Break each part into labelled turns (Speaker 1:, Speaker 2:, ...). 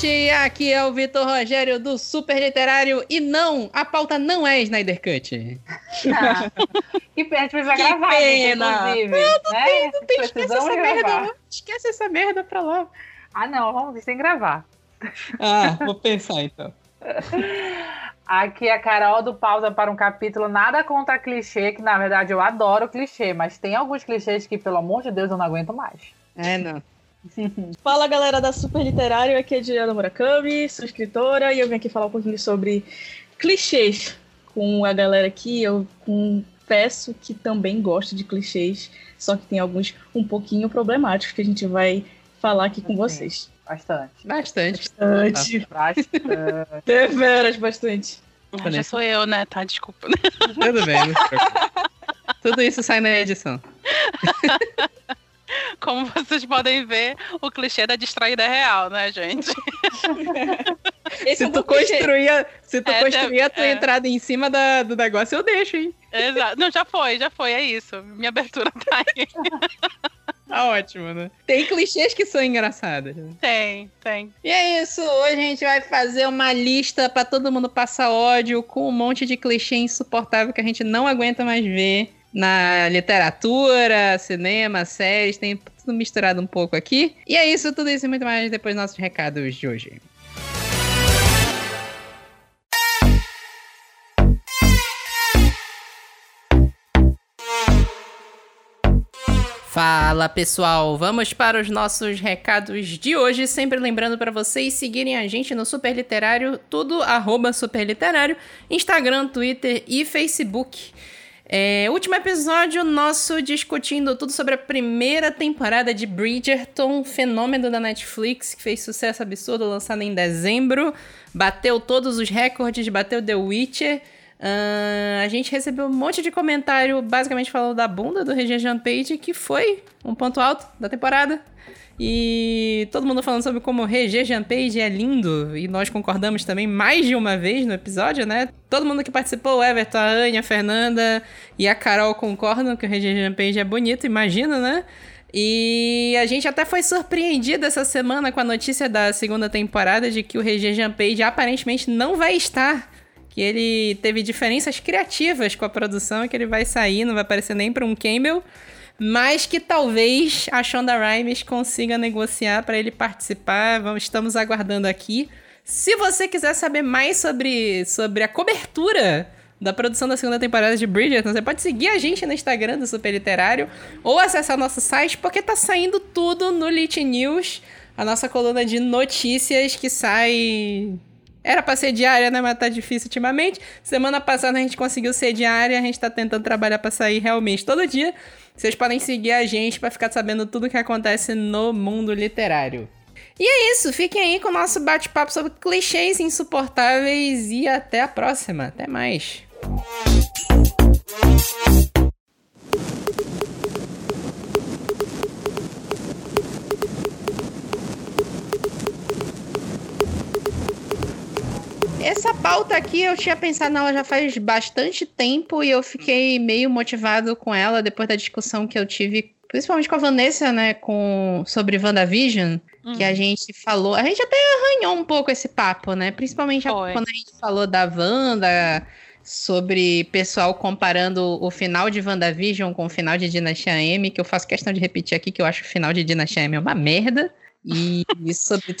Speaker 1: Cut! Aqui é o Vitor Rogério do Super Literário. E não, a pauta não é Snyder Cut.
Speaker 2: Ah, que pena, a gente precisa gravar,
Speaker 1: pena.
Speaker 2: inclusive.
Speaker 1: Não, não
Speaker 2: né?
Speaker 1: tem, não tem. Esquece essa merda.
Speaker 2: gravar.
Speaker 1: não. Esquece essa merda pra lá.
Speaker 2: Ah, não, vamos sem gravar.
Speaker 1: Ah, vou pensar então.
Speaker 2: Aqui é a Carol do Pausa para um capítulo nada contra clichê, que na verdade eu adoro clichê, mas tem alguns clichês que, pelo amor de Deus, eu não aguento mais.
Speaker 1: É, não.
Speaker 3: Fala galera da Super Literário, aqui é Juliana Murakami, sou escritora e eu vim aqui falar um pouquinho sobre clichês com a galera aqui. Eu confesso que também gosto de clichês, só que tem alguns um pouquinho problemáticos que a gente vai falar aqui com
Speaker 2: Sim.
Speaker 3: vocês.
Speaker 2: Bastante.
Speaker 1: Bastante.
Speaker 3: Bastante.
Speaker 2: Bastante.
Speaker 3: Deveras, bastante.
Speaker 4: Ah, Já sou eu, né? Tá, desculpa.
Speaker 1: Tudo bem, não se. Tudo isso sai na edição.
Speaker 4: Como vocês podem ver, o clichê da distraída é real, né, gente?
Speaker 3: Esse
Speaker 1: Se
Speaker 3: é um
Speaker 1: tu
Speaker 3: bom clichê.
Speaker 1: construir, a- se tu
Speaker 4: É,
Speaker 1: construir a tua
Speaker 4: é.
Speaker 1: entrada em cima da- do negócio, eu deixo, hein?
Speaker 4: Exato. Não, já foi, já foi, é isso. Minha abertura tá aí.
Speaker 1: Tá ótimo, né? Tem clichês que são engraçados. né?
Speaker 4: Tem, tem.
Speaker 1: E é isso, hoje a gente vai fazer uma lista pra todo mundo passar ódio com um monte de clichê insuportável que a gente não aguenta mais ver na literatura, cinema, séries, tem tudo misturado um pouco aqui. E é isso, tudo isso e muito mais depois dos nossos recados de hoje. Fala pessoal, vamos para os nossos recados de hoje. Sempre lembrando para vocês seguirem a gente no Super Literário, tudo arroba Super Literário, Instagram, Twitter e Facebook. É, último episódio nosso discutindo tudo sobre a primeira temporada de Bridgerton, fenômeno da Netflix, que fez sucesso absurdo, lançado em dezembro, bateu todos os recordes, bateu The Witcher. Ahn, a gente recebeu um monte de comentário, basicamente falando da bunda do Regé Page, que foi um ponto alto da temporada. E todo mundo falando sobre como Regé Page é lindo, e nós concordamos também mais de uma vez no episódio, né? Todo mundo que participou, Everton, a Anya, a Fernanda e a Carol concordam que o Regé Page é bonito, imagina, né? E a gente até foi surpreendido essa semana com a notícia da segunda temporada de que o Regé Page aparentemente não vai estar que ele teve diferenças criativas com a produção, que ele vai sair, não vai aparecer nem para um Campbell, mas que talvez a Shonda Rhimes consiga negociar para ele participar. Vamos, estamos aguardando aqui. Se você quiser saber mais sobre, sobre a cobertura da produção da segunda temporada de Bridgerton, você pode seguir a gente no Instagram do Super Literário ou acessar nosso site, porque tá saindo tudo no Lit News, a nossa coluna de notícias que sai era pra ser diária, né? Mas tá difícil ultimamente. Semana passada a gente conseguiu ser diária, a gente tá tentando trabalhar pra sair realmente todo dia. Vocês podem seguir a gente pra ficar sabendo tudo que acontece no mundo literário. E é isso, fiquem aí com o nosso bate-papo sobre clichês insuportáveis e até a próxima. Até mais. Essa pauta aqui eu tinha pensado nela já faz bastante tempo e eu fiquei meio motivado com ela depois da discussão que eu tive, principalmente com a Vanessa, né, com sobre WandaVision, que a gente falou. A gente até arranhou um pouco esse papo, né? Principalmente a- quando a gente falou da Wanda, sobre pessoal comparando o final de WandaVision com o final de Dinastia M, que eu faço questão de repetir aqui que eu acho o final de Dinastia M uma merda. E sobre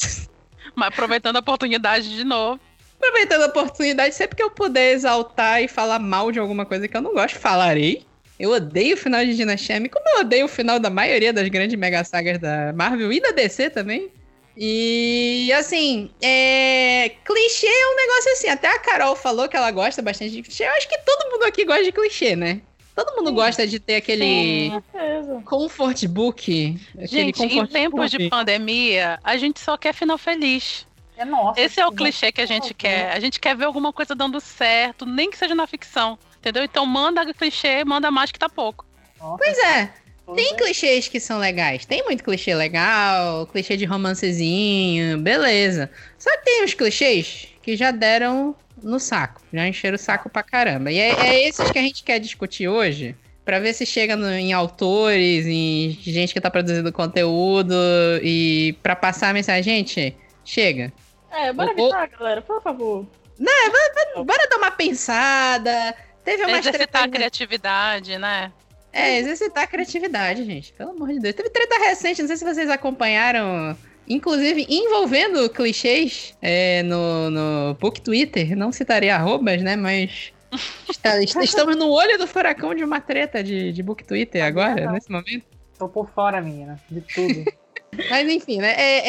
Speaker 4: Mas aproveitando a oportunidade de novo.
Speaker 1: Aproveitando a oportunidade, sempre que eu puder exaltar e falar mal de alguma coisa que eu não gosto, falarei. Eu odeio o final de Dinastia como eu odeio o final da maioria das grandes mega sagas da Marvel e da DC também. E assim, é... clichê é um negócio assim. Até a Carol falou que ela gosta bastante de clichê. Eu acho que todo mundo aqui gosta de clichê, né? Todo mundo gosta de ter aquele
Speaker 3: Com certeza.
Speaker 1: comfort book. Aquele
Speaker 4: Gente, em
Speaker 1: comfort
Speaker 4: tempos
Speaker 1: book.
Speaker 4: de pandemia, a gente só quer final feliz.
Speaker 2: É nossa.
Speaker 4: Esse é o clichê que a gente quer. A gente quer ver alguma coisa dando certo, nem que seja na ficção. Entendeu? Então manda clichê, manda mais que tá pouco.
Speaker 2: Nossa,
Speaker 1: Pois é. Tem clichês que são legais. Tem muito clichê legal, clichê de romancezinho, beleza. Só que tem uns clichês que já deram no saco. Já encheram o saco pra caramba. E é, é esses que a gente quer discutir hoje. Pra ver se chega no- em autores, em gente que tá produzindo conteúdo. E pra passar a mensagem, gente, chega.
Speaker 3: É, bora evitar, galera, por favor.
Speaker 1: Bora dar uma pensada. Teve umas
Speaker 4: Exercitar a
Speaker 1: treta...
Speaker 4: criatividade, né?
Speaker 1: É, exercitar a criatividade, gente. Pelo amor de Deus. Teve treta recente, não sei se vocês acompanharam. Inclusive envolvendo clichês é, no, no Book Twitter. Não citarei arrobas, né? Mas. estamos no olho do furacão de uma treta de, de Book Twitter agora,
Speaker 2: não.
Speaker 1: nesse momento.
Speaker 2: Tô por fora, menina, de tudo.
Speaker 1: Mas enfim, né? é-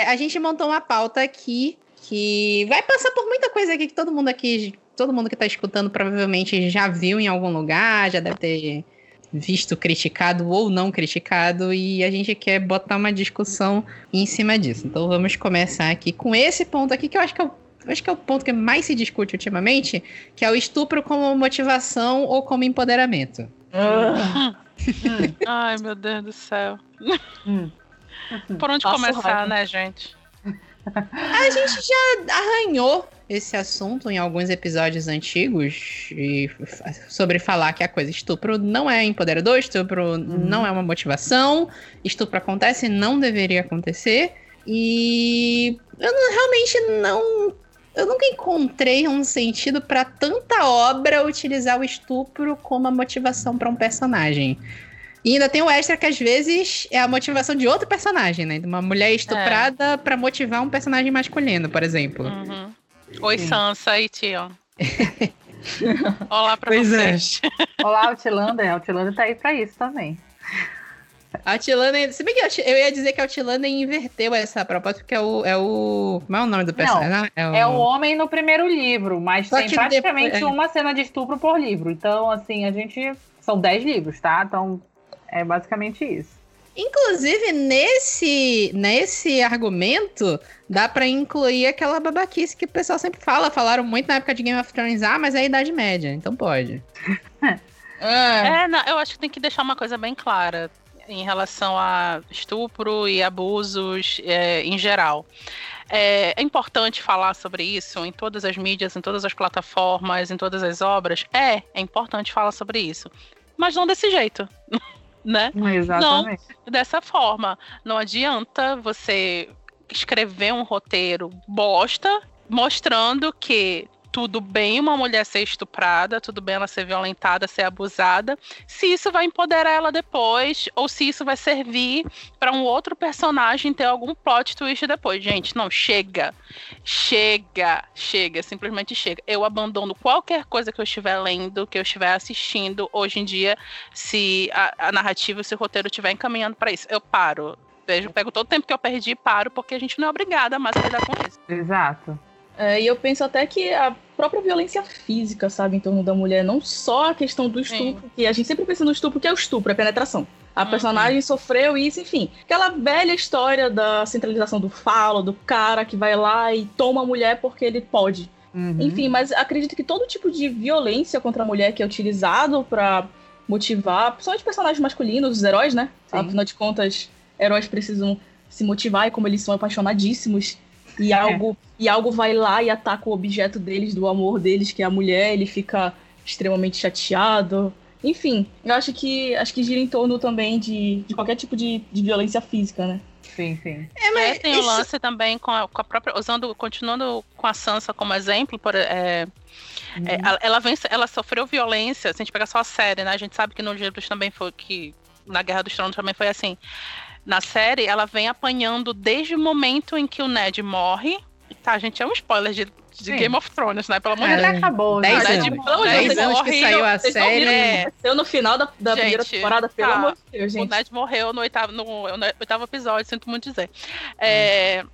Speaker 1: é, a gente montou uma pauta aqui que vai passar por muita coisa aqui que todo mundo aqui, todo mundo que tá escutando provavelmente já viu em algum lugar, já deve ter visto criticado ou não criticado, e a gente quer botar uma discussão em cima disso. Então vamos começar aqui com esse ponto aqui, que eu acho que é o, eu acho que é o ponto que mais se discute ultimamente, que é o estupro como motivação ou como empoderamento.
Speaker 3: Ah,
Speaker 2: Hum,
Speaker 4: Ai, meu Deus do céu.
Speaker 2: Hum.
Speaker 4: Por onde
Speaker 3: Passo
Speaker 4: começar,
Speaker 3: raiva.
Speaker 4: né, gente?
Speaker 1: A gente já arranhou esse assunto em alguns episódios antigos e sobre falar que a coisa estupro não é empoderador, estupro não é uma motivação, estupro acontece e não deveria acontecer. E eu não- realmente não. Eu nunca encontrei um sentido pra tanta obra utilizar o estupro como a motivação pra um personagem. E ainda tem o extra que às vezes é a motivação de outro personagem, né? De uma mulher estuprada pra motivar um personagem masculino, por exemplo.
Speaker 4: Uhum. Oi. Sansa e Tion. Olá pra
Speaker 1: Pois é.
Speaker 4: vocês.
Speaker 2: Olá, Outlander. Outlander tá aí pra isso também.
Speaker 1: A Outlander, se bem que eu ia dizer que a Outlander inverteu essa proposta, porque é o, é o. Como é o nome do personagem?
Speaker 2: É o homem no primeiro livro, mas
Speaker 1: Só
Speaker 2: tem praticamente
Speaker 1: depois- é.
Speaker 2: uma cena de estupro por livro. Então, assim, a gente. São 10 livros, tá? Então, é basicamente isso.
Speaker 1: Inclusive, nesse, nesse argumento, dá pra incluir aquela babaquice que o pessoal sempre fala. Falaram muito na época de Game of Thrones, ah, mas é a Idade Média, então pode.
Speaker 3: ah,
Speaker 4: É, não, eu acho que tem que deixar uma coisa bem clara em relação a estupro e abusos é, em geral. É, é importante falar sobre isso em todas as mídias, em todas as plataformas, em todas as obras. É, é importante falar sobre isso. Mas não desse jeito, né?
Speaker 2: Exatamente.
Speaker 4: dessa forma. Não adianta você escrever um roteiro bosta mostrando que tudo bem uma mulher ser estuprada, tudo bem ela ser violentada, ser abusada, se isso vai empoderar ela depois, ou se isso vai servir para um outro personagem ter algum plot twist depois. Gente, não, chega. Chega, chega, simplesmente chega. Eu abandono qualquer coisa que eu estiver lendo, que eu estiver assistindo hoje em dia, se a, a narrativa, se o roteiro estiver encaminhando para isso. Eu paro. Vejo, pego todo o tempo que eu perdi e paro, porque a gente não é obrigada mais a lidar com isso.
Speaker 2: Exato.
Speaker 3: É, e eu penso até que a própria violência física, sabe, em torno da mulher, não só a questão do estupro, que a gente sempre pensa no estupro, que é o estupro, é penetração. A
Speaker 4: Uhum.
Speaker 3: personagem sofreu isso, enfim. Aquela velha história da centralização do falo, do cara que vai lá e toma a mulher porque ele pode.
Speaker 2: Uhum.
Speaker 3: Enfim, mas acredito que todo tipo de violência contra a mulher que é utilizado pra motivar, principalmente personagens masculinos, os heróis, né?
Speaker 2: Sim.
Speaker 3: Afinal de contas, heróis precisam se motivar e como eles são apaixonadíssimos e algo e algo vai lá e ataca o objeto deles, do amor deles, que é a mulher, ele fica extremamente chateado. Enfim, eu acho que acho que gira em torno também de, de qualquer tipo de, de violência física, né?
Speaker 2: Sim, sim.
Speaker 1: É,
Speaker 4: É,
Speaker 1: mas
Speaker 4: tem o
Speaker 1: isso-
Speaker 4: lance também com a, com a própria. Usando, continuando com a Sansa como exemplo, por, é, é, ela, ela, vem, ela sofreu violência, se a gente pegar só a série, né? A gente sabe que nos livros também foi que. Na Guerra dos Tronos também foi assim. Na série, ela vem apanhando desde o momento em que o Ned morre. Tá, gente, é um spoiler de, de. Game of Thrones, né? Pelo amor de
Speaker 1: É,
Speaker 2: Mas
Speaker 4: Deus.
Speaker 2: acabou. né?
Speaker 4: anos.
Speaker 3: De
Speaker 1: Dez
Speaker 3: Deus,
Speaker 1: anos que
Speaker 4: horrível.
Speaker 1: saiu a
Speaker 3: não
Speaker 1: série.
Speaker 3: o que
Speaker 4: É.
Speaker 3: aconteceu no final da, da primeira
Speaker 4: Gente,
Speaker 3: temporada, pelo
Speaker 4: tá.
Speaker 3: amor de Deus,
Speaker 4: O
Speaker 3: gente.
Speaker 4: Ned morreu no oitavo, no, no oitavo episódio, sinto muito dizer. É,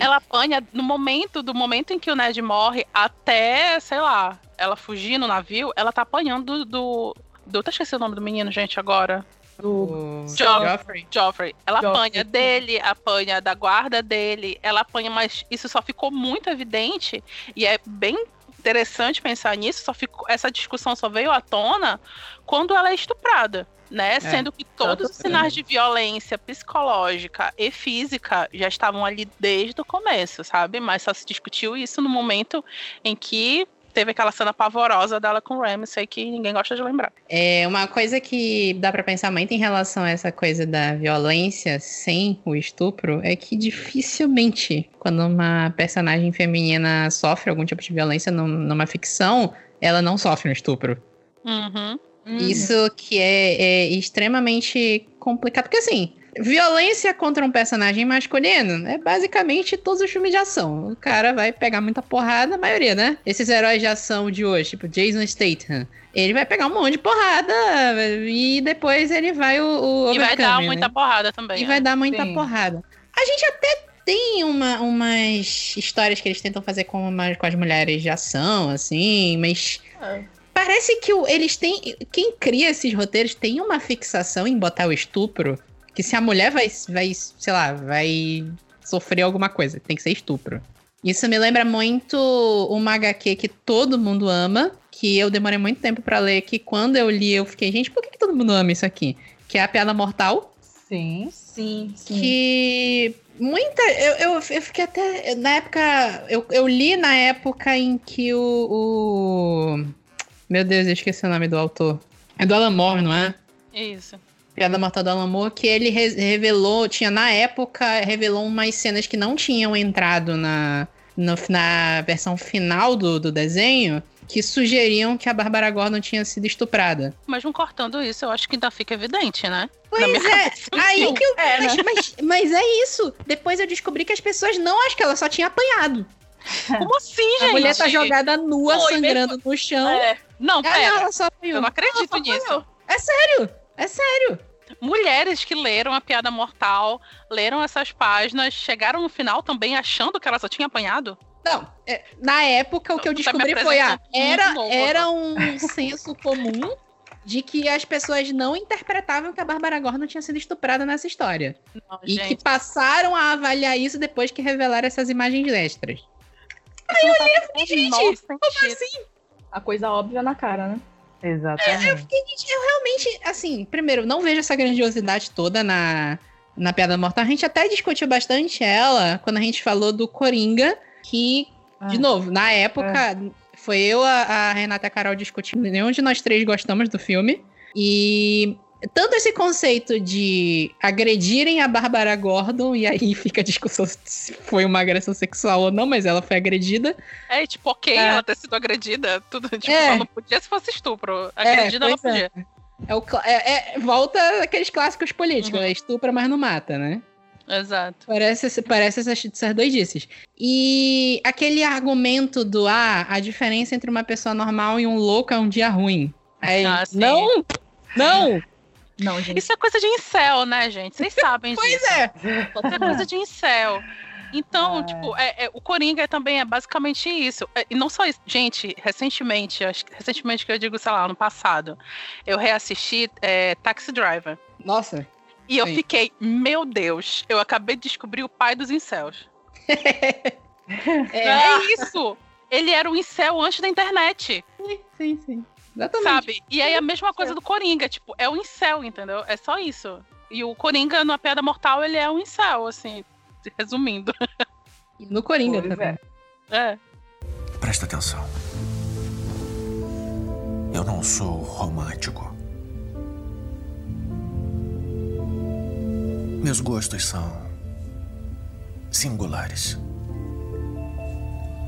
Speaker 4: ela apanha no momento, do momento em que o Ned morre até, sei lá, ela fugir no navio, ela tá apanhando do. do, do tá esqueci o nome do menino, gente, agora.
Speaker 1: O
Speaker 4: Jo-
Speaker 1: Joffrey.
Speaker 4: Joffrey. Ela
Speaker 3: Joffrey.
Speaker 4: apanha dele, apanha da guarda dele, ela apanha, mas isso só ficou muito evidente e é bem interessante pensar nisso. Só ficou, essa discussão só veio à tona quando ela é estuprada. Né? Sendo que todos os sinais de violência psicológica e física já estavam ali desde o começo, sabe? Mas só se discutiu isso no momento em que teve aquela cena pavorosa dela com o Ramsay que ninguém gosta de lembrar.
Speaker 1: É uma coisa que dá para pensar muito em relação a essa coisa da violência sem o estupro é que dificilmente quando uma personagem feminina sofre algum tipo de violência numa ficção, ela não sofre um estupro.
Speaker 4: Uhum.
Speaker 1: Isso que é, é extremamente complicado, porque assim, Violência contra um personagem masculino é basicamente todos os filmes de ação. O cara vai pegar muita porrada, a maioria, né? Esses heróis de ação de hoje, tipo Jason Statham, ele vai pegar um monte de porrada e depois ele vai o. o
Speaker 4: e vai dar muita né? porrada também.
Speaker 1: E é. vai dar muita Sim. porrada. A gente até tem uma, umas histórias que eles tentam fazer com, uma, com as mulheres de ação, assim, mas. É. Parece que eles têm. Quem cria esses roteiros tem uma fixação em botar o estupro que se a mulher vai, vai, sei lá, vai sofrer alguma coisa, tem que ser estupro. Isso me lembra muito uma HQ que todo mundo ama, que eu demorei muito tempo para ler, que quando eu li eu fiquei, gente, por que, que todo mundo ama isso aqui? Que é a Piada Mortal.
Speaker 2: Sim,
Speaker 3: sim, sim.
Speaker 1: Que muita. Eu, eu, eu, fiquei até. Na época. Eu, eu li na época em que o, o. Meu Deus, eu esqueci o nome do autor. É do Alan Moore, não é?
Speaker 4: Isso.
Speaker 1: Piada Mortal do Alan Moore, que ele re revelou, tinha na época, revelou umas cenas que não tinham entrado na, no, na versão final do, do desenho, que sugeriam que a Bárbara Gordon tinha sido estuprada.
Speaker 4: Mas não cortando isso, eu acho que ainda fica evidente, né?
Speaker 1: Pois é, aí que eu. É, mas, né? mas, mas, é isso. Depois eu descobri que as pessoas não acham que ela só tinha apanhado.
Speaker 4: Como assim, gente?
Speaker 1: A mulher tá jogada nua, Foi, sangrando mesmo? no chão. É.
Speaker 4: Não, pera. Ela só. Eu não acredito nisso.
Speaker 1: É sério. É sério.
Speaker 4: Mulheres que leram a piada mortal, leram essas páginas, chegaram no final também achando que ela só tinha apanhado?
Speaker 1: Não, é, na época o que eu descobri foi, ah, era, era um senso comum de que as pessoas não interpretavam que a Bárbara Gordon tinha sido estuprada nessa história. Não, e gente. que passaram a avaliar isso depois que revelaram essas imagens extras.
Speaker 3: Aí eu li, gente, como assim? A coisa óbvia na cara, né?
Speaker 2: Exatamente.
Speaker 1: Eu, fiquei, eu realmente, assim, primeiro, não vejo essa grandiosidade toda na, na Piada Mortal. A gente até discutiu bastante ela quando a gente falou do Coringa, que, ah. de novo, na época, é. foi eu, a, a Renata e a Carol discutindo, nenhum de nós três gostamos do filme. E tanto esse conceito de agredirem a Bárbara Gordon, e aí fica a discussão se foi uma agressão sexual ou não, mas ela foi agredida.
Speaker 4: É, tipo, ok, é. ela ter sido agredida, tudo, tipo, é. ela não podia se fosse estupro. Agredida é, ela podia.
Speaker 1: É. o, é, é, volta aqueles clássicos políticos, uhum. estupra, mas não mata, né?
Speaker 4: Exato.
Speaker 1: Parece, parece essas, essas doidices. E aquele argumento do ah, a diferença entre uma pessoa normal e um louco é um dia ruim. Aí, ah, não! Não!
Speaker 4: Não, gente. Isso é coisa de incel, né, gente? Vocês sabem
Speaker 1: pois
Speaker 4: disso.
Speaker 1: Pois
Speaker 4: é. Isso é coisa de incel. Então, ah. tipo, é, é, o Coringa também é basicamente isso. É, e não só isso. Gente, recentemente, acho, recentemente que eu digo, sei lá, ano passado, eu reassisti é, Taxi Driver.
Speaker 1: Nossa.
Speaker 4: E eu fiquei, meu Deus, eu acabei de descobrir o pai dos incels. é. é isso! Ele era um incel antes da internet.
Speaker 1: Sim, sim, sim.
Speaker 4: Exatamente. Sabe? E aí a mesma coisa do Coringa, tipo, é um incel, entendeu? É só isso. E o Coringa, na Piada Mortal, ele é um incel, assim, resumindo.
Speaker 1: No Coringa pois também.
Speaker 4: É. é.
Speaker 5: Presta atenção. Eu não sou romântico. Meus gostos são singulares.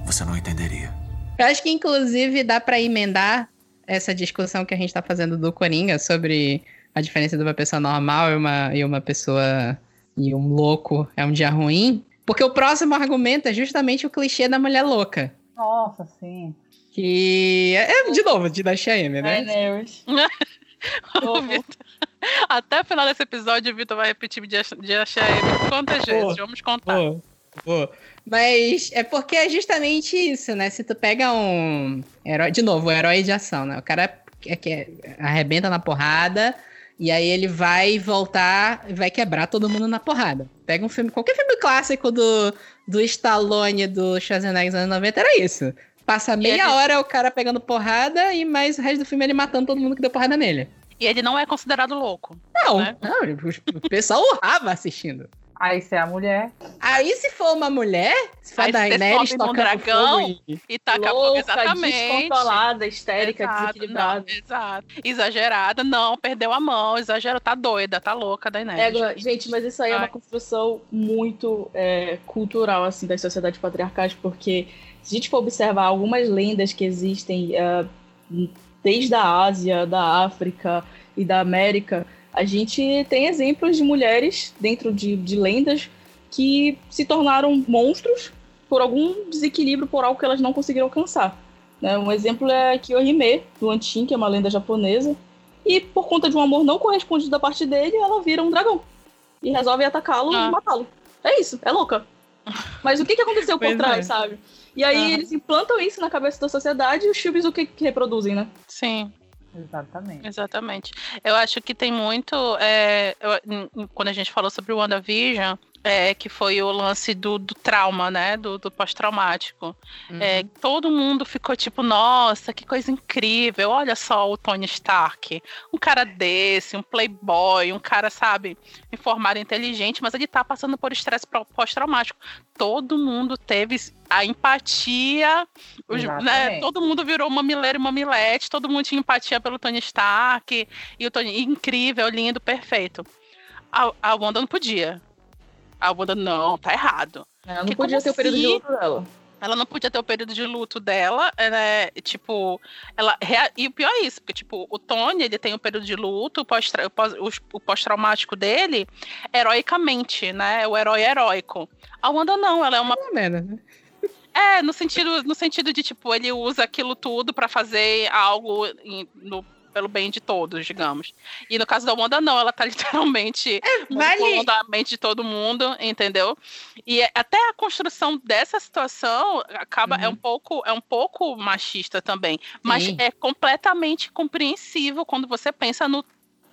Speaker 5: Você não entenderia.
Speaker 1: Eu acho que, inclusive, dá para emendar essa discussão que a gente tá fazendo do Coringa sobre a diferença de uma pessoa normal e uma, e uma pessoa. e um louco é um dia ruim. Porque o próximo argumento é justamente o clichê da mulher louca.
Speaker 2: Nossa, sim.
Speaker 1: Que é, de novo, de da Cheyenne, né?
Speaker 3: Ai, Deus.
Speaker 4: Até o final desse episódio, o Vitor vai repetir de, de Cheyenne quantas vezes? Vamos contar. Pô,
Speaker 1: pô. Mas é porque é justamente isso, né? Se tu pega um herói, de novo, o herói de ação, né? O cara é que arrebenta na porrada e aí ele vai voltar e vai quebrar todo mundo na porrada. Pega um filme, qualquer filme clássico do, do Stallone, do Schwarzenegger dos anos 90, era isso. Passa meia ele... hora o cara pegando porrada e mais o resto do filme ele matando todo mundo que deu porrada nele.
Speaker 4: E ele não é considerado louco.
Speaker 1: Não, né? não o pessoal urrava assistindo.
Speaker 2: Aí se é a mulher.
Speaker 1: Aí se for uma mulher, se for a
Speaker 4: Aí você
Speaker 1: Daenerys tocando
Speaker 4: dragão,
Speaker 1: fogo e-
Speaker 4: E taca fogo
Speaker 3: Louca,
Speaker 4: exatamente.
Speaker 3: descontrolada, histérica,
Speaker 4: Exato,
Speaker 3: desequilibrada.
Speaker 4: não, exato. Exagerada, não, perdeu a mão, exagerou, tá doida, tá louca da
Speaker 3: É,
Speaker 4: Daenerys.
Speaker 3: agora, gente, mas isso aí é
Speaker 4: Ai.
Speaker 3: uma construção muito é, cultural, assim, das sociedades patriarcais, porque se a gente for observar algumas lendas que existem é, desde a Ásia, da África e da América, a gente tem exemplos de mulheres dentro de, de lendas que se tornaram monstros por algum desequilíbrio, por algo que elas não conseguiram alcançar. né? Um exemplo é a Kyohime, do Anshin, que é uma lenda japonesa, e por conta de um amor não correspondido da parte dele, ela vira um dragão. E resolve atacá-lo
Speaker 4: Ah.
Speaker 3: e matá-lo. É isso, é louca. Mas o que, que aconteceu por trás,
Speaker 1: é.
Speaker 3: sabe? E aí
Speaker 4: Aham.
Speaker 3: eles implantam isso na cabeça da sociedade e os filmes o que, que reproduzem, né?
Speaker 4: Sim.
Speaker 2: Exatamente.
Speaker 4: Exatamente. Eu acho que tem muito. é, eu- quando a gente falou sobre o WandaVision, é, que foi o lance do, do trauma, né? Do, do pós-traumático. É, todo mundo ficou tipo, nossa, que coisa incrível. Olha só o Tony Stark. Um cara desse, um playboy, um cara, sabe, informado, inteligente, mas ele tá passando por estresse pós-traumático. Todo mundo teve a empatia, os- né, todo mundo virou mamileiro e mamilete, todo mundo tinha empatia pelo Tony Stark, e o Tony, incrível, lindo, perfeito. A, a Wanda não podia. A Wanda, não, tá errado.
Speaker 3: Ela não
Speaker 4: Que
Speaker 3: podia ter o período de luto dela.
Speaker 4: Ela não podia ter o período de luto dela, né? Tipo, ela. E o pior é isso, porque, tipo, o Tony, ele tem o período de luto, o pós-traumático dele, heroicamente, né? O herói heróico. A Wanda não, ela é uma.
Speaker 1: Menos, né?
Speaker 4: É, no sentido, no sentido de, tipo, ele usa aquilo tudo pra fazer algo no- pelo bem de todos, digamos. E no caso da Wanda, não, ela tá literalmente
Speaker 1: vale-
Speaker 4: manipulando a mente de todo mundo, entendeu? E é- até a construção dessa situação acaba é
Speaker 1: Uhum.
Speaker 4: um pouco é um pouco machista também, mas
Speaker 1: Sim.
Speaker 4: é completamente compreensível quando você pensa no,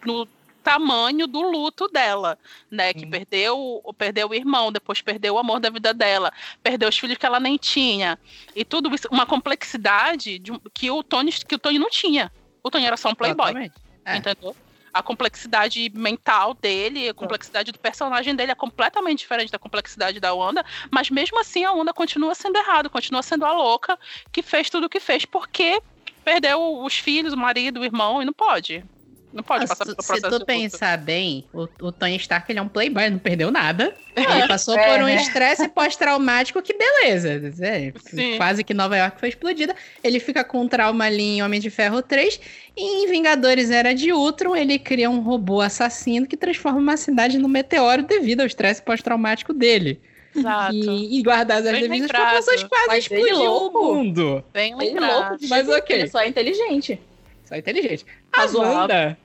Speaker 4: no tamanho do luto dela, né? Que
Speaker 1: Sim.
Speaker 4: perdeu, perdeu o irmão, depois perdeu o amor da vida dela, perdeu os filhos que ela nem tinha e tudo isso, uma complexidade de que o Tony que o Tony não tinha. O Tony era só um playboy.
Speaker 1: É.
Speaker 4: Entendeu? A complexidade mental dele, a complexidade do personagem dele é completamente diferente da complexidade da Wanda, mas mesmo assim a Wanda continua sendo errado, continua sendo a louca que fez tudo o que fez porque perdeu os filhos, o marido, o irmão e não pode. Não pode
Speaker 1: Ah,
Speaker 4: passar
Speaker 1: se-
Speaker 4: pelo
Speaker 1: se
Speaker 4: processo
Speaker 1: tu
Speaker 4: de luto.
Speaker 1: pensar bem, o, o Tony Stark ele é um playboy, não perdeu nada.
Speaker 4: É.
Speaker 1: Ele passou
Speaker 2: É,
Speaker 1: por um
Speaker 2: né?
Speaker 1: estresse pós-traumático que beleza. É,
Speaker 4: Sim.
Speaker 1: quase que Nova York foi explodida. Ele fica com trauma ali em Homem de Ferro 3. E em Vingadores Era de Ultron, ele cria um robô assassino que transforma uma cidade no meteoro devido ao estresse pós-traumático dele.
Speaker 4: Exato.
Speaker 1: E, e guardadas as
Speaker 4: Bem
Speaker 1: devidas proporções, quase
Speaker 3: Mas ele
Speaker 1: explodiu o
Speaker 3: louco.
Speaker 1: mundo.
Speaker 4: Bem lembrado.
Speaker 3: louco de
Speaker 1: Mas ok.
Speaker 3: Ele só é inteligente.
Speaker 1: Só inteligente. A. Wanda.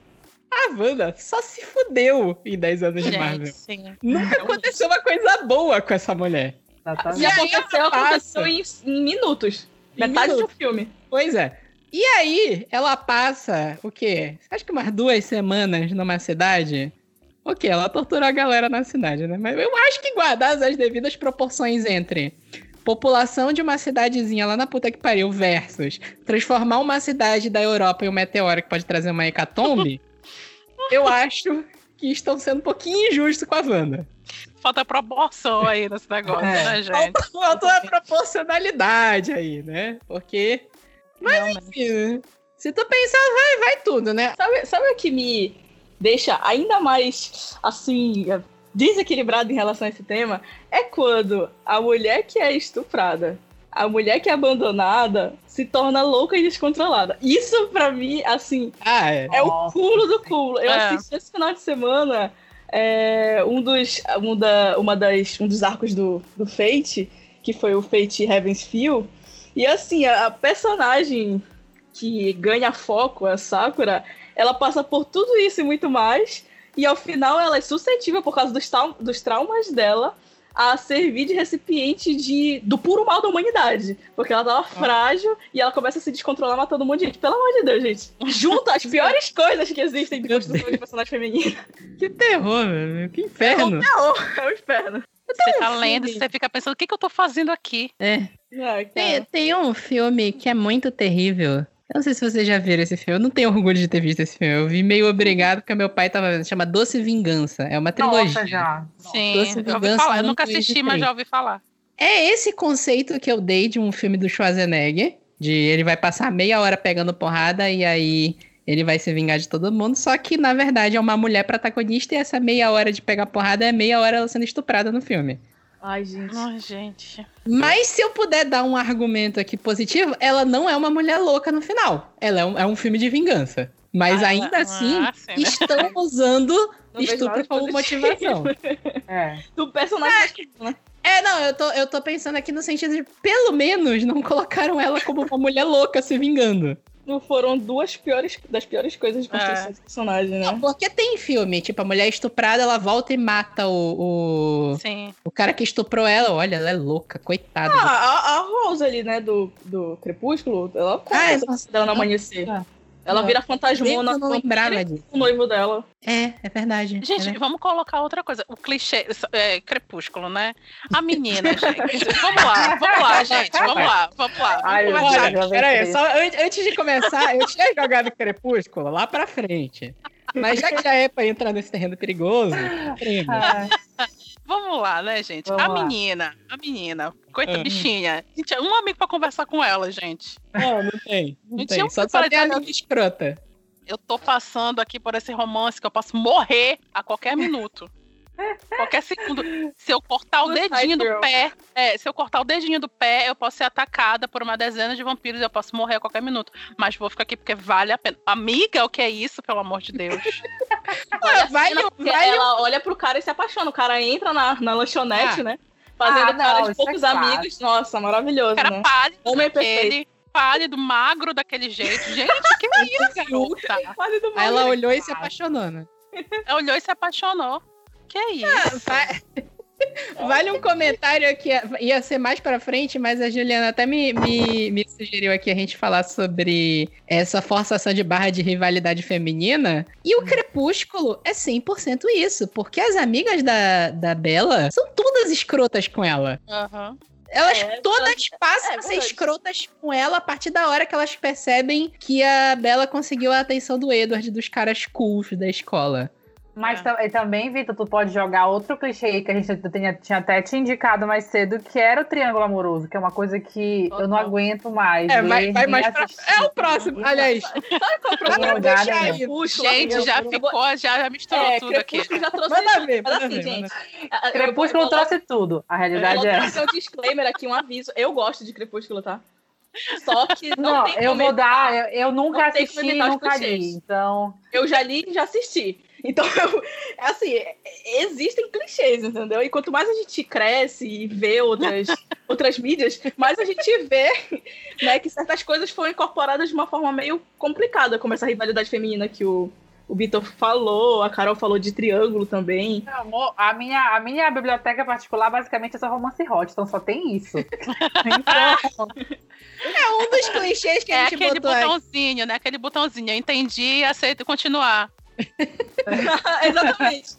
Speaker 1: A Wanda só se fudeu em 10 anos de Marvel.
Speaker 4: Gente, sim.
Speaker 1: Nunca aconteceu uma coisa boa com essa mulher. E
Speaker 3: aconteceu, aconteceu
Speaker 1: passa.
Speaker 3: em, em minutos.
Speaker 1: Em
Speaker 3: Metade
Speaker 1: minutos.
Speaker 3: do filme.
Speaker 1: Pois é. E aí, ela passa, o quê? Acho que umas duas semanas numa cidade. Ok, ela torturou a galera na cidade, né? Mas eu acho que guardadas as devidas proporções entre população de uma cidadezinha lá na puta que pariu versus transformar uma cidade da Europa em um meteoro que pode trazer uma hecatombe, eu acho que estão sendo um pouquinho injustos com a Wanda.
Speaker 4: Falta proporção aí nesse negócio,
Speaker 2: É.
Speaker 4: né, gente?
Speaker 1: Faltou a proporcionalidade aí, né? Porque,
Speaker 4: Realmente.
Speaker 1: enfim, se tu pensar, vai, vai tudo, né?
Speaker 3: Sabe, sabe o que me deixa ainda mais, assim, desequilibrado em relação a esse tema? É quando a mulher que é estuprada, a mulher que é abandonada, se torna louca e descontrolada. Isso, pra mim, assim,
Speaker 1: Ah, é.
Speaker 3: é o culo do culo. Eu
Speaker 4: É.
Speaker 3: assisti esse final de semana é, um dos, um da, uma das, um dos arcos do, do Fate, que foi o Fate Heaven's Feel. E assim, a, a personagem que ganha foco, a Sakura, ela passa por tudo isso e muito mais. E ao final ela é suscetível, por causa dos, dos traumas dela, a servir de recipiente de, do puro mal da humanidade. Porque ela tava frágil e ela começa a se descontrolar matando um monte de gente. Pelo amor de Deus, gente. Junta as piores coisas que existem de construção de personagem feminino.
Speaker 1: Que terror, velho. Que inferno.
Speaker 3: É o inferno.
Speaker 4: Você tá
Speaker 1: um
Speaker 4: lendo e
Speaker 1: filme.
Speaker 4: você fica pensando, o que, que eu tô fazendo aqui?
Speaker 1: É.
Speaker 3: Ah,
Speaker 1: Tem, tem um filme que é muito terrível, Eu não sei se vocês já viram esse filme. Eu não tenho orgulho de ter visto esse filme. Eu vi meio obrigado porque meu pai tava vendo. Chama Doce Vingança. É uma trilogia.
Speaker 2: Nossa, já.
Speaker 4: Sim,
Speaker 1: Doce
Speaker 4: eu ouvi
Speaker 1: Vingança
Speaker 4: falar. Eu
Speaker 1: não
Speaker 4: nunca assisti,
Speaker 1: de
Speaker 4: mas já ouvi falar.
Speaker 1: É esse conceito que eu dei de um filme do Schwarzenegger. De ele vai passar meia hora pegando porrada e aí ele vai se vingar de todo mundo. Só que, na verdade, é uma mulher protagonista e essa meia hora de pegar porrada é meia hora ela sendo estuprada no filme.
Speaker 3: Ai, gente.
Speaker 4: Ai, gente.
Speaker 1: Mas se eu puder dar um argumento aqui positivo, ela não é uma mulher louca no final. Ela é um, é um filme de vingança. Mas
Speaker 3: Ah,
Speaker 1: ainda assim,
Speaker 4: ah, né?
Speaker 1: estão usando
Speaker 3: Não
Speaker 1: estupro como
Speaker 3: positivo.
Speaker 1: motivação.
Speaker 2: É.
Speaker 3: Do personagem. né?
Speaker 1: É, não, eu tô, eu tô pensando aqui no sentido de, pelo menos, não colocaram ela como uma mulher louca se vingando.
Speaker 3: Não foram duas piores, das piores coisas de construção
Speaker 4: É.
Speaker 3: de personagem,
Speaker 1: Não,
Speaker 3: né?
Speaker 1: porque tem filme, tipo, a mulher estuprada, ela volta e mata o, o,
Speaker 4: Sim.
Speaker 1: o cara que estuprou ela. Olha, ela é louca, coitada.
Speaker 3: Ah, a, a Rose ali, né, do, do Crepúsculo, ela conta
Speaker 1: Ah, é,
Speaker 3: essa dela no amanhecer.
Speaker 2: É.
Speaker 3: Ela vira fantasmona
Speaker 1: eu não lembrava disso.
Speaker 3: com o noivo dela.
Speaker 1: É, é verdade.
Speaker 4: Gente,
Speaker 1: é
Speaker 4: vamos colocar outra coisa. O clichê, é, crepúsculo, né? A menina, gente. Vamos lá, vamos lá, gente. Vamos lá, vamos lá. Vamos
Speaker 2: Ai,
Speaker 1: Olha, peraí, só an- antes de começar, eu tinha jogado Crepúsculo lá pra frente. Mas já que já é pra entrar nesse terreno perigoso, prêmio.
Speaker 4: Vamos lá, né, gente?
Speaker 2: Vamos
Speaker 4: a
Speaker 2: lá.
Speaker 4: menina, a menina, coita
Speaker 1: Ah.
Speaker 4: bichinha. Gente, é um amigo pra conversar com ela, gente.
Speaker 1: Não, não tem. Não
Speaker 4: Não
Speaker 1: tem.
Speaker 4: tinha
Speaker 1: Só,
Speaker 4: um
Speaker 1: só tem
Speaker 4: entrar
Speaker 1: amiga escrota.
Speaker 4: Eu tô passando aqui por esse romance que eu posso morrer a qualquer minuto. Qualquer segundo. Se eu cortar o dedinho do pé, é, se eu cortar o dedinho do pé, eu posso ser atacada por uma dezena de vampiros e eu posso morrer a qualquer minuto. Mas vou ficar aqui porque vale a pena. Amiga, o que é isso, pelo amor de Deus?
Speaker 3: Olha,
Speaker 1: vai
Speaker 3: cena
Speaker 1: vai
Speaker 3: ela olha pro cara e se apaixona. O cara entra na, na lanchonete,
Speaker 1: Ah.
Speaker 3: né? Fazendo
Speaker 2: Ah, não,
Speaker 3: cara de
Speaker 2: é
Speaker 3: poucos
Speaker 2: clássico.
Speaker 3: amigos. Nossa, maravilhoso,
Speaker 4: O cara
Speaker 3: né?
Speaker 4: pálido,
Speaker 3: Homem
Speaker 4: aquele, pálido, magro daquele jeito. Gente, que é isso, garota?
Speaker 3: Quase do
Speaker 1: Aí ela olhou e se apaixonou, né?
Speaker 4: Ela olhou e se apaixonou. Que é isso?
Speaker 1: Va- Vale um comentário que ia- ser mais pra frente, mas a Juliana até me, me, me sugeriu aqui a gente falar sobre essa forçação de barra de rivalidade feminina. E o Crepúsculo é 100% isso, porque as amigas da, da Bella são todas escrotas com ela.
Speaker 4: Aham.
Speaker 1: Elas
Speaker 3: É,
Speaker 1: todas passam
Speaker 3: é
Speaker 1: a ser escrotas com ela a partir da hora que elas percebem que a Bella conseguiu a atenção do Edward, dos caras cools da escola.
Speaker 2: Mas
Speaker 4: É.
Speaker 2: tam- também, Vitor, tu pode jogar outro clichê aí que a gente tinha, tinha até te indicado mais cedo, que era o triângulo amoroso, que é uma coisa que eu não aguento mais.
Speaker 1: É, vai,
Speaker 2: ler,
Speaker 1: vai mais pra... É o próximo, aliás.
Speaker 3: Sabe qual é o
Speaker 2: né?
Speaker 3: Crepúsculo?
Speaker 4: Gente,
Speaker 3: Eu-
Speaker 4: já
Speaker 3: eu
Speaker 4: ficou, já, já misturou
Speaker 3: É,
Speaker 4: tudo aqui.
Speaker 3: Já trouxe
Speaker 1: Manda
Speaker 3: isso.
Speaker 1: ver,
Speaker 3: Mas
Speaker 1: manda
Speaker 3: assim,
Speaker 1: ver,
Speaker 3: gente.
Speaker 1: manda
Speaker 3: eu
Speaker 2: Crepúsculo
Speaker 3: vou-
Speaker 2: trouxe tudo. A
Speaker 3: Eu
Speaker 2: realidade
Speaker 3: vou
Speaker 2: é
Speaker 3: trazer um disclaimer aqui, um aviso. Eu gosto de Crepúsculo, tá? Só que não,
Speaker 2: Não,
Speaker 3: tem
Speaker 2: eu
Speaker 3: como
Speaker 2: vou dar. Eu, eu nunca assisti e nunca li. Então.
Speaker 3: Eu já li e já assisti. Então, eu, é assim, é- existem clichês, entendeu? E quanto mais a gente cresce e vê outras, outras mídias, mais a gente vê né, que certas coisas foram incorporadas de uma forma meio complicada, como essa rivalidade feminina que o, o Vitor falou, a Carol falou de triângulo também.
Speaker 2: Meu amor, a minha, a minha biblioteca particular basicamente é só romance hot, então só tem isso. Então,
Speaker 1: É um dos clichês que
Speaker 4: É
Speaker 1: a gente
Speaker 4: aquele
Speaker 1: botou aqui.
Speaker 4: botãozinho, né? Aquele botãozinho. Eu entendi, aceito continuar.
Speaker 3: Exatamente.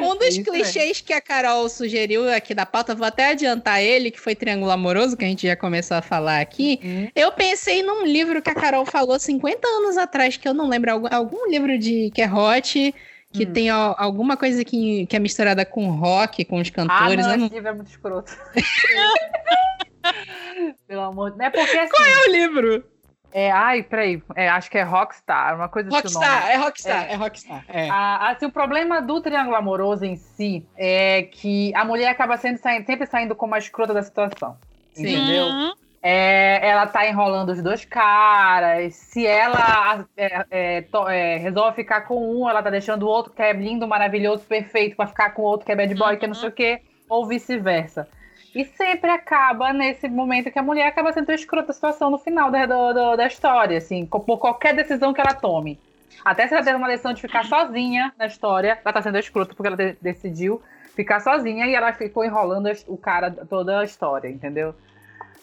Speaker 1: Um dos
Speaker 2: Isso aí.
Speaker 1: clichês que a Carol sugeriu aqui da pauta, vou até adiantar ele, que foi Triângulo Amoroso, que a gente já começou a falar aqui.
Speaker 2: Hum.
Speaker 1: Eu pensei num livro que a Carol falou 50 anos atrás, que eu não lembro, algum, algum livro de que é hot, que
Speaker 2: Hum.
Speaker 1: tem al- alguma coisa que, que é misturada com rock, com os
Speaker 2: ah,
Speaker 1: cantores.
Speaker 2: não,
Speaker 1: eu não
Speaker 2: esse livro é muito escroto. Pelo amor de Deus. É porque assim.
Speaker 1: lembro o livro.
Speaker 2: É, ai, peraí. É, acho que é Rockstar, uma coisa assim.
Speaker 1: Rockstar, é Rockstar, é, Rockstar. É.
Speaker 2: Ah, assim, o problema do triângulo amoroso em si é que a mulher acaba sendo, saindo- sempre saindo como a escrota da situação.
Speaker 1: Sim.
Speaker 2: Entendeu?
Speaker 4: Uhum.
Speaker 2: É, ela tá enrolando os dois caras. Se ela é, é, to- é, resolve ficar com um, ela tá deixando o outro que é lindo, maravilhoso, perfeito, pra ficar com o outro que é bad boy, que é não sei o quê, ou vice-versa. E sempre acaba nesse momento que a mulher acaba sendo a escrota situação no final da, do- do- da história, assim, por qualquer decisão que ela tome. Até se ela teve uma decisão de ficar sozinha na história, ela tá sendo escrota porque ela de- decidiu ficar sozinha e ela ficou enrolando o cara toda a história, entendeu?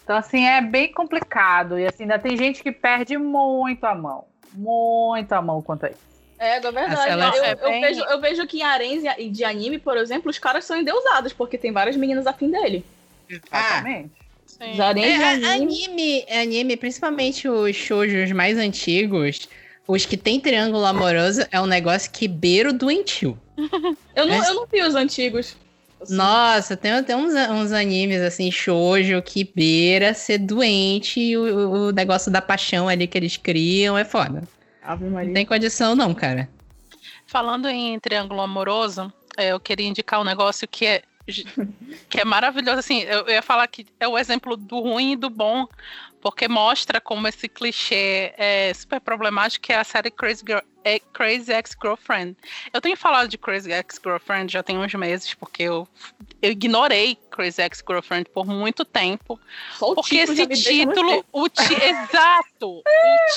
Speaker 2: Então, assim, é bem complicado. E assim, ainda tem gente que perde muito a mão. Muito a mão quanto a isso.
Speaker 3: É, é verdade.
Speaker 1: Ela-
Speaker 3: eu,
Speaker 2: é
Speaker 3: eu
Speaker 2: bem-
Speaker 3: vejo, eu vejo que em aréns e de anime, por exemplo, os caras são endeusados, porque tem várias meninas afim dele.
Speaker 1: Ah,
Speaker 2: Exatamente.
Speaker 4: Sim.
Speaker 3: Os haréns de
Speaker 1: É,
Speaker 3: anime.
Speaker 1: anime, anime, principalmente os shoujos mais antigos, os que tem triângulo amoroso, é um negócio que beira o doentio.
Speaker 3: Eu não,
Speaker 1: É.
Speaker 3: eu não vi os antigos. Assim,
Speaker 1: Nossa, tem até uns, uns animes assim, shoujo, que beira ser doente e o, o negócio da paixão ali que eles criam é foda.
Speaker 3: Ave
Speaker 1: Não tem condição não, cara.
Speaker 4: Falando em triângulo amoroso, é, eu queria indicar um negócio que é que é maravilhoso. Assim, eu, eu ia falar que é o exemplo do ruim e do bom, porque mostra como esse clichê é super problemático, que é a série Crazy, Girl, é Crazy Ex-Girlfriend. Eu tenho falado de Crazy Ex-Girlfriend já tem uns meses, porque eu, eu ignorei Crazy Ex-Girlfriend por muito tempo.
Speaker 3: Só
Speaker 4: Porque esse título, o ti, exato, o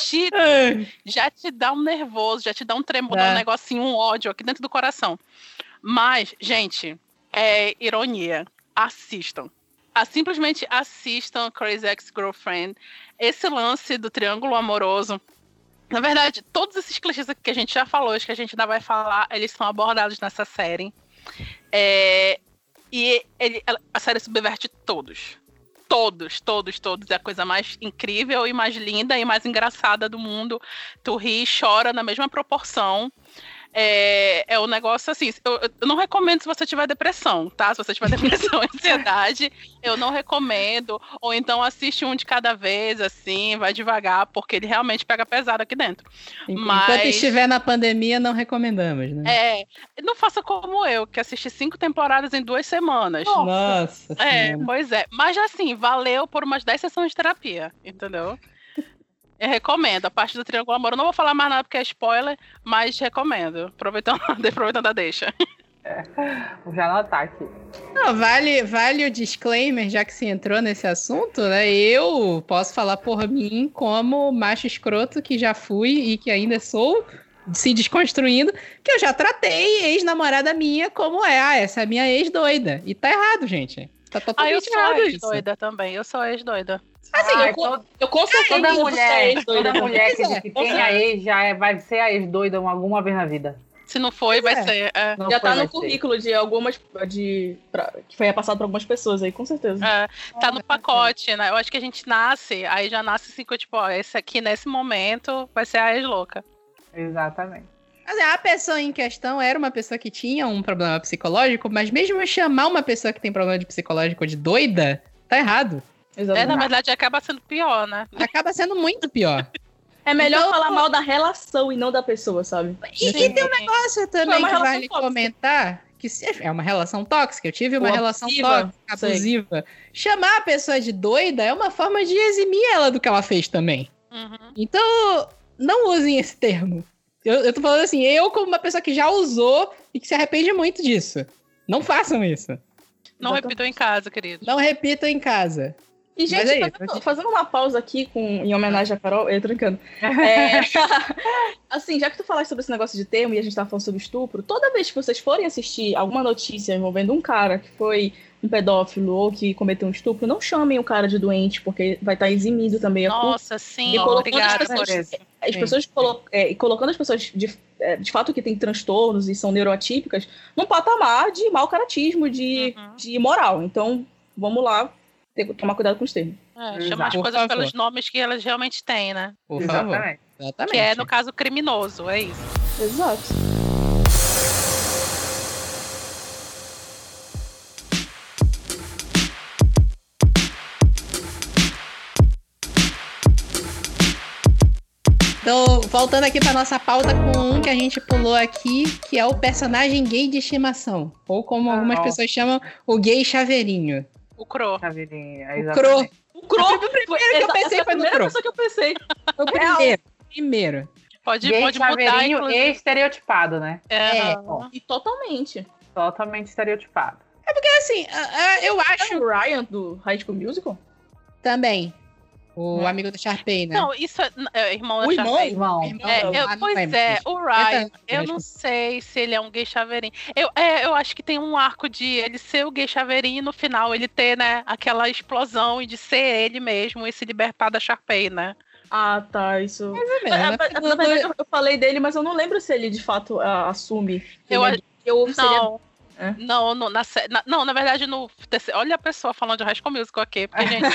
Speaker 4: título já te dá um nervoso, já te dá um tremor,
Speaker 1: Dá.
Speaker 4: um negocinho, um ódio aqui dentro do coração. Mas, gente, é ironia. Assistam. Ah, simplesmente assistam Crazy Ex-Girlfriend. Esse lance do triângulo amoroso. Na verdade, todos esses clichês que a gente já falou, que a gente ainda vai falar, eles são abordados nessa série. É, e ele- a série subverte todos. Todos, todos, todos. É a coisa mais incrível e mais linda e mais engraçada do mundo. Tu ri e chora na mesma proporção. É, é um negócio assim. Eu, eu não recomendo se você tiver depressão, tá? Se você tiver depressão e ansiedade, eu não recomendo. Ou então assiste um de cada vez, assim, vai devagar, porque ele realmente pega pesado aqui dentro.
Speaker 1: Enquanto
Speaker 4: Mas-
Speaker 1: estiver na pandemia, não recomendamos, né?
Speaker 4: É, não faça como eu, que assisti cinco temporadas em duas semanas.
Speaker 1: Nossa.
Speaker 4: É,
Speaker 1: Senhora.
Speaker 4: pois é. Mas assim, valeu por umas 10 sessões de terapia, entendeu? Eu recomendo. A parte do Triângulo Amor, eu não vou falar mais nada porque é spoiler, mas recomendo. Aproveitando, aproveitando a deixa.
Speaker 2: Vou já anotar aqui.
Speaker 1: Não, vale, vale o disclaimer, já que se entrou nesse assunto, né? Eu posso falar por mim como macho escroto que já fui e que ainda sou, se desconstruindo, que eu já tratei ex-namorada minha como é, ah, essa é a minha ex-doida. E tá errado, gente. Tá
Speaker 4: Ah, eu
Speaker 1: totalmente
Speaker 4: sou ex-doida também. Eu sou ex-doida.
Speaker 3: Assim,
Speaker 2: Ai,
Speaker 3: eu, com,
Speaker 2: toda-
Speaker 3: eu com certeza
Speaker 2: Toda
Speaker 3: ser
Speaker 2: mulher, toda mulher que,
Speaker 1: é,
Speaker 2: que
Speaker 3: com
Speaker 2: tem a ex já é- vai ser a ex-doida alguma vez na vida.
Speaker 4: Se não foi, vai
Speaker 1: é.
Speaker 4: ser. É,
Speaker 3: Já
Speaker 2: foi,
Speaker 3: tá no
Speaker 2: ser.
Speaker 3: currículo de algumas. De, pra- que foi passado pra algumas pessoas aí, com certeza.
Speaker 4: é, tá no pacote, né? Eu acho que a gente nasce, aí já nasce assim, tipo, ó, esse aqui nesse momento vai ser a ex-louca.
Speaker 2: Exatamente.
Speaker 1: Mas é, a pessoa em questão era uma pessoa que tinha um problema psicológico, mas mesmo eu chamar uma pessoa que tem problema de psicológico de doida, tá errado.
Speaker 4: É,
Speaker 3: Exatamente.
Speaker 4: na verdade, acaba sendo pior, né?
Speaker 1: Acaba sendo muito pior.
Speaker 3: É melhor
Speaker 1: Então-
Speaker 3: falar mal da relação e não da pessoa, sabe?
Speaker 1: E, e tem um negócio também
Speaker 3: uma
Speaker 1: que vale
Speaker 3: tóxica.
Speaker 1: comentar, que se- é uma relação tóxica. Eu tive uma
Speaker 3: Ou
Speaker 1: relação
Speaker 3: abusiva,
Speaker 1: tóxica,
Speaker 3: sei.
Speaker 1: abusiva. Chamar a pessoa de doida é uma forma de eximir ela do que ela fez também.
Speaker 4: Uhum.
Speaker 1: Então, não usem esse termo. Eu, eu tô falando assim, eu como uma pessoa que já usou e que se arrepende muito disso. Não façam isso.
Speaker 4: Não repitam em casa, querido.
Speaker 1: Não repitam em casa.
Speaker 3: E, gente,
Speaker 1: Mas aí,
Speaker 3: fazendo, fazendo uma pausa aqui com, em homenagem a Carol, eu trancando. É, assim, já que tu falaste sobre esse negócio de termo e a gente tava falando sobre estupro, toda vez que vocês forem assistir alguma notícia envolvendo um cara que foi um pedófilo ou que cometeu um estupro, não chamem o cara de doente, porque vai estar eximindo também a culpa.
Speaker 4: Nossa, sim,
Speaker 3: E colocando
Speaker 4: obrigada
Speaker 3: as
Speaker 4: por
Speaker 3: pessoas-
Speaker 4: isso.
Speaker 3: As
Speaker 1: Sim.
Speaker 3: pessoas colo é, e colocando as pessoas de, é, de fato que têm transtornos e são neuroatípicas num patamar de mau caratismo, de,
Speaker 4: Uhum.
Speaker 3: de moral. Então, vamos lá ter, tomar cuidado com os termos.
Speaker 4: É,
Speaker 2: Exato.
Speaker 4: chamar as coisas
Speaker 1: favor.
Speaker 4: pelos nomes que elas realmente têm, né?
Speaker 1: Por favor.
Speaker 2: Exatamente.
Speaker 1: Exatamente.
Speaker 4: Que é, no caso, criminoso, é isso.
Speaker 3: Exato.
Speaker 1: Então, voltando aqui pra nossa pauta com um que a gente pulou aqui, que é o personagem gay de estimação. Ou como
Speaker 2: Ah,
Speaker 1: algumas
Speaker 2: ó.
Speaker 1: pessoas chamam, o gay chaveirinho.
Speaker 4: O Cro.
Speaker 2: Chaveirinha,
Speaker 1: O
Speaker 2: exatamente.
Speaker 1: Cro.
Speaker 3: O Crow
Speaker 1: O primeiro que eu pensei
Speaker 3: essa é a
Speaker 1: foi no
Speaker 3: primeira pessoa que eu pensei.
Speaker 1: O primeiro. Primeiro.
Speaker 4: Pode,
Speaker 2: Gay
Speaker 4: pode mudar, inclusive.
Speaker 2: e estereotipado, né?
Speaker 4: É,
Speaker 1: É.
Speaker 3: E totalmente.
Speaker 2: Totalmente estereotipado.
Speaker 1: Assim, ah, ah, eu
Speaker 3: É
Speaker 1: acho
Speaker 3: o Ryan do High School Musical?
Speaker 1: também. O
Speaker 3: Hum.
Speaker 1: amigo do Sharpay, né?
Speaker 4: Não, isso é, é irmão da
Speaker 3: O irmão?
Speaker 4: Sharpay.
Speaker 2: Irmão.
Speaker 1: Irmão.
Speaker 4: É,
Speaker 1: Não,
Speaker 4: eu-
Speaker 1: ah, não
Speaker 4: pois
Speaker 1: lembro,
Speaker 4: é,
Speaker 1: gente.
Speaker 4: o Ryan,
Speaker 1: Tenta-
Speaker 4: eu não sei se ele é um gay chaveirinho. Eu, é, eu acho que tem um arco de ele ser o gay chaveirinho e no final ele ter, né, aquela explosão e de ser ele mesmo e se libertar da Sharpay, né?
Speaker 3: Ah, tá. Isso.
Speaker 1: É,
Speaker 3: Na,
Speaker 1: né?
Speaker 3: na- na verdade, eu- eu falei dele, mas eu não lembro se ele de fato ah, assume.
Speaker 4: Eu
Speaker 3: ele é
Speaker 4: a-
Speaker 3: gay ou se ele é
Speaker 4: Não, no- na, na- não, na verdade, no terceiro- olha a pessoa falando de High School Musical aqui, porque, gente,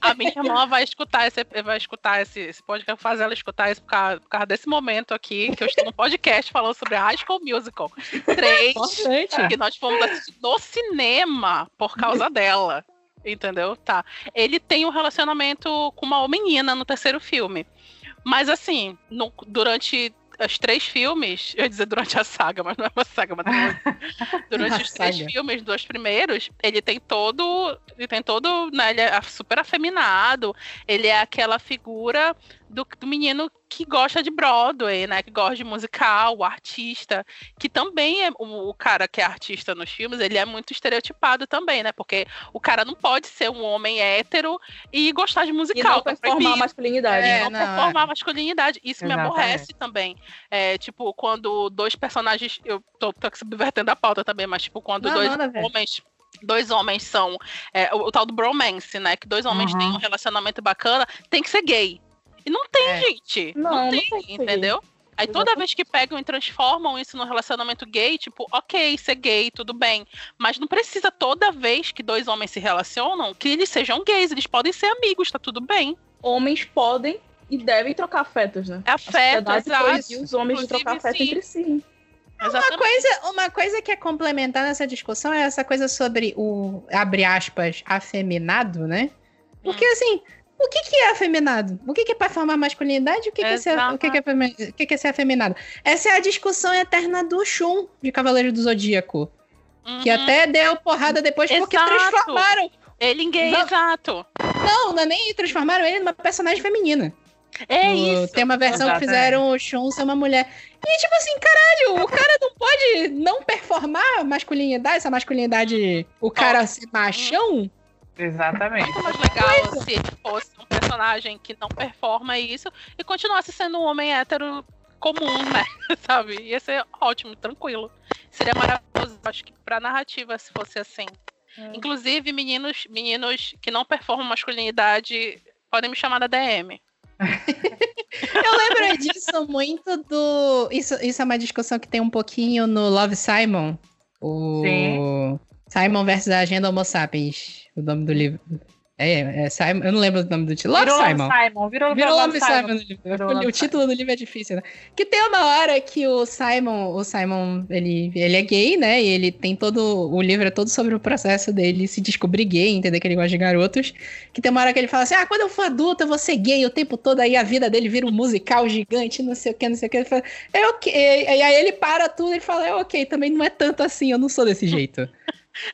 Speaker 4: a minha irmã vai escutar esse, vai escutar esse, esse podcast, fazer ela escutar isso por causa, por causa desse momento aqui, que eu estou no podcast falando sobre High School Musical 3,
Speaker 1: Importante.
Speaker 4: que nós fomos assistir no cinema por causa dela. Entendeu? Tá. Ele tem um relacionamento com uma menina no terceiro filme. Mas assim, no- durante os três filmes, eu ia dizer durante a saga, mas não é uma saga, mas durante, durante os três
Speaker 1: Saga.
Speaker 4: filmes, dos primeiros, ele tem todo. Ele tem todo. Né, ele é super afeminado. Ele é aquela figura do, do menino que gosta de Broadway, né? Que gosta de musical, o artista, que também é o, o cara que é artista nos filmes, ele é muito estereotipado também, né? Porque o cara não pode ser um homem hétero e gostar de
Speaker 3: E
Speaker 4: musical.
Speaker 3: não
Speaker 4: tá
Speaker 3: performar a masculinidade.
Speaker 1: É,
Speaker 4: não,
Speaker 1: não,
Speaker 4: performar a masculinidade. Isso me
Speaker 2: Exatamente.
Speaker 4: aborrece também. É, tipo, quando dois personagens. Eu tô, tô subvertendo a pauta também, mas, tipo, quando
Speaker 1: Não,
Speaker 4: dois
Speaker 1: ver.
Speaker 4: homens. Dois homens são. é, o, o tal do bromance, né? Que dois homens
Speaker 2: Uhum.
Speaker 4: têm um relacionamento bacana, tem que ser gay. E não tem,
Speaker 1: É.
Speaker 4: gente.
Speaker 3: Não,
Speaker 4: Não,
Speaker 3: não
Speaker 4: tem,
Speaker 3: tem que ser
Speaker 4: entendeu? Aí toda
Speaker 3: Exatamente.
Speaker 4: vez que pegam e transformam isso num relacionamento gay, tipo, ok, ser gay, tudo bem. Mas não precisa toda vez que dois homens se relacionam que eles sejam gays. Eles podem ser amigos, tá tudo bem.
Speaker 3: Homens podem e devem trocar afetos, né?
Speaker 4: É
Speaker 3: A
Speaker 4: afeto,
Speaker 3: sociedade
Speaker 4: exato.
Speaker 3: os homens de trocar afeto
Speaker 4: sim.
Speaker 3: entre si.
Speaker 1: Uma coisa, uma coisa que é complementar nessa discussão é essa coisa sobre o, abre aspas, afeminado, né? Porque assim, o que, que é afeminado? O que, que é pra formar masculinidade? O que, que, é, ser, o que, que, é, o que, que é ser afeminado? Essa é a discussão eterna do Shun, de Cavaleiro do Zodíaco. Que
Speaker 4: Uhum.
Speaker 1: até deu porrada depois porque
Speaker 4: Exato.
Speaker 1: transformaram.
Speaker 4: Ele gay,
Speaker 1: Não.
Speaker 4: exato.
Speaker 1: Não, não é nem transformaram ele numa personagem feminina.
Speaker 4: É isso.
Speaker 1: Tem uma versão
Speaker 2: Exatamente.
Speaker 1: que fizeram o Shun ser uma mulher. E tipo assim, caralho, o cara não pode não performar masculinidade, essa masculinidade, o cara ser machão?
Speaker 2: Exatamente.
Speaker 4: Muito mais legal se ele fosse um personagem que não performa isso e continuasse sendo um homem hétero comum, né? Sabe? Ia ser ótimo, tranquilo. Seria maravilhoso, acho que pra narrativa, se fosse assim. Inclusive, meninos, meninos que não performam masculinidade podem me chamar da DM.
Speaker 1: Eu lembro disso muito do. Isso, isso é uma discussão que tem um pouquinho no Love Simon. O
Speaker 2: Sim.
Speaker 1: Simon versus a Agenda Homo Sapiens. O nome do livro. É, é Simon. Eu não lembro o nome do título. Love
Speaker 2: Virou
Speaker 1: Simon.
Speaker 2: Simon. Virou,
Speaker 1: Virou
Speaker 2: Love
Speaker 1: Simon no livro.
Speaker 2: Virou
Speaker 1: O
Speaker 2: Love
Speaker 1: título do livro é difícil, né? Que tem uma hora que o Simon, o Simon, ele, ele é gay, né? E ele tem todo. O livro é todo sobre o processo dele se descobrir gay, entender que ele gosta de garotos. Que tem uma hora que ele fala assim: ah, quando eu for adulto, eu vou ser gay o tempo todo, aí a vida dele vira um musical gigante, não sei o que, não sei o que. Ele fala, é ok. E aí ele para tudo e fala: é ok, também não é tanto assim, eu não sou desse jeito.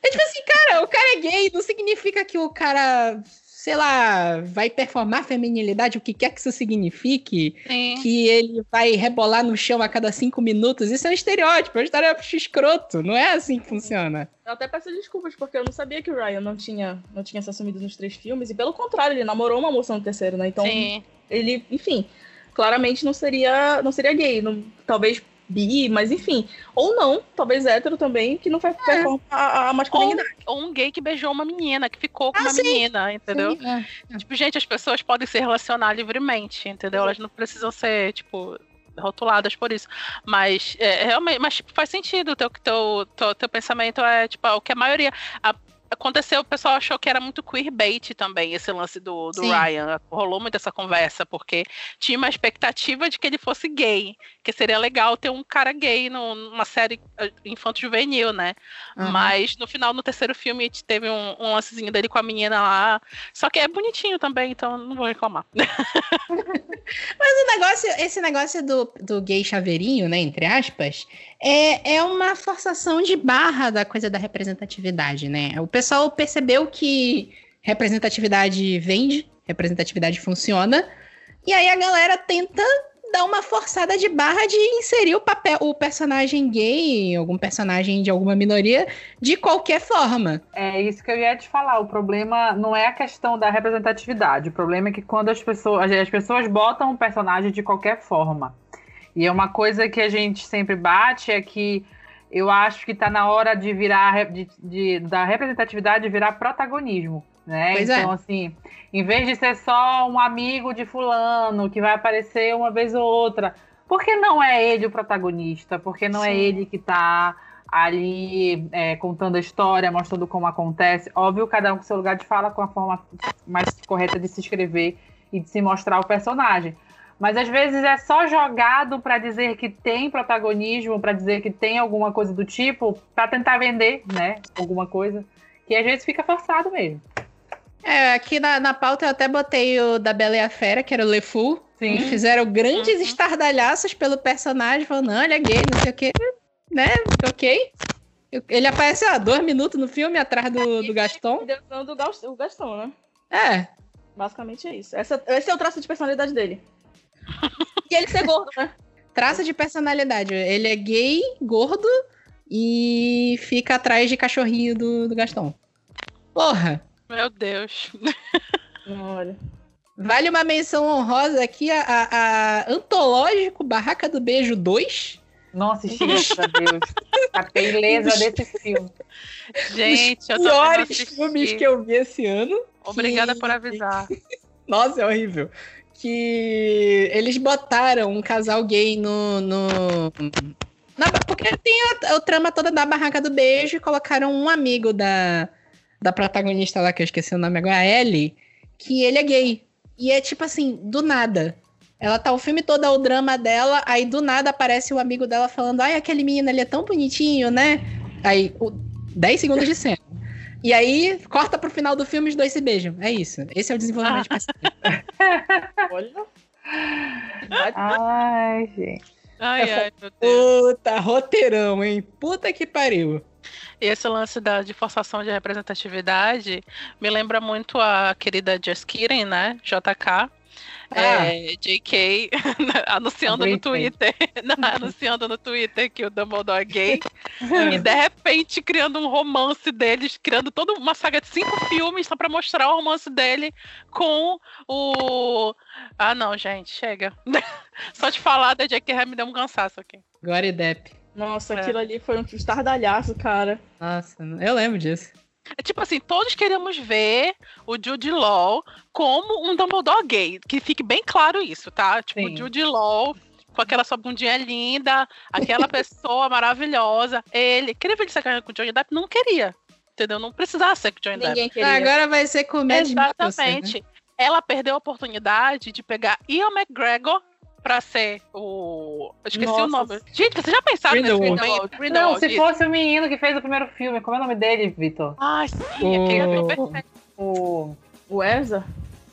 Speaker 1: É tipo assim, cara, o cara é gay, não significa que o cara, sei lá, vai performar feminilidade, o que quer que isso signifique,
Speaker 4: Sim.
Speaker 1: que ele vai rebolar no chão a cada cinco minutos. Isso é um estereótipo, é um estereótipo escroto, não é assim que funciona.
Speaker 3: Eu até peço desculpas, porque eu não sabia que o Ryan não tinha, não tinha se assumido nos três filmes. E pelo contrário, ele namorou uma moça no terceiro, né? Então,
Speaker 4: Sim.
Speaker 3: ele, enfim, claramente não seria, não seria gay. Não, talvez bi, mas enfim. Ou não, talvez hétero também, que não vai performar a, a masculinidade.
Speaker 4: Ou um gay que beijou uma menina, que ficou com
Speaker 1: Ah,
Speaker 4: uma
Speaker 1: sim.
Speaker 4: menina, entendeu?
Speaker 1: Sim, é.
Speaker 4: Tipo, gente, as pessoas podem se relacionar livremente, entendeu? Elas não precisam ser, tipo, rotuladas por isso. Mas é, realmente, mas tipo, faz sentido. O teu, teu, teu, teu pensamento é, tipo, o que a maioria. a- aconteceu, o pessoal achou que era muito queerbait também, esse lance do, do
Speaker 1: Sim.
Speaker 4: Ryan. Rolou muito essa conversa, porque tinha uma expectativa de que ele fosse gay. Que seria legal ter um cara gay num- numa série eh, infanto-juvenil, né?
Speaker 1: Aham.
Speaker 4: Mas no final, no terceiro filme, teve um, um lancezinho dele com a menina lá. Só que é bonitinho também, então não vou reclamar.
Speaker 1: Negócio, esse negócio do, do gay chaveirinho, né, entre aspas, é, é uma forçação de barra da coisa da representatividade, né? O pessoal percebeu que representatividade vende, representatividade funciona, e aí a galera tenta dar uma forçada de barra de inserir o papel, o personagem gay, algum personagem de alguma minoria, de qualquer forma.
Speaker 2: É isso que eu ia te falar. O problema não é a questão da representatividade. O problema é que quando as pessoas, as pessoas botam um personagem de qualquer forma. E é uma coisa que a gente sempre bate é que eu acho que tá na hora de virar de, de- da representatividade virar protagonismo, né?
Speaker 1: Pois é.
Speaker 2: então assim, em vez de ser só um amigo de fulano que vai aparecer uma vez ou outra, por que não é ele o protagonista? Por que não é
Speaker 1: Sim.
Speaker 2: ele que tá ali é, contando a história, mostrando como acontece. Óbvio, cada um com seu lugar de fala, com a forma mais correta de se escrever e de se mostrar o personagem. Mas às vezes é só jogado para dizer que tem protagonismo, para dizer que tem alguma coisa do tipo, para tentar vender, né? Alguma coisa. Que às vezes fica forçado mesmo.
Speaker 1: É, aqui na, na pauta eu até botei o da Bela e a Fera, que era o LeFou.
Speaker 2: Sim.
Speaker 1: E fizeram grandes
Speaker 4: Uhum.
Speaker 1: estardalhaços pelo personagem, falando, não, ele é gay, não sei o quê. Né? Ok. Ele aparece, ah, dois minutos no filme atrás do, do Gaston.
Speaker 3: Dando o Gas- o Gastão, né?
Speaker 1: É.
Speaker 3: Basicamente é isso. Essa, esse é o traço de personalidade dele. e ele ser gordo, né?
Speaker 1: Traço de personalidade. Ele é gay, gordo e fica atrás de cachorrinho do, do Gaston. Porra!
Speaker 4: Meu Deus.
Speaker 3: Olha.
Speaker 1: Vale uma menção honrosa aqui a, a- a Antológico Barraca do Beijo 2.
Speaker 2: Nossa, graças a Deus. A beleza desse filme.
Speaker 4: Gente, eu
Speaker 1: Os
Speaker 4: não
Speaker 1: piores filmes que eu vi esse ano.
Speaker 4: Obrigada
Speaker 1: que-
Speaker 4: por avisar.
Speaker 1: Nossa, é horrível. Que eles botaram um casal gay no. no... na- porque tem a, a trama toda da barraca do beijo e colocaram um amigo da, da protagonista lá, que eu esqueci o nome agora, a Ellie, que ele é gay. E é tipo assim, do nada. Ela tá o filme todo, é o drama dela, aí do nada aparece o amigo dela falando: Ai, aquele menino, ele é tão bonitinho, né? Aí, o, 10 segundos de cena. E aí, corta pro final do filme, os dois se beijam. É isso. Esse é o desenvolvimento de personagem.
Speaker 3: Olha.
Speaker 2: Ai, gente.
Speaker 4: Ai, ai, meu Deus.
Speaker 1: Puta, roteirão, hein? Puta que pariu.
Speaker 4: E esse lance da, de forçação de representatividade me lembra muito a querida Just Kidding, né? JK.
Speaker 1: Ah.
Speaker 4: É, JK anunciando no. Twitter, não, anunciando no Twitter que o Dumbledore é gay e de repente criando um romance deles, criando toda uma saga de cinco filmes só pra mostrar o romance dele com o ah não gente chega só de falar da JK me deu um cansaço aqui
Speaker 1: Glória Depp.
Speaker 3: Nossa,
Speaker 4: É.
Speaker 3: aquilo ali foi um estardalhaço, cara.
Speaker 1: Nossa, eu lembro disso.
Speaker 4: É tipo assim, todos queremos ver o Jude Law como um Dumbledore gay. Que fique bem claro isso, tá? Tipo,
Speaker 2: Sim.
Speaker 4: o Jude Law com aquela sua bundinha linda, aquela pessoa maravilhosa. Ele, queria ver ele casar com o Johnny Depp? Não queria. Entendeu? Não precisava ser com o Johnny Depp.
Speaker 3: Ninguém queria.
Speaker 1: Agora vai ser comédia
Speaker 4: Exatamente. Ela perdeu a oportunidade de pegar Ian McGregor pra ser o. Eu esqueci o
Speaker 3: Nossa.
Speaker 4: nome. Gente, vocês já pensaram nesse
Speaker 1: Grindelwald.
Speaker 4: momento?
Speaker 2: Não,
Speaker 4: Grindelwald,
Speaker 2: se
Speaker 4: isso.
Speaker 2: fosse o menino que fez o primeiro filme, como é o nome dele, Vitor?
Speaker 4: Ai, sim,
Speaker 1: O-
Speaker 4: aquele perfeito.
Speaker 2: O.
Speaker 3: O Erza?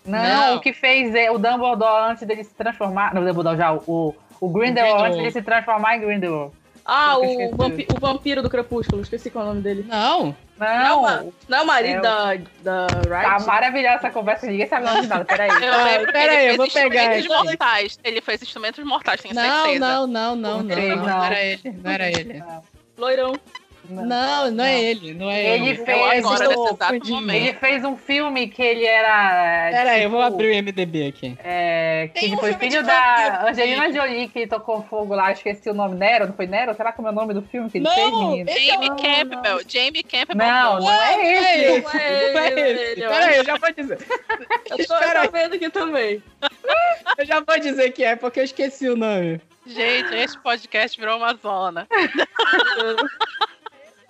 Speaker 2: Não,
Speaker 1: Não.
Speaker 2: o que fez é, o Dumbledore antes dele se transformar. Não, o Dumbledore já, o, o Grindelwald antes
Speaker 1: Grindelwald.
Speaker 2: dele se transformar em Grindelwald.
Speaker 3: Ah,
Speaker 2: Eu
Speaker 3: o, vampi- o vampiro do Crepúsculo. Esqueci qual é o nome dele.
Speaker 1: Não.
Speaker 2: Não,
Speaker 3: Não, Não é o marido
Speaker 2: É o-
Speaker 3: da, da
Speaker 2: tá
Speaker 3: Wright?
Speaker 2: maravilhosa essa conversa, ninguém sabe o nome de nada, peraí.
Speaker 4: Eu
Speaker 1: Ah,
Speaker 4: lembro que
Speaker 1: pera aí,
Speaker 4: ele
Speaker 1: eu vou
Speaker 4: fez
Speaker 1: pegar
Speaker 4: instrumentos mortais. Ele fez instrumentos mortais, tenho
Speaker 1: Não,
Speaker 4: certeza.
Speaker 1: não, não, não, não,
Speaker 2: Sei,
Speaker 1: não.
Speaker 2: não.
Speaker 1: Não era ele. Não era ele.
Speaker 3: Loirão.
Speaker 1: Não, não é ele. Não é
Speaker 2: Ele
Speaker 1: ele.
Speaker 2: fez
Speaker 4: agora, momento.
Speaker 2: Ele fez um filme que ele era.
Speaker 1: Pera aí, eu vou
Speaker 2: tipo,
Speaker 1: abrir o MDB aqui.
Speaker 2: É, que
Speaker 1: Tem um
Speaker 2: foi filho da
Speaker 1: vampiro.
Speaker 2: Angelina Jolie que tocou fogo lá, esqueci o nome, Nero, não foi Nero? Será que é o nome do filme que ele
Speaker 1: Não,
Speaker 2: fez, menino?
Speaker 1: esse
Speaker 4: Jamie
Speaker 2: Não,
Speaker 4: Campbell. Jamie Campbell.
Speaker 2: Não, não é
Speaker 1: Não é
Speaker 2: esse.
Speaker 1: esse.
Speaker 3: Não é
Speaker 1: Não é
Speaker 3: ele,
Speaker 1: esse.
Speaker 3: eu
Speaker 1: já vou dizer.
Speaker 3: Eu tô,
Speaker 1: Espera
Speaker 3: eu tô vendo aqui também.
Speaker 1: Eu já vou dizer que é, porque eu esqueci o nome.
Speaker 4: Gente, esse podcast virou uma zona.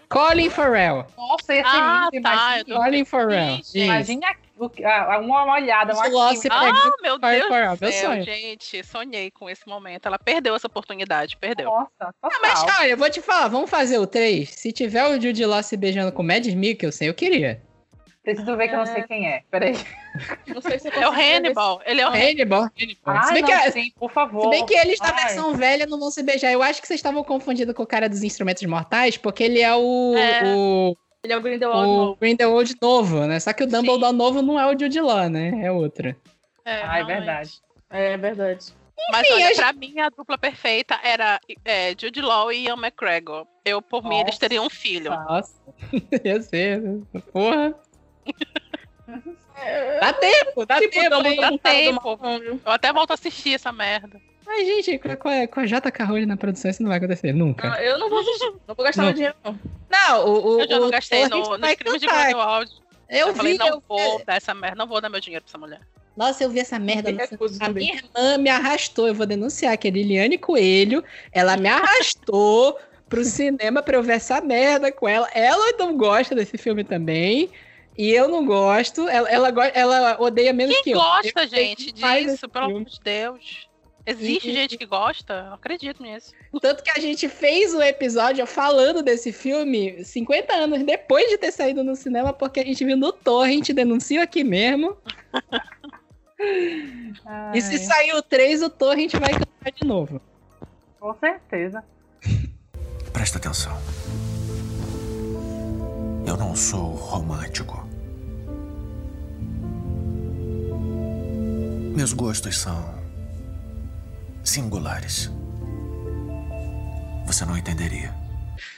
Speaker 1: Colin Farrell.
Speaker 2: Nossa, esse
Speaker 4: Ah,
Speaker 2: lindo,
Speaker 4: tá,
Speaker 2: imagina.
Speaker 1: Colin Farrell.
Speaker 2: Imagina a- uma, olhada, uma
Speaker 4: Ah, meu
Speaker 1: Colin
Speaker 4: Deus
Speaker 1: Farrell,
Speaker 4: do
Speaker 1: meu
Speaker 4: céu,
Speaker 1: sonho.
Speaker 4: gente. Sonhei com esse momento. Ela perdeu essa oportunidade, perdeu.
Speaker 2: Nossa,
Speaker 1: Ah, mas
Speaker 2: total.
Speaker 1: olha, eu vou te falar, vamos fazer o 3. Se tiver o Jude Law se beijando com o Mads Mikkelsen, eu queria.
Speaker 2: Preciso ver que eu não sei quem é. Peraí.
Speaker 3: Não sei se
Speaker 4: É o Hannibal. Ele é o
Speaker 1: Hannibal. Hannibal. se,
Speaker 2: Ai,
Speaker 1: bem
Speaker 2: não,
Speaker 1: que, é,
Speaker 2: sim, por favor.
Speaker 1: se bem que eles na
Speaker 2: Ai.
Speaker 1: versão velha não vão se beijar. Eu acho que vocês estavam confundindo com o cara dos instrumentos mortais, porque ele é o,
Speaker 4: É.
Speaker 1: o,
Speaker 3: Ele é o Grindelwald
Speaker 1: o
Speaker 3: novo.
Speaker 1: Grindelwald novo, né? Só que o Dumbledore novo não é o Jude Law, né? É outro.
Speaker 4: É,
Speaker 2: Ai,
Speaker 4: realmente.
Speaker 2: verdade.
Speaker 3: É verdade.
Speaker 4: Mas
Speaker 1: Enfim,
Speaker 4: olha,
Speaker 1: a gente-
Speaker 4: pra mim a dupla perfeita era é, Jude Law e Ian McGregor. Eu, por mim, eles
Speaker 2: Nossa.
Speaker 4: teriam um filho.
Speaker 1: Nossa. Ia ser. Porra. Dá tempo, dá
Speaker 3: Tipo,
Speaker 1: tempo.
Speaker 3: Cara do
Speaker 4: tempo. Eu até volto a assistir essa merda.
Speaker 1: Mas, gente, com, a, com a JK Rowling na produção, isso não vai acontecer nunca.
Speaker 3: Ah, eu não vou assistir. Não vou gastar
Speaker 1: Não.
Speaker 3: meu dinheiro, não.
Speaker 1: Não, o, o,
Speaker 4: Eu já não
Speaker 1: o
Speaker 4: gastei no, nos crimes de. Grindelwald.
Speaker 1: Eu,
Speaker 4: Eu, falei,
Speaker 1: vi,
Speaker 4: não
Speaker 1: eu
Speaker 4: vou dar essa merda, não vou dar meu dinheiro pra essa mulher.
Speaker 1: Nossa, eu vi essa merda. A minha irmã me arrastou, eu vou denunciar, que é Liliane Coelho. Ela me arrastou pro cinema pra eu ver essa merda com ela. Ela não gosta desse filme também. E eu não gosto. Ela, ela, ela odeia menos
Speaker 4: Quem
Speaker 1: que eu.
Speaker 4: gosta,
Speaker 1: Eu
Speaker 4: gente,
Speaker 1: mais esse
Speaker 4: disso? Pelo amor de Deus. Existe
Speaker 1: E-
Speaker 4: gente que gosta? Eu acredito nisso.
Speaker 1: Tanto que a gente fez o episódio falando desse filme 50 anos depois de ter saído no cinema, porque a gente viu no Torrent, denuncia aqui mesmo. E se
Speaker 2: Ai,
Speaker 1: sair o 3, o Torrent vai cantar de novo.
Speaker 2: Com certeza.
Speaker 5: Presta atenção. Eu não sou romântico. Meus gostos são singulares. Você não entenderia.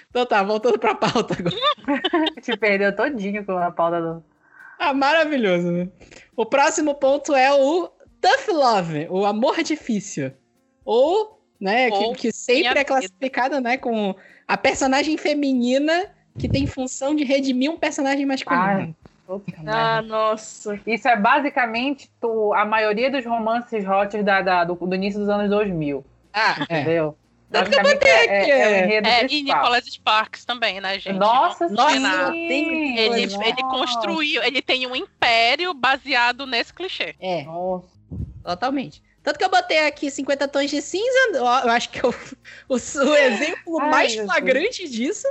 Speaker 1: Então tá, voltando pra pauta agora.
Speaker 2: Te perdeu todinho com a pauta do.
Speaker 1: Ah, maravilhoso, né? O próximo ponto é o Tough Love, o amor difícil. Ou, né,
Speaker 4: Ou
Speaker 1: que, que sempre é classificada, né, com a personagem feminina que tem função de redimir um personagem masculino.
Speaker 2: Ai, puta
Speaker 3: Ah,
Speaker 2: merda.
Speaker 3: nossa.
Speaker 2: Isso é basicamente tu- a maioria dos romances hot da, da- do, do início dos anos 2000.
Speaker 1: Ah, é.
Speaker 2: Entendeu?
Speaker 1: Dá pra
Speaker 2: Basicamente é,
Speaker 1: aqui,
Speaker 2: é, é o
Speaker 1: é.
Speaker 2: enredo
Speaker 4: É, e. Nicholas Sparks também, né, gente?
Speaker 2: Nossa,
Speaker 1: Nossa,
Speaker 2: sim.
Speaker 3: tem
Speaker 4: Ele, ele construiu, ele tem um império baseado nesse clichê.
Speaker 1: É,
Speaker 2: Nossa.
Speaker 1: totalmente. Tanto que eu botei aqui 50 tons de cinza, eu acho que é o, o, o exemplo
Speaker 2: Ai,
Speaker 1: mais flagrante disso.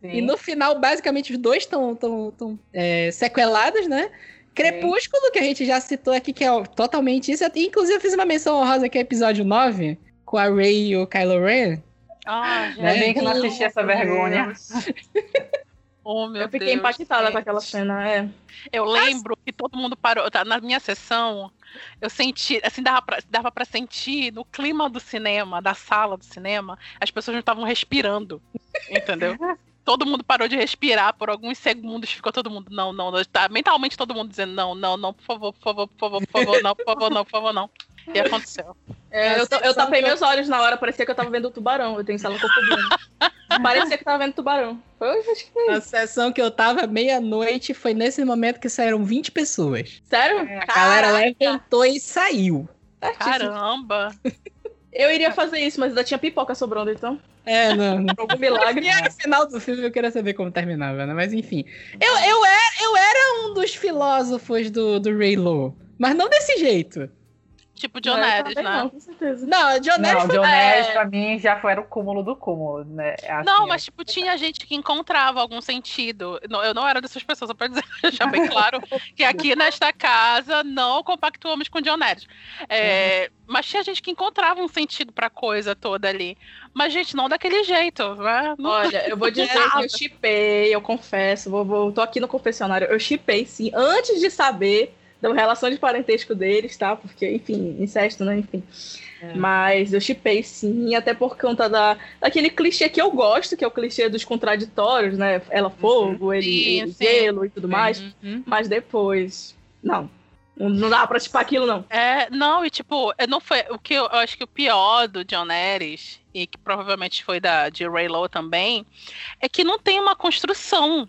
Speaker 2: Sim.
Speaker 1: E no final, basicamente, os dois estão tão, tão, é, sequelados, né? Crepúsculo, que a gente já citou aqui, que é totalmente isso. Inclusive, eu fiz uma menção honrosa aqui, episódio 9, com a Rey e o Kylo Ren.
Speaker 4: Ah, gente.
Speaker 2: Ainda bem que eu não assisti essa vergonha.
Speaker 4: Oh, meu
Speaker 3: Eu fiquei
Speaker 4: Deus,
Speaker 3: impactada
Speaker 4: gente.
Speaker 3: com aquela cena, é.
Speaker 4: Eu lembro que todo mundo parou. tá, Na minha sessão, eu senti, assim, dava pra, dava pra sentir no clima do cinema, da sala do cinema, as pessoas não estavam respirando. Entendeu? todo mundo parou de respirar por alguns segundos, ficou todo mundo, não, não, não. Tá, mentalmente todo mundo dizendo, não, não, não, por favor, por favor, por favor, por favor, não, por favor, não, por favor, não. E aconteceu.
Speaker 3: É, eu, eu tapei meus olhos na hora, parecia que eu tava vendo o tubarão. Eu tenho salacofobia. parecia que tava vendo tubarão. Foi, acho que foi
Speaker 1: A sessão que eu tava meia-noite foi nesse momento que saíram 20 pessoas.
Speaker 3: Sério?
Speaker 2: É,
Speaker 1: A galera levantou e saiu.
Speaker 4: Caramba.
Speaker 3: Eu iria fazer isso, mas ainda tinha pipoca sobrando, então.
Speaker 1: É, não, não.
Speaker 3: Algum milagre.
Speaker 1: E no final do filme eu queria saber como terminava, né? Mas enfim. Eu, eu, era, eu era um dos filósofos do, do Raylo. Mas não desse jeito.
Speaker 4: Tipo John
Speaker 3: também
Speaker 4: né?
Speaker 3: Não, com certeza.
Speaker 1: Não, John foi
Speaker 2: John
Speaker 3: é.
Speaker 2: Pra mim já foi, era o cúmulo do cúmulo, né? Assim,
Speaker 4: Não, mas tipo, tinha gente que encontrava algum sentido. Não, Eu não era dessas pessoas, só pra dizer, deixar bem claro que aqui nesta casa não compactuamos com John Neres. É, Mas tinha gente que encontrava um sentido pra coisa toda ali. Mas, gente, não daquele jeito, né? Não-
Speaker 3: Olha, eu vou dizer que eu chipei, eu confesso, vou, vou, tô aqui no confessionário, eu chipei sim, antes de saber da relação de parentesco deles, tá? Porque, enfim, incesto, né? Enfim.
Speaker 1: É.
Speaker 3: Mas eu chipei sim, até por conta da, daquele clichê que eu gosto, que é o clichê dos contraditórios, né? Ela fogo, ele,
Speaker 4: Sim,
Speaker 3: ele
Speaker 4: sim.
Speaker 3: gelo e tudo mais.
Speaker 1: Uhum.
Speaker 3: Mas depois, não. Não- dá pra chipar aquilo, não.
Speaker 4: É, não, e tipo, não foi. O que eu, eu acho que o pior do John Neres, e que provavelmente foi da de Ray Lowe também, é que não tem uma construção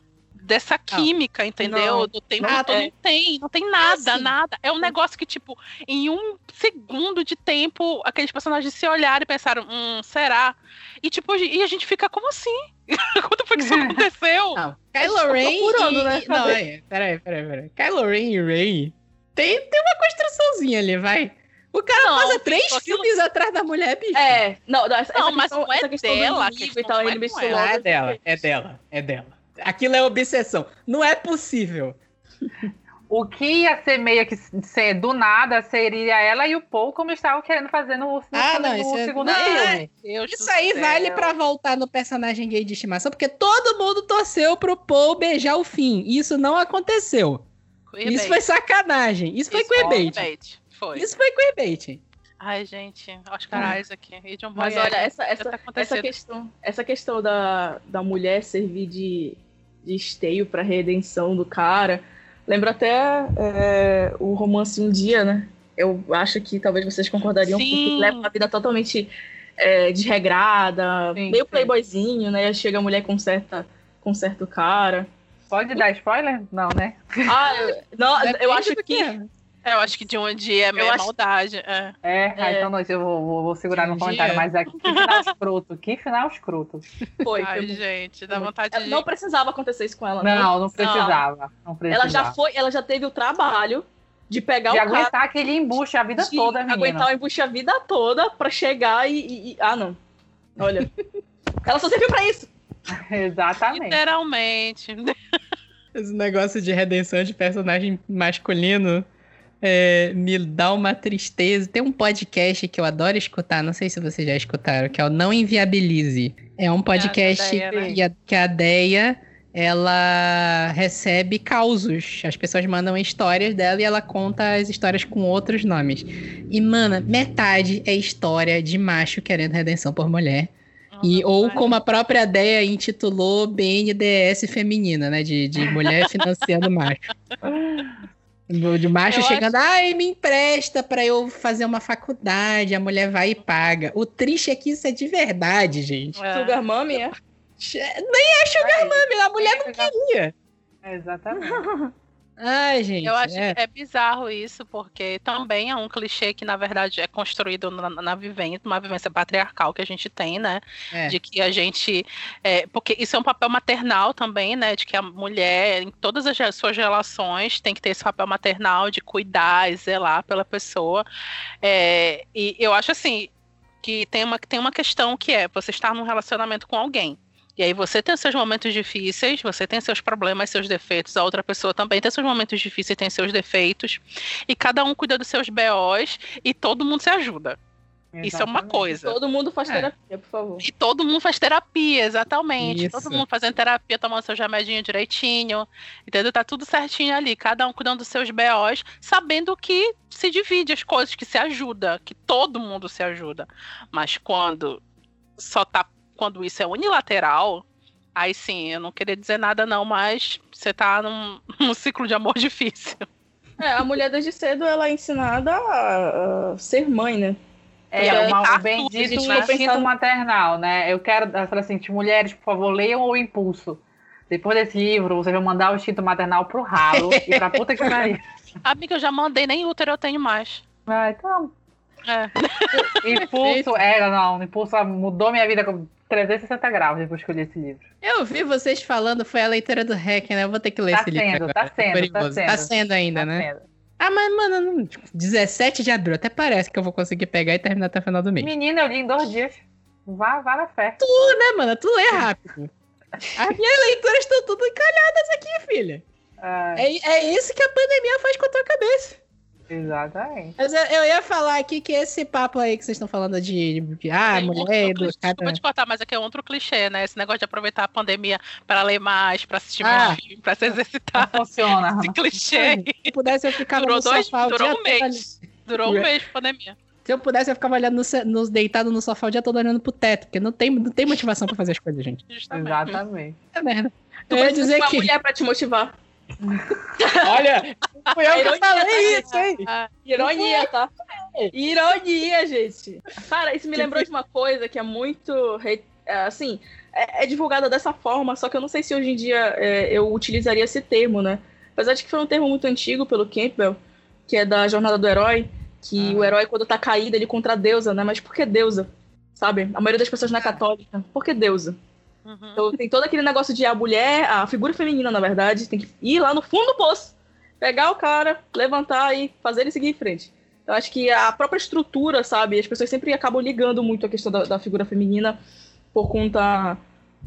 Speaker 4: dessa química, entendeu?
Speaker 3: Não.
Speaker 4: Do tempo
Speaker 1: Nada.
Speaker 4: todo. Não tem, não tem nada,
Speaker 1: assim.
Speaker 4: nada. É um negócio que, tipo, em um segundo de tempo, aqueles personagens se olharam e pensaram, hum, será? E tipo, e a gente fica, como assim? Quando foi que isso aconteceu?
Speaker 1: Não, Kylo Ren
Speaker 3: procurando,
Speaker 1: e...
Speaker 3: né?
Speaker 1: Não, é, peraí, peraí, peraí. Kylo Ren e Rey tem, tem uma construçãozinha ali, vai. O cara
Speaker 4: Não,
Speaker 1: passa três
Speaker 4: só que não-
Speaker 1: filmes atrás da mulher, bicho.
Speaker 3: É, não, essa,
Speaker 4: Não,
Speaker 3: essa
Speaker 4: mas
Speaker 3: questão,
Speaker 4: não é
Speaker 3: essa questão do
Speaker 4: dela, a
Speaker 3: inimigo
Speaker 4: questão
Speaker 3: e tal,
Speaker 4: não é
Speaker 1: Ah, é
Speaker 3: logo
Speaker 1: dela,
Speaker 3: assim.
Speaker 1: é dela, é dela. Aquilo é obsessão. Não é possível.
Speaker 2: O que ia ser meio que ser do nada seria ela e o Paul, como estavam querendo fazer no, no,
Speaker 1: Ah, não,
Speaker 2: no
Speaker 1: isso é-
Speaker 2: segundo
Speaker 1: não,
Speaker 2: filme.
Speaker 4: Deus
Speaker 1: Isso
Speaker 4: do
Speaker 1: aí
Speaker 4: céu.
Speaker 1: vale pra voltar no personagem gay de estimação, porque todo mundo torceu pro Paul beijar o fim. E isso não aconteceu.
Speaker 4: Queerbait.
Speaker 1: Isso foi sacanagem. Isso foi
Speaker 4: Isso foi
Speaker 1: queerbait.
Speaker 4: queerbait. Foi.
Speaker 1: Isso foi queerbait.
Speaker 4: Ai, gente, Oscar Isaac e John
Speaker 3: Mas olha, essa,
Speaker 4: já
Speaker 3: essa,
Speaker 4: tá
Speaker 3: essa questão, essa questão da, da mulher servir de, de esteio pra redenção do cara, lembra até é, o romance Um Dia, né? Eu acho que talvez vocês concordariam, porque
Speaker 4: Sim.
Speaker 3: leva uma vida totalmente é, desregrada,
Speaker 2: Sim,
Speaker 3: meio
Speaker 2: sim.
Speaker 3: playboyzinho, né? Chega a mulher com certa com certo cara.
Speaker 2: Pode dar spoiler? Não, né?
Speaker 3: Ah, eu, não, eu acho que.
Speaker 4: Eu acho que de um dia é meio
Speaker 3: acho-
Speaker 4: maldade. É.
Speaker 2: É, ah,
Speaker 3: É.
Speaker 2: então não, eu vou, vou, vou segurar
Speaker 1: Um
Speaker 2: no comentário,
Speaker 1: dia.
Speaker 2: mas aqui, que final escroto, que final escroto.
Speaker 3: Foi.
Speaker 4: Ai,
Speaker 3: foi
Speaker 4: gente, dá vontade de.
Speaker 3: Não precisava acontecer isso com ela.
Speaker 2: Não, não precisava. Não precisava.
Speaker 3: Ela já foi, ela já teve o trabalho de pegar
Speaker 2: De
Speaker 3: o cara
Speaker 2: aguentar aquele embuste a vida
Speaker 3: de
Speaker 2: toda, menina.
Speaker 3: aguentar o embuste a vida toda pra chegar e, e- e- Ah, não. Olha. ela só serviu pra isso.
Speaker 2: Exatamente.
Speaker 4: Literalmente.
Speaker 1: Esse negócio de redenção de personagem masculino é, me dá uma tristeza. Tem um podcast que eu adoro escutar, não sei se vocês já escutaram, que é o Não Inviabilize. É um podcast
Speaker 4: Deia, né?
Speaker 1: que, a, que a Deia ela recebe causos. As pessoas mandam histórias dela e ela conta as histórias com outros nomes. E, mana, metade é história de macho querendo redenção por mulher. E, ou como a própria Deia intitulou BNDS feminina, né? De, de mulher financiando macho. De macho
Speaker 3: Eu
Speaker 1: chegando, ai, me empresta pra eu fazer uma faculdade. A mulher vai e paga. O triste é que isso é de verdade, gente.
Speaker 4: É.
Speaker 3: Sugar Mummy, é?
Speaker 1: Nem é sugar mummy, a mulher não queria.
Speaker 2: Exatamente.
Speaker 1: Ai, gente.
Speaker 4: Eu acho
Speaker 1: é.
Speaker 4: que é bizarro isso, porque também é um clichê que, na verdade, é construído na, na vivência, uma vivência patriarcal que a gente tem, né?
Speaker 1: É.
Speaker 4: De que a gente. é, porque isso é um papel maternal também, né? De que a mulher, em todas as suas relações, tem que ter esse papel maternal de cuidar e zelar pela pessoa. É, e eu acho assim. Que tem uma, tem uma questão que é você estar num relacionamento com alguém. E aí você tem seus momentos difíceis, você tem seus problemas, seus defeitos, a outra pessoa também tem seus momentos difíceis, tem seus defeitos, e cada um cuida dos seus BOs e todo mundo se ajuda. Isso é uma
Speaker 2: Exatamente.
Speaker 4: coisa.
Speaker 3: Todo mundo faz
Speaker 1: É.
Speaker 3: terapia, por favor.
Speaker 4: E todo mundo faz terapia, exatamente.
Speaker 1: Isso.
Speaker 4: Todo mundo fazendo terapia, tomando seu remedinho direitinho. Entendeu? Tá tudo certinho ali. Cada um cuidando dos seus BOs, sabendo que se divide as coisas, que se ajuda, que todo mundo se ajuda. Mas quando só tá. Quando isso é unilateral, aí sim, eu não queria dizer nada, não, mas você tá num, num ciclo de amor difícil.
Speaker 3: É, a mulher desde cedo ela é ensinada a, a ser mãe, né?
Speaker 2: É,
Speaker 3: É,
Speaker 2: uma,
Speaker 4: tá
Speaker 2: o bendito
Speaker 3: tudo, a gente
Speaker 2: instinto
Speaker 3: pensando-
Speaker 2: maternal, né? Eu quero, eu falo assim, mulheres, por favor, leiam o Impulso. Depois desse livro, vocês vão mandar o instinto maternal pro ralo e pra puta que pariu.
Speaker 4: Amiga, eu já mandei, nem útero eu tenho mais.
Speaker 2: Ah, então,
Speaker 4: É.
Speaker 2: Impulso, é, não, Impulso mudou minha vida 360 graus depois que eu li esse livro.
Speaker 1: Eu vi vocês falando, foi a leitura do Hack, né? Eu vou ter que ler
Speaker 2: Tá
Speaker 1: esse livro.
Speaker 2: sendo,
Speaker 1: agora.
Speaker 2: tá sendo, tá
Speaker 1: Curioso.
Speaker 2: sendo.
Speaker 1: Tá sendo ainda,
Speaker 2: Tá
Speaker 1: né?
Speaker 2: sendo.
Speaker 1: Ah, mas, mano, não- tipo, 17 de abril, até parece que eu vou conseguir pegar e terminar até o final do mês.
Speaker 2: Menina, eu li em dois dias. Vá, vá na fé.
Speaker 1: né, mano? Tu lê rápido. As minhas leituras estão tudo encalhadas aqui, filha. É, é isso que a pandemia faz com a tua cabeça.
Speaker 2: Exatamente.
Speaker 1: Mas eu, eu ia falar aqui que esse papo aí que vocês estão falando de, de ah, mulher
Speaker 4: outro
Speaker 1: educada.
Speaker 4: Desculpa te cortar, mas aqui é outro clichê, né? Esse negócio de aproveitar a pandemia para ler mais, para assistir
Speaker 1: Ah.
Speaker 4: mais filme, para se
Speaker 2: Não
Speaker 4: exercitar.
Speaker 2: funciona.
Speaker 4: Esse clichê
Speaker 1: Se pudesse, eu ficava
Speaker 4: Durou
Speaker 1: no
Speaker 4: dois-
Speaker 1: sofá o
Speaker 4: durou
Speaker 1: dia
Speaker 4: um mês.
Speaker 1: ali.
Speaker 4: durou um mês de pandemia.
Speaker 1: Se eu pudesse, eu ficava olhando no, ce- no- deitado no sofá o dia todo olhando pro teto, porque não tem, não tem motivação pra fazer as coisas, gente.
Speaker 4: Justamente.
Speaker 2: Exatamente.
Speaker 1: É merda.
Speaker 3: Tu
Speaker 1: eu ia
Speaker 3: precisa de
Speaker 1: dizer
Speaker 3: uma
Speaker 1: que.
Speaker 3: mulher pra te motivar.
Speaker 1: Olha, fui eu que
Speaker 3: Ironia,
Speaker 1: falei
Speaker 3: tá?
Speaker 1: isso, hein?
Speaker 3: Ironia, tá? Ironia, gente. Cara, isso me lembrou de uma coisa que é muito. é, Assim, é, é divulgada dessa forma, só que eu não sei se hoje em dia é, eu utilizaria esse termo, né? Apesar de que foi um termo muito antigo pelo Campbell, que é da jornada do herói, que
Speaker 2: Ah.
Speaker 3: o herói, quando tá caído, ele contra a deusa, né? Mas por que deusa? Sabe? A maioria das pessoas não é católica. Por que deusa?
Speaker 4: Uhum.
Speaker 3: Então tem todo aquele negócio de a mulher, a figura feminina, na verdade, tem que ir lá no fundo do poço, pegar o cara, levantar e fazer ele seguir em frente. Eu acho que a própria estrutura, sabe? As pessoas sempre acabam ligando muito a questão da, da figura feminina por conta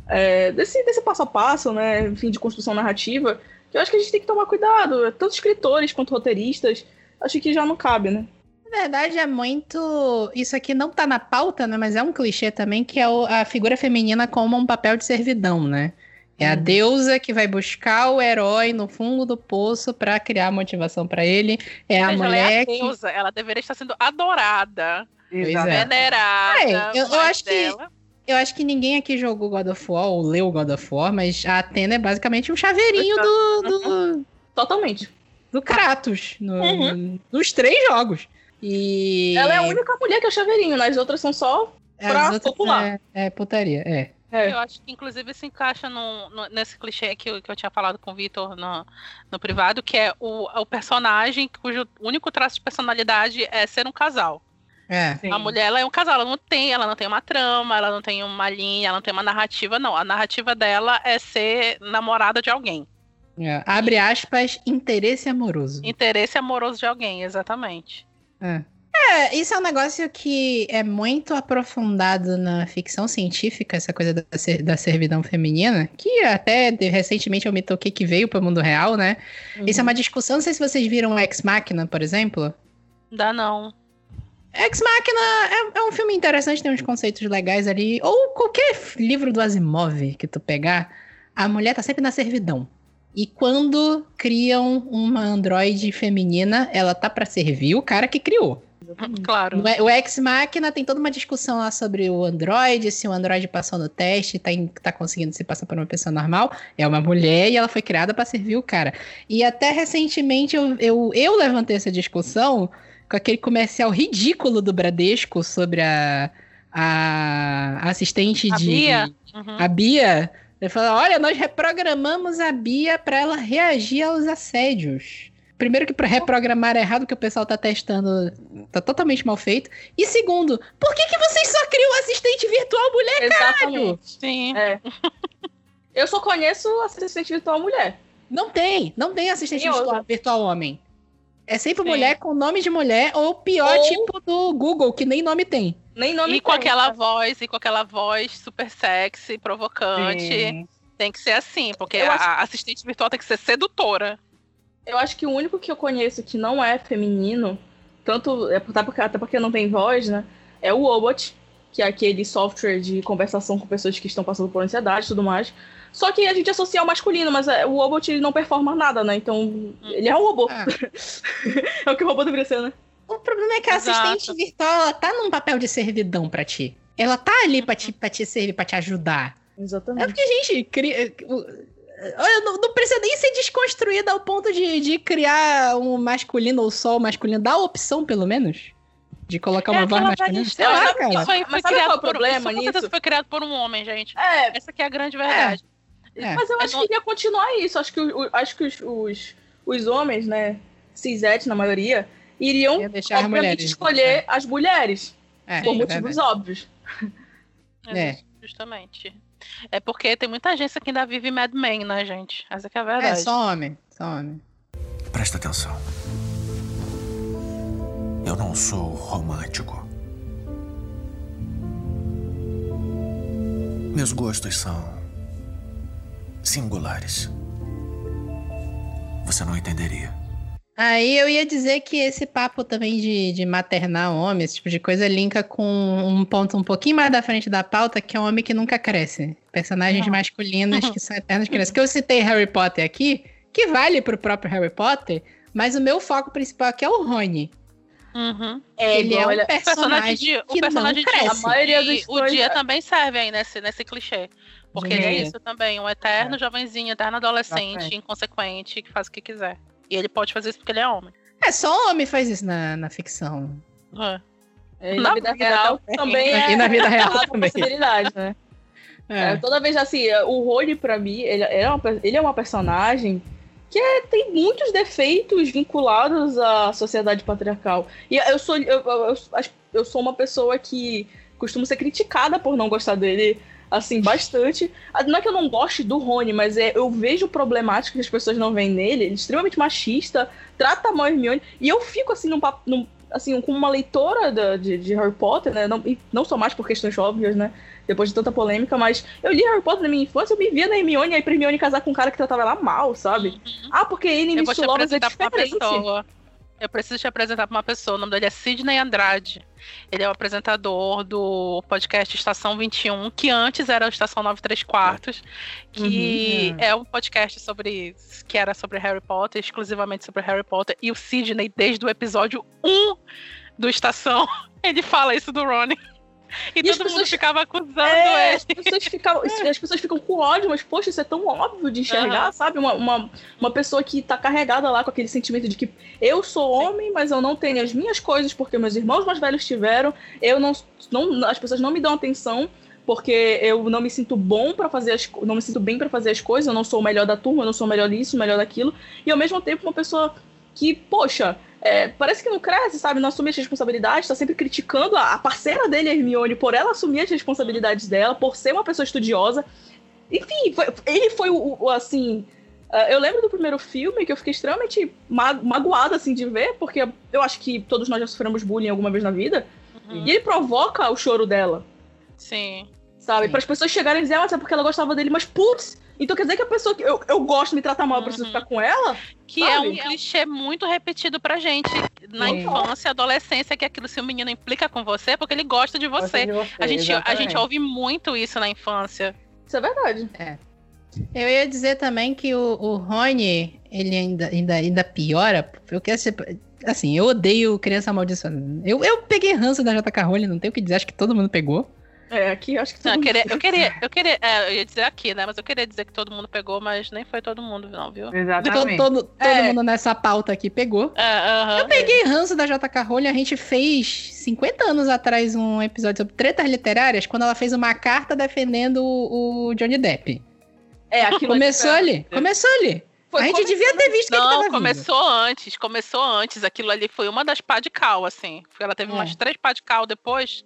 Speaker 3: é, desse, desse passo a passo, né? Enfim, de construção narrativa. Que eu acho que a gente tem que tomar cuidado. Tanto escritores quanto roteiristas. Acho que já não cabe, né?
Speaker 1: Na verdade, é muito. Isso aqui não tá na pauta, né? Mas é um clichê também, que é o- a figura feminina como um papel de servidão, né? É a
Speaker 2: Uhum.
Speaker 1: deusa que vai buscar o herói no fundo do poço pra criar motivação pra ele. É a
Speaker 4: Veja, ela é
Speaker 1: mulher
Speaker 4: a
Speaker 1: que.
Speaker 4: deusa, ela deveria estar sendo adorada,
Speaker 2: Exatamente.
Speaker 1: É.
Speaker 4: venerada.
Speaker 1: É, eu- eu acho que-
Speaker 4: ela-
Speaker 1: Eu acho que ninguém aqui jogou God of War ou leu God of War, mas a Atena é basicamente um chaveirinho do, do,
Speaker 3: Totalmente.
Speaker 1: do Kratos no-
Speaker 3: Uhum.
Speaker 1: nos três jogos. E.
Speaker 3: Ela é a única mulher que é o chaveirinho, né? as outras são só
Speaker 1: As
Speaker 3: pra
Speaker 1: outras
Speaker 3: popular.
Speaker 1: É, é putaria, é.
Speaker 3: É.
Speaker 4: Eu acho que, inclusive, se encaixa no, no- nesse clichê que eu, que eu tinha falado com o Vitor no, no privado, que é o, o personagem cujo único traço de personalidade é ser um casal.
Speaker 1: É.
Speaker 4: A mulher, ela é um casal, ela não tem, ela não tem uma trama, ela não tem uma linha, ela não tem uma narrativa, não. A narrativa dela é ser namorada de alguém.
Speaker 1: É. Abre aspas, interesse amoroso.
Speaker 4: Interesse amoroso de alguém, exatamente.
Speaker 1: É, isso é um negócio que é muito aprofundado na ficção científica, essa coisa da, da servidão feminina, que até de- recentemente eu me toquei que veio para o mundo real, né? Isso é uma discussão, não sei se vocês viram Ex Machina, por exemplo.
Speaker 4: Dá não.
Speaker 1: Ex Machina é, é um filme interessante, tem uns conceitos legais ali. Ou qualquer livro do Asimov que tu pegar, a mulher tá sempre na servidão. E quando criam uma androide feminina, ela tá pra servir o cara que criou.
Speaker 4: Claro.
Speaker 1: E- O Ex Machina tem toda uma discussão lá sobre o Android, se o Android passou no teste, tá, em- tá conseguindo se passar por uma pessoa normal. É uma mulher e ela foi criada pra servir o cara. E até recentemente eu, eu, eu levantei essa discussão com aquele comercial ridículo do Bradesco sobre a, a assistente
Speaker 4: A
Speaker 1: de.
Speaker 4: Bia? Uhum.
Speaker 1: A Bia. Ele falou: olha, nós reprogramamos a Bia pra ela reagir aos assédios. Primeiro que pra reprogramar é errado, que o pessoal tá testando, tá totalmente mal feito. E segundo, por que, que vocês só criam assistente virtual mulher?
Speaker 3: Exatamente.
Speaker 4: Sim.
Speaker 3: É. Eu só conheço assistente virtual mulher.
Speaker 1: Não tem, não tem assistente virtual, virtual homem. É sempre
Speaker 4: Sim.
Speaker 1: mulher com nome de mulher, ou pior,
Speaker 3: Ou-
Speaker 1: tipo do Google, que nem nome tem.
Speaker 3: Nem nome
Speaker 4: E com
Speaker 3: tem.
Speaker 4: aquela voz, e com aquela voz super sexy, provocante.
Speaker 2: Sim.
Speaker 4: Tem que ser assim, porque
Speaker 3: Eu
Speaker 4: a
Speaker 3: acho-
Speaker 4: assistente virtual tem que ser sedutora.
Speaker 3: Eu acho que o único que eu conheço que não é feminino, tanto é até porque, até porque não tem voz, né? É o Obot, que é aquele software de conversação com pessoas que estão passando por ansiedade e tudo mais. Só que a gente associa ao masculino, mas é, o Obot ele não performa nada, né? Então, ele é um robô.
Speaker 1: Ah.
Speaker 3: é o que o robô deveria ser, né?
Speaker 1: O problema é que a
Speaker 4: Exato.
Speaker 1: assistente virtual, ela tá num papel de servidão pra ti. Ela tá ali pra te, pra te servir, pra te ajudar. É
Speaker 3: Exatamente.
Speaker 1: porque a gente cria. o- Olha, não, não precisa nem ser desconstruída ao ponto de, de criar um masculino ou só o masculino. Dá a opção, pelo menos. De colocar uma
Speaker 4: É
Speaker 1: voz
Speaker 4: aquela
Speaker 1: masculina. Sei lá,
Speaker 3: mas-
Speaker 1: cara.
Speaker 4: Isso foi,
Speaker 3: Mas
Speaker 4: foi
Speaker 3: sabe
Speaker 4: criado
Speaker 3: qual é o
Speaker 4: por,
Speaker 3: problema nisso?
Speaker 4: foi criado por um homem, gente.
Speaker 3: É,
Speaker 4: Essa que é a grande verdade.
Speaker 3: Mas eu
Speaker 4: É
Speaker 3: acho
Speaker 4: no-
Speaker 3: que ia continuar isso. Acho que, o- o- acho que os, os, os homens, né, cisete na maioria, iriam
Speaker 1: Ia deixar as
Speaker 3: obviamente
Speaker 1: mulheres.
Speaker 3: escolher as mulheres,
Speaker 1: É,
Speaker 3: por
Speaker 1: é
Speaker 3: motivos
Speaker 1: verdade.
Speaker 3: óbvios.
Speaker 1: É.
Speaker 4: Justamente. É porque tem muita agência que ainda vive Mad Men, né, gente? Essa que é a
Speaker 1: É,
Speaker 4: verdade.
Speaker 1: só homem. Só homem.
Speaker 5: Presta atenção. Eu não sou romântico. Meus gostos são singulares. Você não entenderia.
Speaker 1: Aí eu ia dizer que esse papo também de, de maternar homem, esse tipo de coisa, linka com um ponto um pouquinho mais da frente da pauta, que é um homem que nunca cresce. Personagens
Speaker 4: Não.
Speaker 1: masculinos que são eternas crianças. Que eu citei Harry Potter aqui, que vale pro próprio Harry Potter, mas o meu foco principal aqui é o Rony.
Speaker 4: Uhum.
Speaker 1: Ele é um
Speaker 3: olha,
Speaker 4: O personagem
Speaker 1: personagem
Speaker 4: de, o
Speaker 1: que
Speaker 4: personagem
Speaker 1: não
Speaker 4: de
Speaker 1: cresce.
Speaker 3: A maioria
Speaker 4: e
Speaker 3: dos
Speaker 4: o dia também serve aí nesse, nesse clichê. Porque ele é isso também, um eterno jovenzinho, eterno adolescente, inconsequente, que faz o que quiser. E ele pode fazer isso porque ele é homem.
Speaker 1: É, só homem faz isso na, na ficção.
Speaker 4: É.
Speaker 3: E na,
Speaker 4: Na
Speaker 3: vida
Speaker 4: vida
Speaker 3: real
Speaker 4: também.
Speaker 3: também é
Speaker 1: E na vida real
Speaker 3: uma
Speaker 1: também.
Speaker 3: possibilidade, né? É,
Speaker 1: É.
Speaker 3: toda vez assim, o Rony, pra mim, ele, ele é uma, ele é uma personagem que é- tem muitos defeitos vinculados à sociedade patriarcal. E eu sou, eu, eu, eu- eu sou uma pessoa que costumo ser criticada por não gostar dele, assim, bastante. Ah, Não é que eu não goste do Rony, mas é, eu vejo problemáticas que as pessoas não veem nele. Ele é extremamente machista, trata mal a Hermione. E eu fico, assim, num, num, assim, como uma leitora da- de, de Harry Potter, né? Não, e não só mais por questões óbvias, né? Depois de tanta polêmica, mas eu li Harry Potter na minha infância, eu me via na Hermione, aí pra Hermione casar com um cara que tratava ela mal, sabe? Ah, porque ele Miss Lovers é diferente.
Speaker 4: Eu preciso te apresentar pra uma pessoa. O nome dele é Sidney Andrade. Ele é o apresentador do podcast Estação 21, que antes era o Estação 93 Quartos, que é um podcast sobre que era sobre Harry Potter, exclusivamente sobre Harry Potter. E o Sidney, desde o episódio 1 do Estação, ele fala isso do Ronnie. E,
Speaker 3: E as
Speaker 4: todo mundo
Speaker 3: pessoas-
Speaker 4: ficava acusando
Speaker 3: É,
Speaker 4: ele.
Speaker 3: as pessoas, ficavam, as pessoas ficam com ódio, mas, poxa, isso é tão óbvio de enxergar,
Speaker 4: Aham.
Speaker 3: sabe? Uma, uma, uma pessoa que tá carregada lá com aquele sentimento de que eu sou homem, mas eu não tenho as minhas coisas porque meus irmãos mais velhos tiveram, eu não, não as pessoas não me dão atenção porque eu não me sinto bom para fazer as não me sinto bem pra fazer as coisas, eu não sou o melhor da turma, eu não sou o melhor disso, o melhor daquilo, e ao mesmo tempo uma pessoa que, poxa, é, parece que não cresce, sabe? Não assume as responsabilidades, tá sempre criticando a, a parceira dele, a Hermione, por ela assumir as responsabilidades dela, por ser uma pessoa estudiosa. Enfim, foi- ele foi o, o- assim. ah, eu lembro do primeiro filme que eu fiquei extremamente ma magoada assim de ver, porque eu acho que todos nós já sofremos bullying alguma vez na vida.
Speaker 4: Uhum.
Speaker 3: E ele provoca o choro dela,
Speaker 4: Sim.
Speaker 3: sabe? Para as pessoas chegarem e dizer, ah, mas é porque ela gostava dele, mas putz, então quer dizer que a pessoa que eu, eu gosto de me tratar mal, eu preciso
Speaker 4: Uhum.
Speaker 3: ficar com ela?
Speaker 4: Que é um clichê muito repetido pra gente na
Speaker 1: Sim.
Speaker 4: infância e adolescência, que aquilo se o menino implica com você é porque ele gosta de você.
Speaker 2: Gosto de você,
Speaker 4: A gente, a gente ouve muito isso na infância.
Speaker 3: Isso é verdade.
Speaker 1: Eu ia dizer também que o, o Rony, ele ainda, ainda, ainda piora. Porque, assim, eu odeio criança amaldiçoada. Eu, eu peguei ranço da JK Rowling, não tenho o que dizer, acho que todo mundo pegou.
Speaker 3: É, aqui acho que
Speaker 4: Não, eu queria, eu queria, eu queria, é, eu ia dizer aqui, né? Mas eu queria dizer que todo mundo pegou, mas nem foi todo mundo, não, viu?
Speaker 2: Exatamente.
Speaker 1: todo, todo
Speaker 3: É.
Speaker 1: mundo nessa pauta aqui pegou.
Speaker 4: É, aham.
Speaker 1: Eu peguei ranço da JK Rowling, a gente fez 50 anos atrás um episódio sobre tretas literárias, quando ela fez uma carta defendendo o, o Johnny Depp.
Speaker 3: É, aquilo
Speaker 1: Começou ali, começou ali.
Speaker 3: Foi
Speaker 1: a gente devia ter visto que ele tava
Speaker 4: Não,
Speaker 1: vindo.
Speaker 4: começou antes, começou antes. Aquilo ali foi uma das pá de cal, assim. Porque Ela teve
Speaker 1: É.
Speaker 4: umas três pá de cal depois,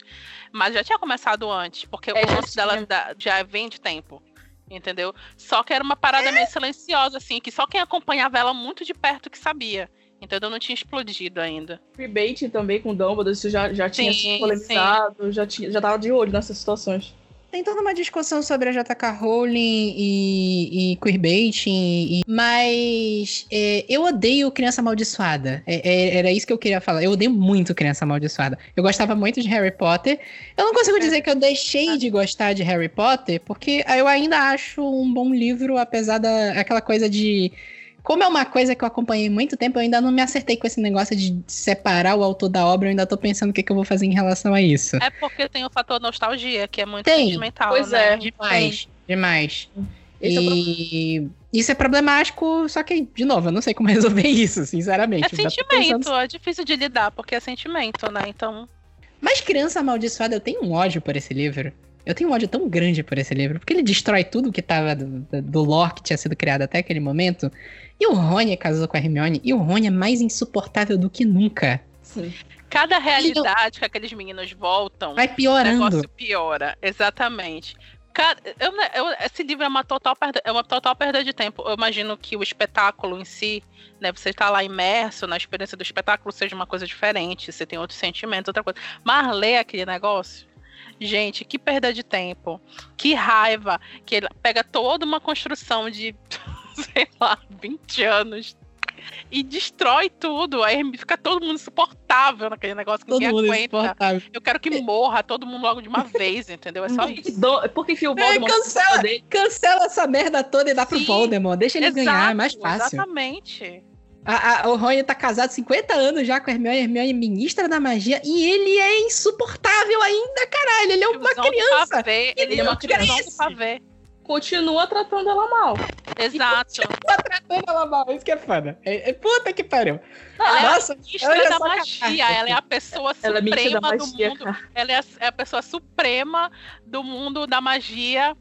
Speaker 4: mas já tinha começado antes, porque
Speaker 3: É,
Speaker 4: o lance dela da- já vem de tempo. Entendeu? Só que era uma parada meio silenciosa, assim, que só quem acompanhava ela muito de perto que sabia. Entendeu? Não tinha explodido ainda.
Speaker 3: Freebaiting também com Dumbledore, isso já, já tinha
Speaker 4: Sim,
Speaker 3: polemizado, já, tinha, já tava de olho nessas situações.
Speaker 1: Tem toda uma discussão sobre a JK Rowling e, e queerbaiting, e- mas é, eu odeio Criança Amaldiçoada. É- é- era isso que eu queria falar. Eu odeio muito Criança Amaldiçoada. Eu gostava muito de Harry Potter. Eu não consigo dizer que eu deixei de gostar de Harry Potter, porque eu ainda acho um bom livro, apesar da aquela coisa de. Como é uma coisa que eu acompanhei muito tempo, eu ainda não me acertei com esse negócio de separar o autor da obra. Eu ainda tô pensando o que, que eu vou fazer em relação a isso.
Speaker 4: É porque tem o fator nostalgia, que é muito
Speaker 1: Tem.
Speaker 4: sentimental.
Speaker 3: Pois
Speaker 4: né?
Speaker 3: é.
Speaker 1: Demais, demais.
Speaker 3: Esse é
Speaker 1: E isso é problemático, só que, de novo, eu não sei como resolver isso, sinceramente.
Speaker 4: É sentimento,
Speaker 1: pensando-
Speaker 4: é difícil de lidar, porque é sentimento, né? Então.
Speaker 1: Mas Criança Amaldiçoada, eu tenho um ódio por esse livro. Eu tenho um ódio tão grande por esse livro, porque ele destrói tudo que tava do, do- do lore que tinha sido criado até aquele momento. E o Rony casou com a Hermione, e o Rony é mais insuportável do que nunca.
Speaker 3: Sim.
Speaker 4: Cada realidade que aqueles meninos voltam,
Speaker 1: Vai
Speaker 4: o
Speaker 1: piorando.
Speaker 4: negócio piora. Exatamente. Cara, eu- eu- esse livro é uma, total perda, é uma total perda de tempo. Eu imagino que o espetáculo em si, né? Você está lá imerso na experiência do espetáculo, seja uma coisa diferente, você tem outro sentimento, outra coisa. Mas ler aquele negócio, gente, que perda de tempo. Que raiva. Que ele pega toda uma construção de, sei lá, 20 anos. E destrói tudo. Aí fica todo mundo insuportável naquele negócio que
Speaker 1: Todo
Speaker 4: ninguém
Speaker 1: mundo
Speaker 4: aguenta. Eu quero que morra todo mundo logo de uma vez, entendeu? É só isso.
Speaker 3: Do- Porque enfim, o
Speaker 1: É,
Speaker 3: Voldemort
Speaker 1: cancela.
Speaker 3: dele.
Speaker 1: Cancela essa merda toda e dá pro
Speaker 4: Sim.
Speaker 1: Voldemort. Deixa ele ganhar, é mais fácil.
Speaker 4: Exatamente.
Speaker 1: A- a- o Rony tá casado 50 anos já com a Hermione, a Hermione é ministra da magia, e ele é insuportável ainda, caralho. Ele é uma criança.
Speaker 4: pavê, ele
Speaker 1: Ele
Speaker 4: é
Speaker 1: não
Speaker 4: uma criança do
Speaker 1: cresce.
Speaker 4: pavê.
Speaker 3: Continua tratando ela mal.
Speaker 4: Exato.
Speaker 1: Tá tratando ela mal, isso que é foda. É, é- puta que pariu.
Speaker 4: Ela é
Speaker 1: Nossa,
Speaker 4: a ministra da magia. Ela é a pessoa
Speaker 3: Ela é
Speaker 4: suprema do
Speaker 3: magia,
Speaker 4: mundo.
Speaker 3: cara.
Speaker 4: Ela é a, é a pessoa suprema do mundo da magia.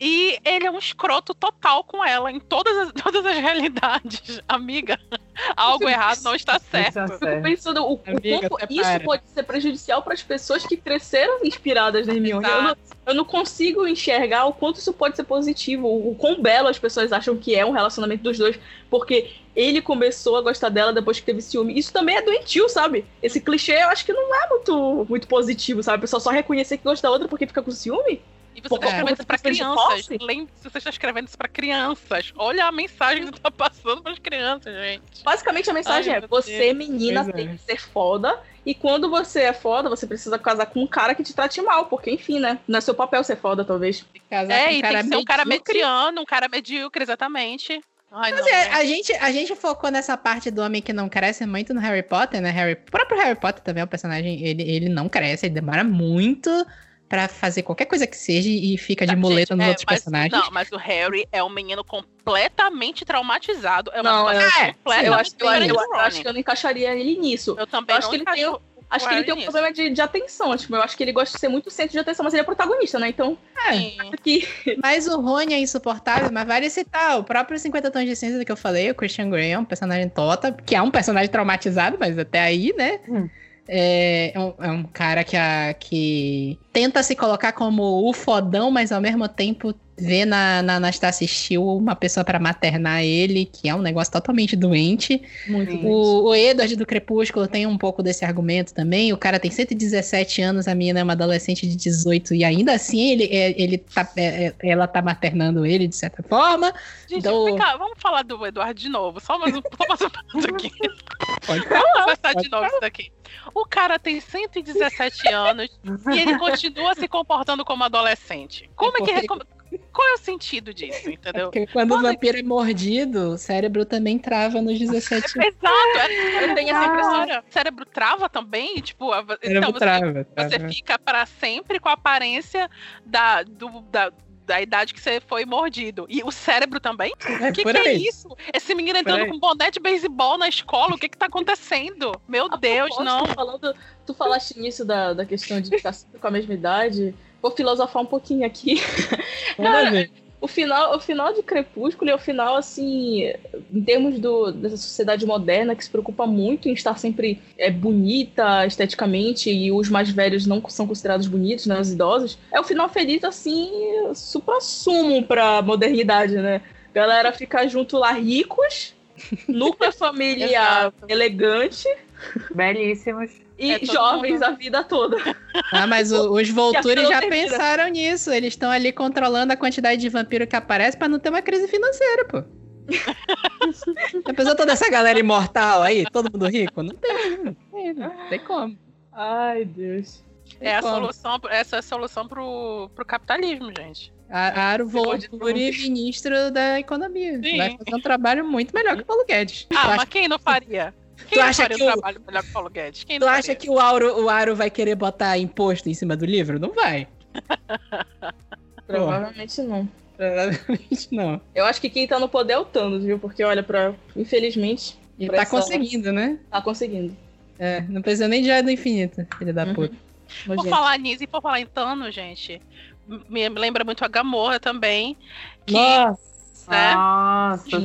Speaker 4: E ele é um escroto total com ela em todas as, todas as realidades. Amiga, algo errado não está certo.
Speaker 2: Isso é
Speaker 3: Fico
Speaker 2: sério.
Speaker 3: pensando o, o
Speaker 1: Amiga,
Speaker 3: quanto
Speaker 1: até
Speaker 3: isso
Speaker 1: para.
Speaker 3: pode ser prejudicial para as pessoas que cresceram inspiradas na Hermione. Eu não, eu não consigo enxergar o quanto isso pode ser positivo, o, o quão belo as pessoas acham que é um relacionamento dos dois, porque ele começou a gostar dela depois que teve ciúme. Isso também é doentio, sabe? Esse clichê eu acho que não é muito, muito positivo, sabe? A pessoa só reconhecer que gosta da outra porque fica com ciúme.
Speaker 4: E você
Speaker 3: Por
Speaker 4: está escrevendo
Speaker 3: conta
Speaker 4: isso
Speaker 3: de
Speaker 4: crianças.
Speaker 3: posse?
Speaker 4: Lembre se você está escrevendo isso para crianças. Olha a mensagem que você tá passando para as crianças, gente.
Speaker 3: Basicamente a mensagem
Speaker 4: Ai,
Speaker 3: é: você, menina,
Speaker 1: Pois é.
Speaker 3: tem que ser foda. E quando você é foda, você precisa casar com um cara que te trate mal. Porque, enfim, né? Não é seu papel ser foda, talvez.
Speaker 1: Casar
Speaker 4: É,
Speaker 1: com
Speaker 4: e tem que ser um cara mediano, um cara medíocre, exatamente. Ai,
Speaker 1: Mas
Speaker 4: não,
Speaker 1: é, a gente, a gente focou nessa parte do homem que não cresce muito no Harry Potter, né? Harry, o próprio Harry Potter também é um personagem, ele, ele não cresce, ele demora muito pra fazer qualquer coisa que seja e fica de
Speaker 4: Tá,
Speaker 1: muleta
Speaker 4: gente,
Speaker 1: nos
Speaker 4: é,
Speaker 1: outros
Speaker 4: mas-
Speaker 1: personagens.
Speaker 4: Não, mas o Harry é um menino completamente traumatizado. É uma
Speaker 3: Não,
Speaker 1: é,
Speaker 4: completamente
Speaker 3: Eu acho, eu,
Speaker 4: diferente
Speaker 3: eu
Speaker 4: do
Speaker 3: acho que eu não encaixaria ele nisso.
Speaker 4: Eu também
Speaker 3: eu acho
Speaker 4: não
Speaker 3: que ele
Speaker 4: encaixo-
Speaker 3: tem Acho que ele tem um
Speaker 4: isso.
Speaker 3: problema de, de atenção. Tipo, eu acho que ele gosta de ser muito centro de atenção, mas ele é protagonista, né? Então, acho que.
Speaker 1: Mas o Rony é insuportável, mas vale citar o próprio 50 Tons de Cinza que eu falei, o Christian Grey, é um personagem tota, que é um personagem traumatizado, mas até aí, né?
Speaker 2: Hum.
Speaker 1: É, é um, é um cara que, a, que tenta se colocar como o fodão, mas ao mesmo tempo vê na, na Anastasia Steele uma pessoa pra maternar ele, que é um negócio totalmente doente.
Speaker 3: Muito.
Speaker 1: O, o Edward do Crepúsculo tem um pouco desse argumento também. O cara tem 117 anos, a menina é uma adolescente de 18, e ainda assim ele, é- ele tá, é- é- ela tá maternando ele de certa forma.
Speaker 4: Gente, cá, vamos falar do Eduardo de novo. Só mais um, só mais um ponto aqui.
Speaker 1: Pode
Speaker 4: Vamos conversar de novo isso daqui. O cara tem 117 anos e ele continua se comportando como adolescente. Como é que. Qual é o sentido disso, entendeu?
Speaker 1: Porque quando o vampiro é mordido, o cérebro também trava nos 17 anos.
Speaker 4: Exato, é- eu tenho essa
Speaker 2: Ah.
Speaker 4: impressão. O cérebro trava também, tipo, a- então você,
Speaker 1: trava.
Speaker 4: você
Speaker 1: trava.
Speaker 4: fica pra sempre com a aparência da, do- da, da idade que você foi mordido. E o cérebro também?
Speaker 1: É
Speaker 4: O que, que é isso? Esse menino entrando com boné de beisebol na escola, o que que tá acontecendo? Meu Deus,
Speaker 3: Posso,
Speaker 4: não.
Speaker 3: Tu, falando, tu falaste nisso da, da questão de estar sempre com a mesma idade. Vou filosofar um pouquinho aqui.
Speaker 1: Nada a ver.
Speaker 3: O final, o final de Crepúsculo é o final, assim, em termos do, dessa sociedade moderna que se preocupa muito em estar sempre é, bonita esteticamente e os mais velhos não são considerados bonitos, né, os idosos. É o final feliz, assim, supra-sumo pra modernidade, né? Galera fica junto lá ricos, núcleo familiar elegante
Speaker 2: Belíssimos.
Speaker 3: E
Speaker 4: É,
Speaker 3: jovens
Speaker 4: mundo-
Speaker 3: a vida toda.
Speaker 1: Ah, mas o- os Volturi já
Speaker 3: termina.
Speaker 1: pensaram nisso. Eles estão ali controlando a quantidade de vampiro que aparece pra não ter uma crise financeira, pô. Pensou toda essa galera imortal aí, todo mundo rico? Não tem, não tem, não tem como.
Speaker 3: Ai, Deus.
Speaker 1: Tem
Speaker 4: É a solução, essa é a solução pro, pro capitalismo, gente.
Speaker 1: A- Aro Volturi, ministro da Economia.
Speaker 4: Sim.
Speaker 1: Vai fazer um trabalho muito melhor que o Paulo Guedes.
Speaker 4: Ah, mas quem não faria? Quem não
Speaker 1: acha que o-
Speaker 4: trabalho melhor que o Paulo Guedes? Quem
Speaker 1: tu acha
Speaker 4: faria?
Speaker 1: que o Aro, o Aro vai querer botar imposto em cima do livro? Não vai.
Speaker 3: Provavelmente não.
Speaker 1: Provavelmente não.
Speaker 3: Eu acho que quem tá no poder é o Thanos, viu? Porque, olha, pra... infelizmente,
Speaker 1: E
Speaker 3: Pra
Speaker 1: tá
Speaker 3: essa-
Speaker 1: conseguindo, né?
Speaker 3: tá conseguindo.
Speaker 1: É, não precisa nem de ar do infinito, filho da
Speaker 3: Uhum.
Speaker 1: puta.
Speaker 4: Por
Speaker 3: Nojento.
Speaker 4: falar nisso e por falar em Thanos, gente, me lembra muito a Gamorra também. Que,
Speaker 1: Nossa!
Speaker 4: Né?
Speaker 2: Nossa.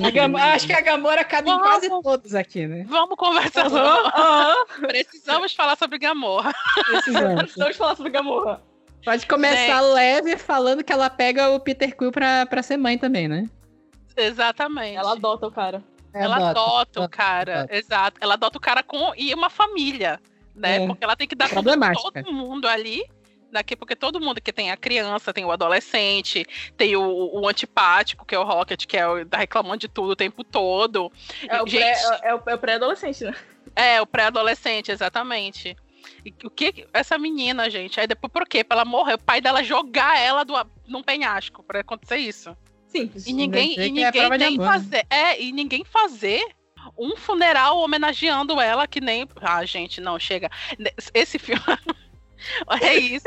Speaker 1: Acho que a Gamora cabe em quase todos aqui, né?
Speaker 4: Vamos conversar
Speaker 3: aham.
Speaker 4: Precisamos falar sobre Gamorra.
Speaker 1: Precisamos.
Speaker 3: Precisamos falar sobre Gamorra.
Speaker 1: Pode começar leve falando que ela pega o Peter Quill pra, pra ser mãe também, né?
Speaker 4: Exatamente.
Speaker 3: Ela adota o cara.
Speaker 4: Ela adota, o
Speaker 1: adota,
Speaker 4: cara.
Speaker 1: adota.
Speaker 4: Exato. Ela adota o cara com e uma família, né?
Speaker 1: É.
Speaker 4: Porque ela tem que dar tudo pra todo mundo ali. Daqui, porque todo mundo que tem a criança, tem o adolescente, tem o, o antipático, que é o Rocket, que é o tá reclamando de tudo o tempo todo.
Speaker 3: É o
Speaker 4: Gente.
Speaker 3: pré- é o- é pré-adolescente, né?
Speaker 4: É, o pré-adolescente, exatamente. E o que essa menina, gente? Aí depois por quê? Pra ela morrer, o pai dela jogar ela do, num penhasco pra acontecer isso.
Speaker 3: Simples.
Speaker 4: E ninguém, e
Speaker 1: é
Speaker 4: ninguém
Speaker 1: né?
Speaker 4: fazer. É, e ninguém fazer um funeral homenageando ela, que nem. Ah, gente, não, chega. Esse filme. é isso.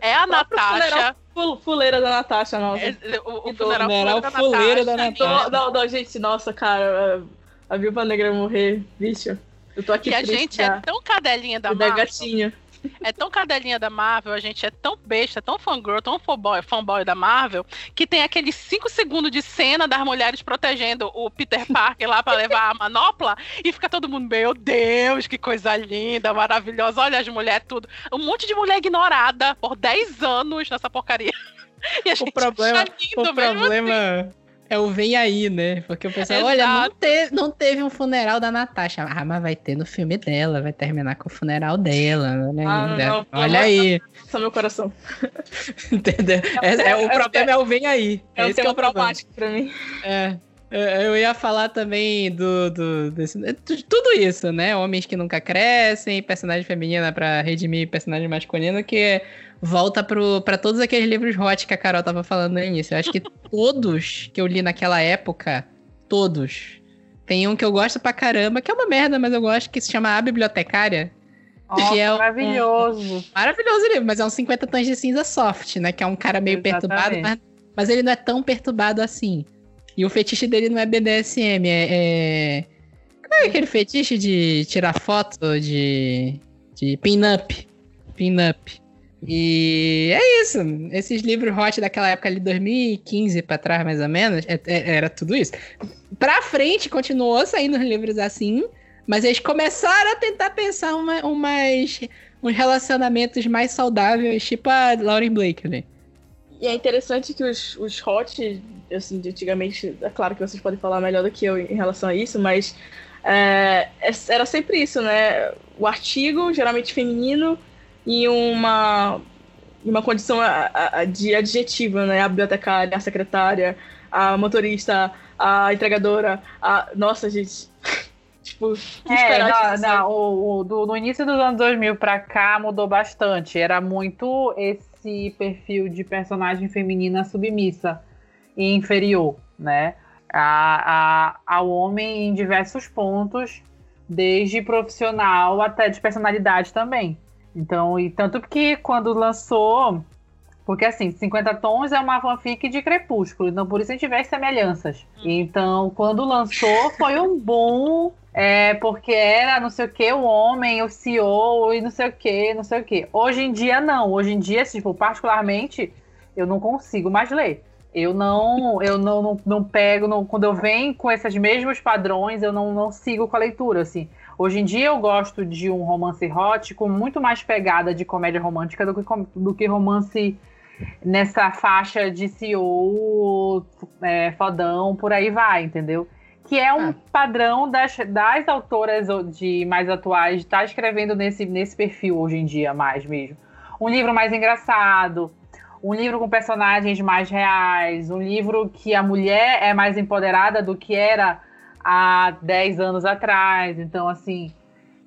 Speaker 4: É a Natasha.
Speaker 3: funeral Fuleira da Natasha, nossa.
Speaker 4: é- o, o
Speaker 3: E do
Speaker 4: funeral,
Speaker 1: funeral
Speaker 4: da
Speaker 1: fuleira da
Speaker 4: Natasha.
Speaker 1: Natasha.
Speaker 3: Não, não, gente, nossa, cara, a, Viúva Negra morrer, bicho. Eu tô aqui
Speaker 4: E a gente
Speaker 3: já.
Speaker 4: é tão cadelinha da
Speaker 3: da
Speaker 4: Marvel.
Speaker 3: gatinha.
Speaker 4: É tão cadelinha da Marvel, a gente é tão besta, tão fangirl, tão fanboy, fanboy da Marvel, que tem aqueles 5 segundos de cena das mulheres protegendo o Peter Parker lá pra levar a manopla e fica todo mundo, meu Deus, que coisa linda, maravilhosa. Olha as mulheres, tudo. Um monte de mulher ignorada por 10 anos nessa porcaria. E a gente
Speaker 1: problema- O problema é o vem aí, né? Porque o pessoal,
Speaker 4: Exato.
Speaker 1: olha, não teve, não teve um funeral da Natasha. Ah, mas vai ter no filme dela, vai terminar com o funeral dela. Olha,
Speaker 3: Ah,
Speaker 1: né?
Speaker 3: não, pelo
Speaker 1: olha aí,
Speaker 3: Só meu coração.
Speaker 1: entendeu? É, é- o problema é o vem aí.
Speaker 3: É, um
Speaker 1: esse que
Speaker 3: tema
Speaker 1: o problema.
Speaker 3: traumático pra mim.
Speaker 1: É. Eu ia falar também do, do desse, de tudo isso, né? Homens que nunca crescem, personagem feminina pra redimir personagem masculino, que volta pro, pra todos aqueles livros hot que a Carol tava falando no início. Eu acho que todos que eu li naquela época, todos. Tem um que eu gosto pra caramba, que é uma merda, mas eu gosto, que se chama A Bibliotecária.
Speaker 2: Nossa,
Speaker 1: Que é o-
Speaker 2: maravilhoso.
Speaker 1: Maravilhoso livro, mas é um 50 tons de cinza soft, né? Que é um cara meio perturbado,
Speaker 2: Exatamente.
Speaker 1: mas, mas ele não é tão perturbado assim. E o fetiche dele não é BDSM, é. é... Como é aquele fetiche de tirar foto de. De pin-up. Pin-up. E é isso. Esses livros hot daquela época ali, 2015 pra trás, mais ou menos, é- é- era tudo isso. Pra frente, continuou saindo livros assim, mas eles começaram a tentar pensar uma, umas, uns relacionamentos mais saudáveis, tipo a Lauren Blake, né?
Speaker 3: E é interessante que os, os hot, assim, de antigamente, é claro que vocês podem falar melhor do que eu em relação a isso, mas é, é- era sempre isso, né? O artigo, geralmente feminino, e uma, em uma condição a- a- a- de adjetivo, né? A bibliotecária, a secretária, a motorista, a entregadora, a. Nossa, gente. tipo, que
Speaker 2: É, não,
Speaker 3: disso,
Speaker 2: não, o, o- do, no início dos anos 2000 pra cá mudou bastante. Era muito esse perfil de personagem feminina submissa e inferior, né? A, a, ao homem em diversos pontos, desde profissional até de personalidade também. Então, e tanto que quando lançou. Porque assim, 50 Tons é uma fanfic de Crepúsculo, então por isso a gente vê as semelhanças. Então, quando lançou, foi um boom é, porque era não sei o que, o homem, o CEO e não sei o que, não sei o que. Hoje em dia, não. Hoje em dia, tipo, particularmente, eu não consigo mais ler. Eu não, eu não, não, não pego, não- quando eu venho com esses mesmos padrões, eu não, não sigo com a leitura, assim. Hoje em dia eu gosto de um romance hot com muito mais pegada de comédia romântica do que, do que romance nessa faixa de CEO, é, fodão, por aí vai, entendeu? Que é um
Speaker 1: Ah.
Speaker 2: padrão das, das autoras de mais atuais estar escrevendo nesse, nesse perfil hoje em dia, mais mesmo. Um livro mais engraçado, um livro com personagens mais reais, um livro que a mulher é mais empoderada do que era há 10 anos atrás. Então, assim,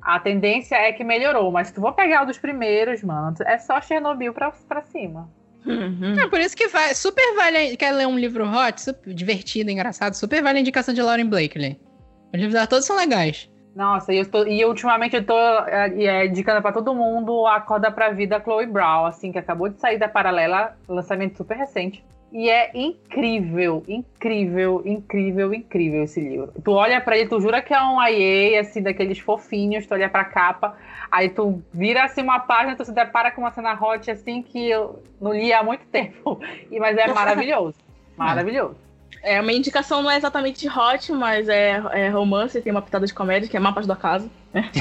Speaker 2: a tendência é que melhorou. Mas se tu for pegar o dos primeiros, mano, é só Chernobyl pra, pra cima.
Speaker 3: Uhum.
Speaker 1: É por isso que vai, super vale. Quer ler um livro hot, super divertido, engraçado, super vale a indicação de Lauren Blakely. Os livros dela todos são legais.
Speaker 2: Nossa, e, eu tô, e ultimamente eu tô é, é, indicando pra todo mundo a Acorda pra Vida Chloe Brown, assim, que acabou de sair da Paralela, lançamento super recente. E é incrível, incrível, incrível, incrível esse livro. Tu olha pra ele, tu jura que é um IA, assim, daqueles fofinhos, tu olha pra capa, aí tu vira assim uma página, tu se depara com uma cena hot, assim, que eu não li há muito tempo. E, mas é maravilhoso. Maravilhoso.
Speaker 3: É, uma indicação não é exatamente hot, mas é, é romance, tem uma pitada de comédia, que é Mapas do Acaso.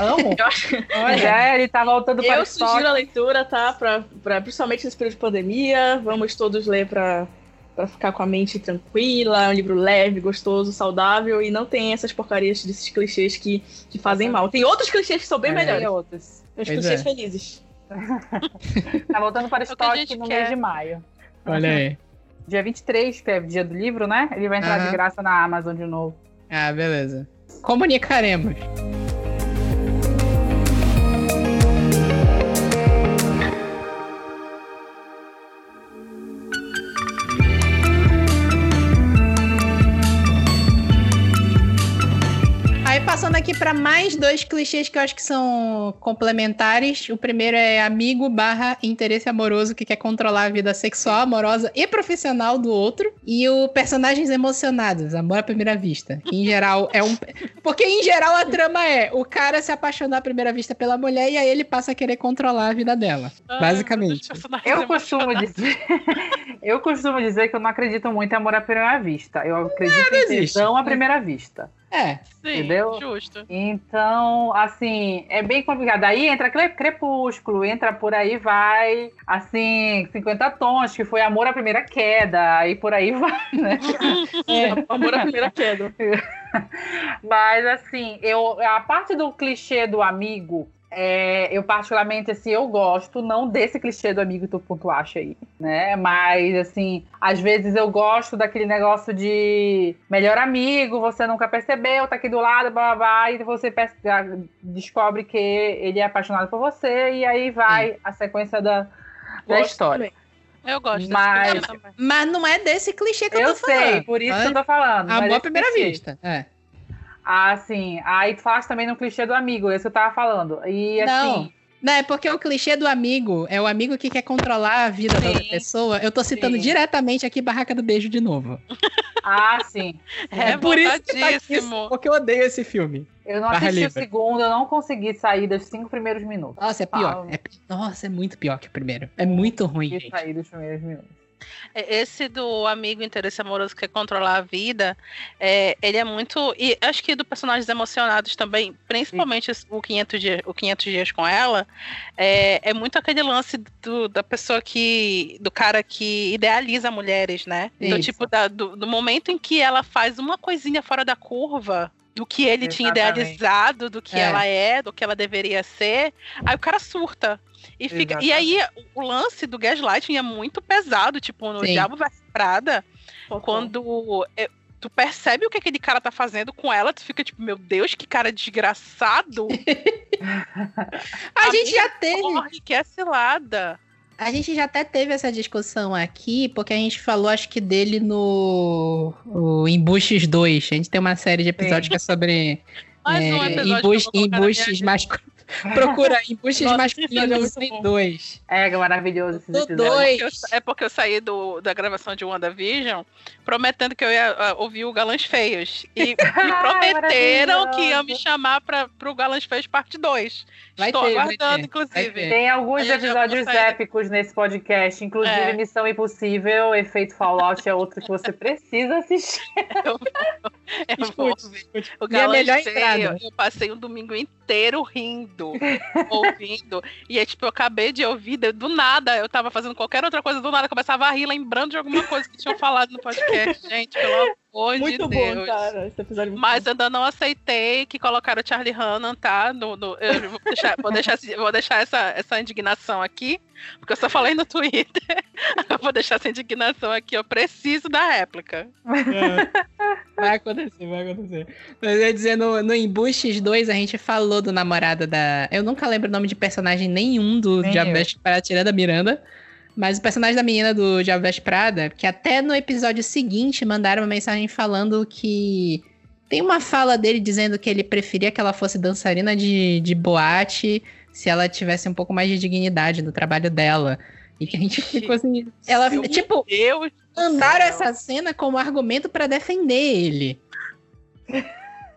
Speaker 2: Amo.
Speaker 3: Eu acho
Speaker 2: Mas é, ele tá voltando para
Speaker 3: Eu sugiro a leitura, tá? Pra, pra, principalmente nesse período de pandemia. Vamos todos ler pra, pra ficar com a mente tranquila. É um livro leve, gostoso, saudável. E não tem essas porcarias desses clichês que, que fazem mal. Tem outros clichês que são bem
Speaker 1: É.
Speaker 3: melhores.
Speaker 2: Tem outros.
Speaker 3: Os
Speaker 1: Pois
Speaker 3: clichês
Speaker 1: é.
Speaker 3: felizes.
Speaker 2: Tá voltando para estoque no
Speaker 4: quer.
Speaker 2: mês de maio.
Speaker 1: Olha aí.
Speaker 2: Dia 23, que é dia do livro, né? Ele vai entrar
Speaker 1: Aham.
Speaker 2: de graça na Amazon de novo.
Speaker 1: Ah, beleza. Comunicaremos. Passando aqui para mais dois clichês que eu acho que são complementares. O primeiro é amigo barra interesse amoroso que quer controlar a vida sexual, amorosa e profissional do outro. E o personagens emocionados, amor à primeira vista. Que em geral é um. Porque em geral a trama é o cara se apaixonar à primeira vista pela mulher e aí ele passa a querer controlar a vida dela.
Speaker 4: Ai,
Speaker 1: Basicamente.
Speaker 2: Eu costumo dizer. eu costumo dizer que eu não acredito muito em amor à primeira vista. Eu acredito
Speaker 1: não
Speaker 2: em
Speaker 1: existe.
Speaker 2: tesão à primeira vista.
Speaker 1: É.
Speaker 4: Sim,
Speaker 2: Entendeu?
Speaker 4: justo.
Speaker 2: Então, assim, é bem complicado. Aí entra cre- Crepúsculo, entra por aí vai, assim, 50 tons, que foi amor à primeira queda, aí por aí vai, né?
Speaker 3: É, amor à primeira queda.
Speaker 2: Mas assim, eu a parte do clichê do amigo, é, eu particularmente assim, eu gosto não desse clichê do amigo que tu pontuaste aí, né? Mas assim, às vezes eu gosto daquele negócio de melhor amigo, você nunca percebeu, tá aqui do lado, blá, blá, blá, e você descobre que ele é apaixonado por você e aí vai a sequência da, da história.
Speaker 3: também.
Speaker 4: Eu gosto desse
Speaker 2: Mas-
Speaker 4: clichê também.
Speaker 1: Mas não é desse clichê que eu,
Speaker 2: Eu
Speaker 1: tô falando.
Speaker 2: sei, por isso que eu tô falando. mas
Speaker 1: Amor à
Speaker 2: esse
Speaker 1: primeira
Speaker 2: clichê.
Speaker 1: vista. É.
Speaker 2: Assim, aí tu falaste também no clichê do amigo, esse que eu tava falando. E
Speaker 1: Não.
Speaker 2: assim,
Speaker 1: Não, é porque o clichê do amigo é o amigo que quer controlar a vida da outra
Speaker 2: Sim,
Speaker 1: pessoa. Eu tô citando
Speaker 2: sim.
Speaker 1: diretamente aqui Barraca do Beijo de novo.
Speaker 2: Ah, sim.
Speaker 4: É,
Speaker 1: por isso que tá aqui, porque eu odeio esse filme.
Speaker 2: Eu não
Speaker 1: Barra
Speaker 2: assisti
Speaker 1: livre.
Speaker 2: o segundo, eu não consegui sair dos cinco primeiros minutos.
Speaker 1: Nossa, é pior.
Speaker 2: Ah,
Speaker 1: É- nossa, é muito pior que o primeiro. É muito ruim,
Speaker 2: sair dos primeiros minutos.
Speaker 4: É, Esse do amigo interesse amoroso que quer controlar a vida, é, ele é muito. E acho que do personagens emocionados também, principalmente o 500 dias, o 500 dias com ela, é, é muito aquele lance do- da pessoa que. do cara que idealiza mulheres, né? Do
Speaker 1: Isso.
Speaker 4: tipo, da- do, do momento em que ela faz uma coisinha fora da curva. Do que ele tinha
Speaker 2: Exatamente.
Speaker 4: idealizado, do que
Speaker 1: É.
Speaker 4: ela é, do que ela deveria ser. Aí o cara surta. E, fica, e aí o lance do gaslighting é muito pesado, tipo, no
Speaker 1: Sim.
Speaker 4: Diabo Veste Prada,
Speaker 3: Total.
Speaker 4: quando é, tu percebe o que aquele cara tá fazendo com ela, tu fica tipo, meu Deus, que cara desgraçado.
Speaker 1: A gente já teve.
Speaker 4: Corre, que é cilada.
Speaker 1: A gente já até teve essa discussão aqui, porque a gente falou, acho que dele no o Embuches 2. A gente tem uma série de episódios
Speaker 2: Sim.
Speaker 1: que é sobre
Speaker 4: Mais um
Speaker 1: é,
Speaker 4: episódio
Speaker 1: embustes
Speaker 4: lista.
Speaker 1: masculinos. Procura embuches
Speaker 3: esse é
Speaker 1: masculinos
Speaker 3: bom.
Speaker 1: em 2.
Speaker 2: É maravilhoso episódios.
Speaker 1: dois.
Speaker 4: Porque eu- é porque eu saí do, da gravação de WandaVision prometendo que eu ia ah, ouvir o Galãs Feios. E me prometeram que iam me chamar para pro Galãs Feios parte 2.
Speaker 1: Vai
Speaker 4: Estou
Speaker 1: ter,
Speaker 4: aguardando, inclusive.
Speaker 2: Tem alguns
Speaker 4: eu
Speaker 2: episódios épicos nesse podcast, inclusive
Speaker 4: É.
Speaker 2: Missão Impossível, Efeito Fallout é outro que você precisa assistir.
Speaker 4: Eu vou
Speaker 1: Escute,
Speaker 4: ouvir.
Speaker 1: escute.
Speaker 4: O Galãs Feio, eu passei um domingo inteiro rindo, ouvindo. E é tipo, eu acabei de ouvir, do nada, eu tava fazendo qualquer outra coisa, do nada, começava a rir, lembrando de alguma coisa que tinham falado no podcast. Gente, pelo amor
Speaker 3: Muito
Speaker 4: de
Speaker 3: bom,
Speaker 4: Deus.
Speaker 3: cara. Esse episódio é muito
Speaker 4: Mas
Speaker 3: bom.
Speaker 4: ainda não aceitei que colocaram o Charlie Hannan, tá? No, no- eu vou deixar, vou deixar, vou deixar essa, essa indignação aqui, porque eu só falei no Twitter. Eu vou deixar essa indignação aqui, eu preciso da réplica.
Speaker 1: Vai acontecer, vai acontecer. Mas eu ia dizer, no, no Embustes 2 a gente falou do namorado da. Eu nunca lembro o nome de personagem nenhum do Diabo. Veste Prada, tirando a Miranda. Mas o personagem da menina do Diabo Veste Prada, que até no episódio seguinte mandaram uma mensagem falando que. Tem uma fala dele dizendo que ele preferia que ela fosse dançarina de, de boate se ela tivesse um pouco mais de dignidade no trabalho dela. E que a gente ficou assim. Ela,
Speaker 4: Meu
Speaker 1: tipo,
Speaker 4: Deus
Speaker 1: mandaram essa cena como argumento pra defender ele.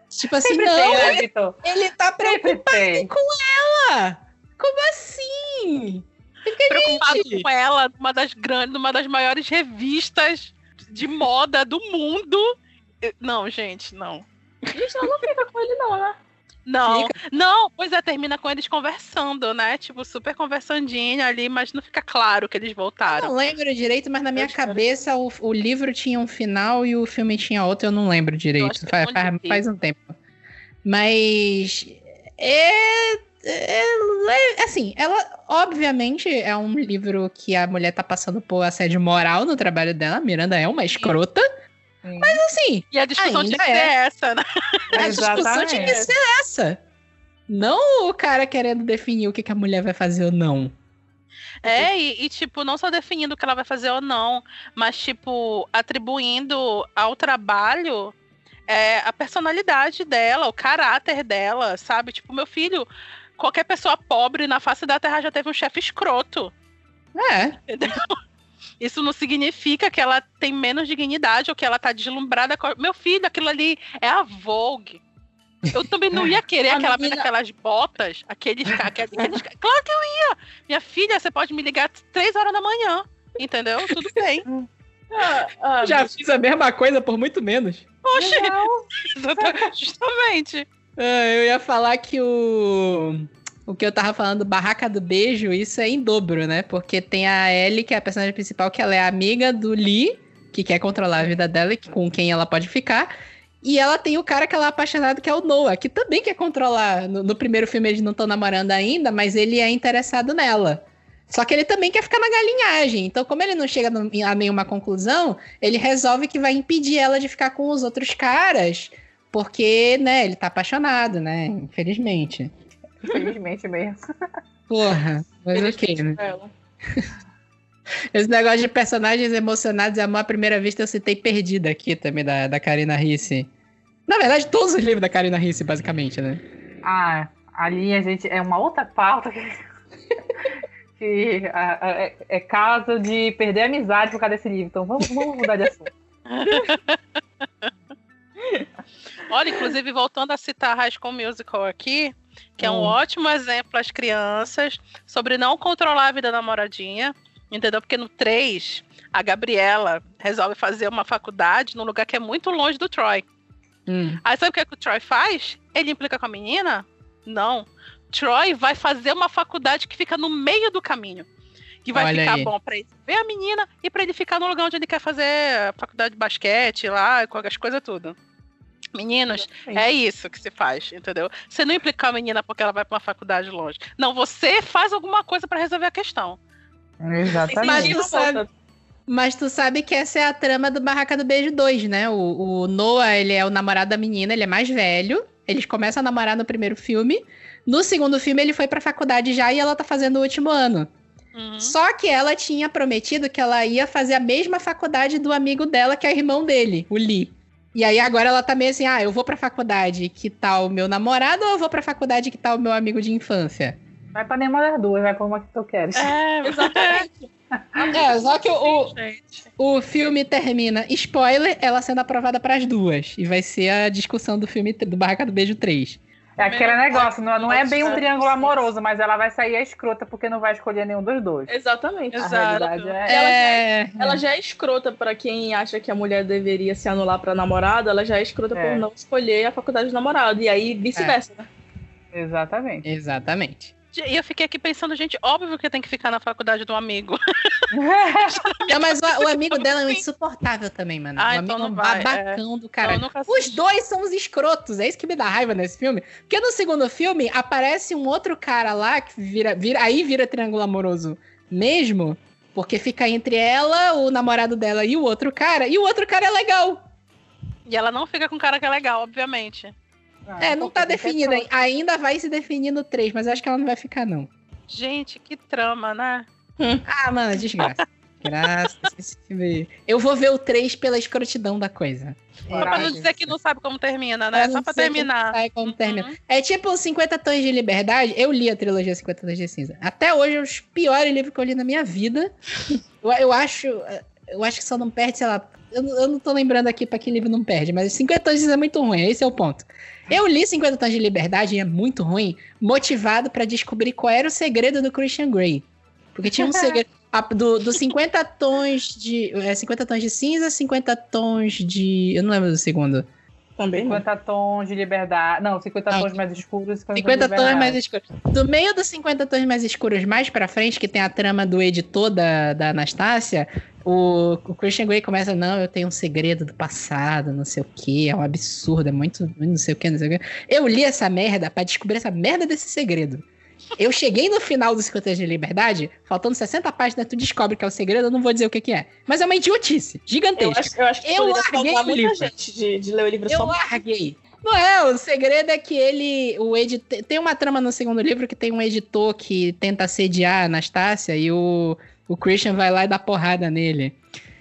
Speaker 1: tipo assim,
Speaker 2: Sempre
Speaker 1: não,
Speaker 2: tem, né,
Speaker 1: ele, ele tá preocupado com ela. Como assim?
Speaker 4: Preocupado
Speaker 1: Gente.
Speaker 4: com ela numa das grandes, numa das maiores revistas de moda do mundo. Eu- Não, gente, não.
Speaker 3: Gente, ela não fica com ele, não, né?
Speaker 4: Não, não, pois é, termina com eles conversando, né? Tipo, super conversandinho ali, mas não fica claro que eles
Speaker 1: Eu
Speaker 4: voltaram.
Speaker 1: não lembro direito, mas na minha
Speaker 3: Eu
Speaker 1: cabeça o, o livro tinha um final e o filme tinha outro, eu não lembro direito. Faz,
Speaker 4: eu
Speaker 1: faz,
Speaker 4: li.
Speaker 1: faz um tempo. Mas. É, é- é- Assim, ela. Obviamente é um livro que a mulher tá passando por assédio moral no trabalho dela. Miranda é uma escrota.
Speaker 2: Sim.
Speaker 1: Mas assim,
Speaker 4: E a discussão tinha que ser
Speaker 1: é.
Speaker 4: essa, né?
Speaker 1: A discussão tinha que ser essa. Não o cara querendo definir o que, que a mulher vai fazer ou não.
Speaker 4: É, e, e, tipo, não só definindo o que ela vai fazer ou não, mas, tipo, atribuindo ao trabalho é, a personalidade dela, o caráter dela, sabe? Tipo, meu filho, qualquer pessoa pobre na face da terra já teve um chefe escroto.
Speaker 1: É.
Speaker 4: Entendeu? Isso não significa que ela tem menos dignidade ou que ela tá deslumbrada com. Meu filho, aquilo ali é a Vogue. Eu também não ia querer aquela,
Speaker 3: menina-
Speaker 4: aquelas botas, aqueles, aqueles, aqueles. Claro que eu ia! Minha filha, você pode me ligar três horas da manhã. Entendeu? Tudo bem.
Speaker 3: Ah, ah,
Speaker 1: Já
Speaker 3: mas-
Speaker 1: fiz a mesma coisa por muito menos.
Speaker 4: Exata- justamente.
Speaker 1: Ah, eu ia falar que o. O que eu tava falando, Barraca do Beijo, isso é em dobro, né? Porque tem a Ellie, que é a personagem principal, que ela é amiga do Lee, que quer controlar a vida dela e com quem ela pode ficar. E ela tem o cara que ela é apaixonada, que é o Noah, que também quer controlar. No, no primeiro filme eles não estão namorando ainda, mas ele é interessado nela. Só que ele também quer ficar na galinhagem. Então, como ele não chega a nenhuma conclusão, ele resolve que vai impedir ela de ficar com os outros caras. Porque, né, ele tá apaixonado, né? Infelizmente.
Speaker 2: Infelizmente mesmo.
Speaker 1: Porra, mas ok, né? Esse negócio de personagens emocionados e amor à primeira vista eu citei Perdida aqui também, da, da Karina Risse. Na verdade, todos os livros da Karina Risse, basicamente, né?
Speaker 2: Ah, ali a gente. É uma outra pauta que. que ah, ah, é, é caso de perder a amizade por causa desse livro. Então vamos, vamos mudar de assunto.
Speaker 4: Olha, inclusive, voltando a citar High School Musical aqui, que é um
Speaker 3: Hum.
Speaker 4: ótimo exemplo às crianças sobre não controlar a vida da namoradinha, entendeu? Porque no 3, a Gabriela resolve fazer uma faculdade num lugar que é muito longe do Troy.
Speaker 1: Hum.
Speaker 4: Aí sabe o que, é que o Troy faz? Ele implica com a menina? Não. Troy vai fazer uma faculdade que fica no meio do caminho. Que vai
Speaker 1: Olha
Speaker 4: ficar
Speaker 1: aí.
Speaker 4: bom pra ele ver a menina e pra ele ficar no lugar onde ele quer fazer a faculdade de basquete lá, com as coisas tudo. Meninos, é isso que se faz, entendeu? Você não implicar a menina porque ela vai pra uma faculdade longe. Não, você faz alguma coisa pra resolver a questão.
Speaker 2: Exatamente.
Speaker 1: Mas tu sabe-. Mas tu sabe que essa é a trama do Barraca do Beijo 2, né? O, o Noah, ele é o namorado da menina, ele é mais velho. Eles começam a namorar no primeiro filme. No segundo filme, ele foi pra faculdade já e ela tá fazendo o último ano.
Speaker 4: Uhum.
Speaker 1: Só que ela tinha prometido que ela ia fazer a mesma faculdade do amigo dela, que é irmão dele, o Lee. E aí agora ela tá meio assim, ah, eu vou pra faculdade que tá o meu namorado ou eu vou pra faculdade que tá o meu amigo de infância?
Speaker 2: Vai pra nenhuma das duas, vai pra uma que tu queres.
Speaker 4: É,
Speaker 3: Exatamente.
Speaker 1: É, só que o, o filme termina, spoiler, ela sendo aprovada pras duas. E vai ser a discussão do filme do Barraca do Beijo 3.
Speaker 2: É aquele negócio, não, não é bem um triângulo amoroso, mas ela vai sair a escrota porque não vai escolher nenhum dos dois.
Speaker 3: Exatamente.
Speaker 4: Exato.
Speaker 2: é.
Speaker 3: Ela
Speaker 1: É,
Speaker 3: Ela já é escrota pra quem acha que a mulher deveria se anular pra namorado, ela já é escrota
Speaker 2: É.
Speaker 3: por não escolher a faculdade de namorado. E aí vice-versa, né?
Speaker 2: Exatamente.
Speaker 1: exatamente.
Speaker 4: E eu fiquei aqui pensando, gente, óbvio que tem que ficar na faculdade do amigo.
Speaker 1: Não, mas o, o amigo dela é um insuportável também, mano.
Speaker 4: Ah,
Speaker 1: o
Speaker 4: então
Speaker 1: amigo é um
Speaker 4: não vai,
Speaker 1: babacão do
Speaker 4: Eu
Speaker 1: caralho.
Speaker 4: nunca
Speaker 1: Os dois são os escrotos, é isso que me dá raiva nesse filme. Porque no segundo filme aparece um outro cara lá que vira, vira aí vira triângulo amoroso mesmo, porque fica entre ela, o namorado dela e o outro cara, e o outro cara é legal.
Speaker 4: E ela não fica com cara que é legal, obviamente.
Speaker 1: É, não tá definido ainda. Ainda vai se definir no 3, mas eu acho que ela não vai ficar, não.
Speaker 4: Gente, que trama, né?
Speaker 1: Ah, mano, desgraça. Graças esse filme. Eu vou ver o 3 pela escrotidão da coisa.
Speaker 4: Só pra não dizer que não sabe como termina, né? Só pra terminar.
Speaker 1: Sai como termina.
Speaker 4: Uhum.
Speaker 1: É tipo os 50 Tons de Liberdade. Eu li a trilogia 50 Tons de Cinza. Até hoje é os piores livros que eu li na minha vida. Eu, eu acho. Eu acho que só não perde, sei lá. Eu, não- eu não tô lembrando aqui pra que livro não perde, mas 50 Tons de Cinza é muito ruim, esse é o ponto. Eu li 50 Tons de Liberdade e é muito ruim, motivado pra descobrir qual era o segredo do Christian Grey. Porque tinha um segredo. a- do, do 50 tons de. É, 50 tons de cinza, 50 tons de. Eu não lembro do segundo.
Speaker 3: Também não.
Speaker 2: 50 tons de liberdade. Não, 50
Speaker 1: Ah,
Speaker 2: tons mais escuros. 50,
Speaker 1: 50
Speaker 2: de
Speaker 1: tons mais escuros. Do meio dos 50 tons mais escuros mais pra frente, que tem a trama do editor da, da Anastácia, o, o Christian Grey começa, não, eu tenho um segredo do passado, não sei o que, é um absurdo, é muito, não sei o que, não sei o que. Eu li essa merda pra descobrir essa merda desse segredo. Eu cheguei no final dos 50 tons de liberdade, faltando 60 páginas, tu descobre que é o segredo, eu não vou dizer o que, que é. Mas é uma idiotice,
Speaker 3: Eu
Speaker 1: gigantesca.
Speaker 3: acho, eu acho que
Speaker 1: Eu larguei o
Speaker 3: muita
Speaker 1: livro.
Speaker 3: gente de, de ler o livro
Speaker 1: Eu
Speaker 3: só
Speaker 1: larguei. Não é, o segredo é que ele. O editor. Tem uma trama no segundo livro que tem um editor que tenta assediar a Anastácia e o, o Christian vai lá e dá porrada nele.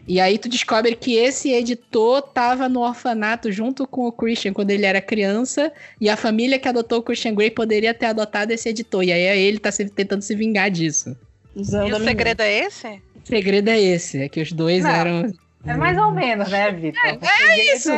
Speaker 1: E aí tu descobre que esse editor tava no orfanato junto com o Christian quando ele era criança, e a família que adotou o Christian Grey poderia ter adotado esse editor. E aí ele tá se- tentando se vingar disso.
Speaker 3: usando
Speaker 4: E o segredo é esse?
Speaker 1: O segredo é esse, é que os dois
Speaker 2: Não.
Speaker 1: eram.
Speaker 2: É mais ou menos, né, Vitor? É,
Speaker 1: isso.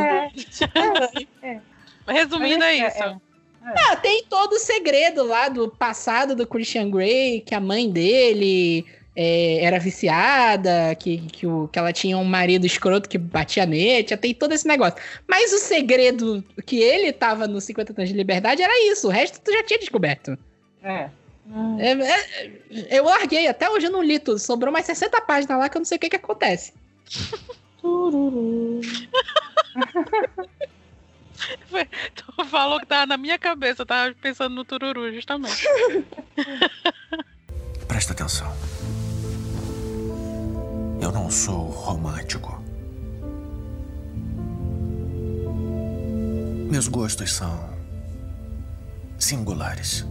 Speaker 4: Resumindo, é
Speaker 2: Mas é-
Speaker 4: isso.
Speaker 1: Ah, tem todo o segredo lá do passado do Christian Grey, que a mãe dele é, era viciada, que, que, o- que ela tinha um marido escroto que batia nele, tem todo esse negócio. Mas o segredo que ele tava no 50 Tons de Liberdade era isso, o resto tu já tinha descoberto.
Speaker 2: É.
Speaker 1: É, é, eu larguei, até hoje eu não li tudo, sobrou mais 60 páginas lá que eu não sei o que que acontece.
Speaker 3: Tururu.
Speaker 4: Tu falou que tava na minha cabeça, eu tava pensando no tururu, justamente.
Speaker 5: Presta atenção. Eu não sou romântico. Meus gostos são singulares.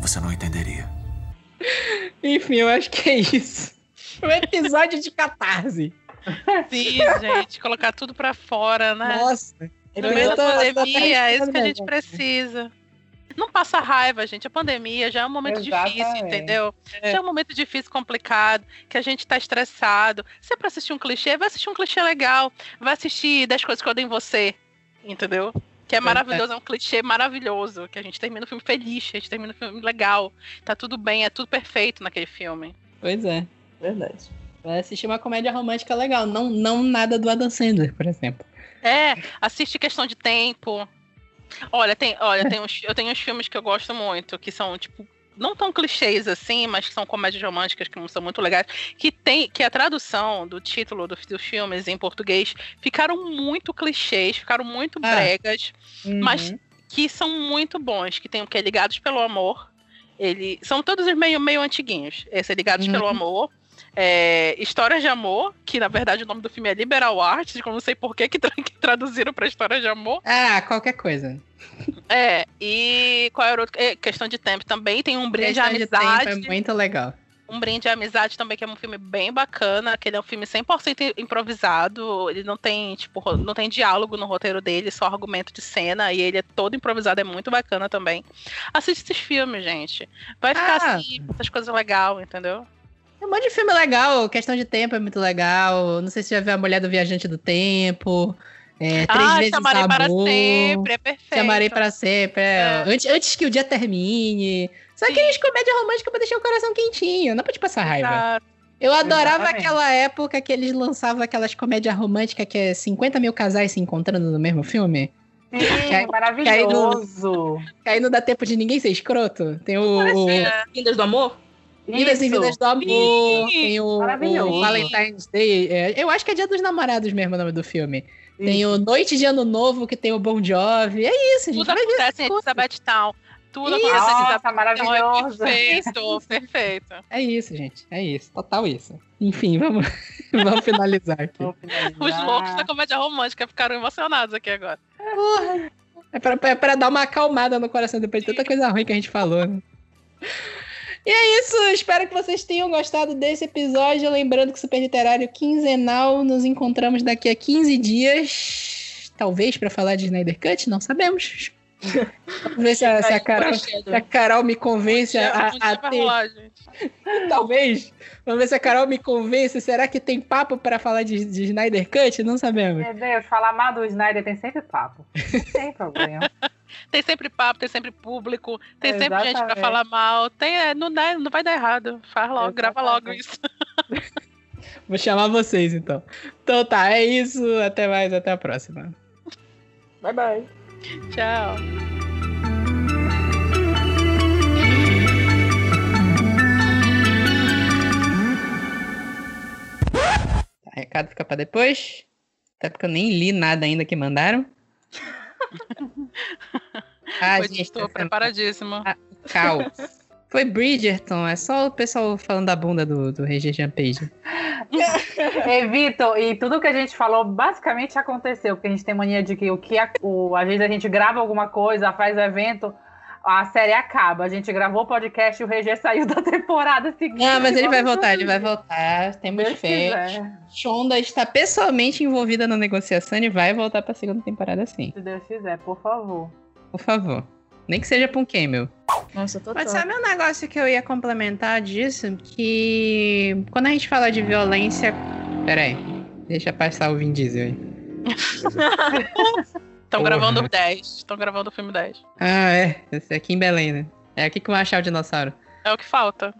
Speaker 5: Você não entenderia.
Speaker 1: Enfim, eu acho que é isso. Um episódio de catarse.
Speaker 4: Sim, gente, colocar tudo pra fora, né?
Speaker 1: Nossa.
Speaker 4: No meio da pandemia, é isso que a gente
Speaker 1: melhor.
Speaker 4: precisa. Não passa raiva, gente. A pandemia já é um momento difícil,
Speaker 2: Exatamente.
Speaker 4: entendeu? Já é um momento difícil, complicado, que a gente tá estressado. Se é pra assistir um clichê, vai assistir um clichê legal. Vai assistir 10 coisas que eu odeio em você. Entendeu? Que é maravilhoso, é um clichê maravilhoso. Que a gente termina o filme feliz, a gente termina o filme legal. Tá tudo bem, é tudo perfeito naquele filme.
Speaker 1: Pois é.
Speaker 3: Verdade.
Speaker 1: Vai assistir uma comédia romântica legal. Não, não nada do Adam Sandler, por exemplo.
Speaker 4: É, assiste questão de tempo. Olha, tem, olha, tem uns, eu tenho uns filmes que eu gosto muito, que são, tipo, não tão clichês assim, mas que são comédias românticas que não são muito legais, que tem que a tradução do título do- dos filmes em português ficaram muito clichês, ficaram muito
Speaker 1: Ah.
Speaker 4: bregas, mas
Speaker 2: Uhum.
Speaker 4: que são muito bons, que tem o que é Ligados pelo Amor. Ele, são todos meio, meio antiguinhos. Esse é Ligados
Speaker 1: Uhum.
Speaker 4: pelo Amor. É, Histórias de Amor, que na verdade o nome do filme é Liberal Arts, que eu não sei por que, que, tra- que traduziram pra Histórias de Amor.
Speaker 1: Ah, qualquer coisa.
Speaker 4: É, e qual era o outro? É, questão de tempo também, tem um brinde
Speaker 1: Questão de tempo
Speaker 4: amizade.
Speaker 1: é muito legal.
Speaker 4: Um Brinde à Amizade também, que é um filme bem bacana, que ele é um filme 100% improvisado, ele não tem, tipo, não tem diálogo no roteiro dele, só argumento de cena, e ele é todo improvisado, é muito bacana também. Assiste esses filmes, gente. Vai ficar
Speaker 1: Ah.
Speaker 4: assim, essas coisas legais, entendeu?
Speaker 1: Tem um monte de filme legal. Questão de tempo é muito legal. Não sei se já viu A Mulher do Viajante do Tempo. É, Três
Speaker 4: ah,
Speaker 1: vezes
Speaker 4: chamarei para
Speaker 1: Amor.
Speaker 4: sempre, é perfeito.
Speaker 1: Chamarei para sempre. é. Antes, antes que o dia termine. Só
Speaker 4: Sim.
Speaker 1: aqueles comédia romântica pra deixar o coração quentinho. Não pra te passar raiva.
Speaker 4: Claro.
Speaker 1: Eu adorava
Speaker 2: Exatamente.
Speaker 1: aquela época que eles lançavam aquelas comédias românticas que é 50 mil casais se encontrando no mesmo filme.
Speaker 2: Sim,
Speaker 1: Cai-
Speaker 2: maravilhoso.
Speaker 1: Que aí não dá tempo de ninguém ser escroto. Tem o. o
Speaker 4: É,
Speaker 3: Vindas do Amor?
Speaker 1: Vidas e. Vidas do Amor.
Speaker 4: Sim.
Speaker 1: Tem o, o Valentine's Day. é, eu acho que é Dia dos Namorados mesmo o nome do filme. Tem o Noite de Ano Novo, que tem o Bon Jovi. É isso, gente.
Speaker 4: tudo acontece em. Elizabeth Town. Tudo
Speaker 1: Isso.
Speaker 4: acontece em Elizabeth Town. É
Speaker 2: maravilhoso.
Speaker 4: perfeito, perfeito.
Speaker 1: É isso, gente. É isso. Total isso. Enfim, vamos, vamos finalizar aqui.
Speaker 2: Vou finalizar.
Speaker 4: Os loucos da comédia romântica ficaram emocionados aqui agora.
Speaker 1: É pra, é pra dar uma acalmada no coração depois de tanta coisa ruim que a gente falou, né? E é isso, espero que vocês tenham gostado desse episódio. Lembrando que Super Literário quinzenal, nos encontramos daqui a 15 dias. Talvez pra falar de Snyder Cut, não sabemos. Vamos ver se a, se a Carol, se a Carol me convence a,
Speaker 4: dia
Speaker 1: a ter.
Speaker 4: rolar.
Speaker 1: Talvez. Vamos ver se a Carol me convence. Será que tem papo pra falar de, de Snyder Cut? Não sabemos.
Speaker 2: Meu Deus, falar mal do Snyder tem sempre papo. Tem problema.
Speaker 4: Tem sempre papo, tem sempre público, tem sempre gente pra
Speaker 2: Exatamente.
Speaker 4: falar mal. Tem, é, não, dá, não vai dar errado. Faz logo, grava logo
Speaker 2: Exatamente.
Speaker 4: isso.
Speaker 1: Vou chamar vocês, então. Então tá, é isso. Até mais, até a próxima.
Speaker 3: Bye, bye.
Speaker 4: Tchau.
Speaker 1: Tá, recado fica pra depois. Até porque eu nem li nada ainda que mandaram. Ah, gente,
Speaker 4: estou
Speaker 1: essa
Speaker 4: preparadíssimo.
Speaker 1: caos. Foi Bridgerton, é só o pessoal falando da bunda do, do Regis Page.
Speaker 2: Ei, Vitor, e tudo que a gente falou basicamente aconteceu, porque a gente tem mania de que o que a, o, às vezes a gente grava alguma coisa, faz evento, a série acaba. A gente gravou o podcast e o Regê saiu da temporada seguinte.
Speaker 1: Não, mas ele vai voltar, ele vai voltar. Temos fé. Shonda está pessoalmente envolvida na negociação e vai voltar pra segunda temporada sim.
Speaker 2: Se Deus quiser, por favor.
Speaker 1: Por favor. Nem que seja pra um camel.
Speaker 3: Nossa, total.
Speaker 1: Mas sabe um negócio que eu ia complementar disso? Que quando a gente fala de violência. Pera aí. Deixa passar o Vin Diesel aí.
Speaker 4: Estão gravando o 10. Estão gravando o filme 10.
Speaker 1: Ah, é. Esse é aqui em Belém, né? É aqui que vão achar o dinossauro.
Speaker 4: É o que falta.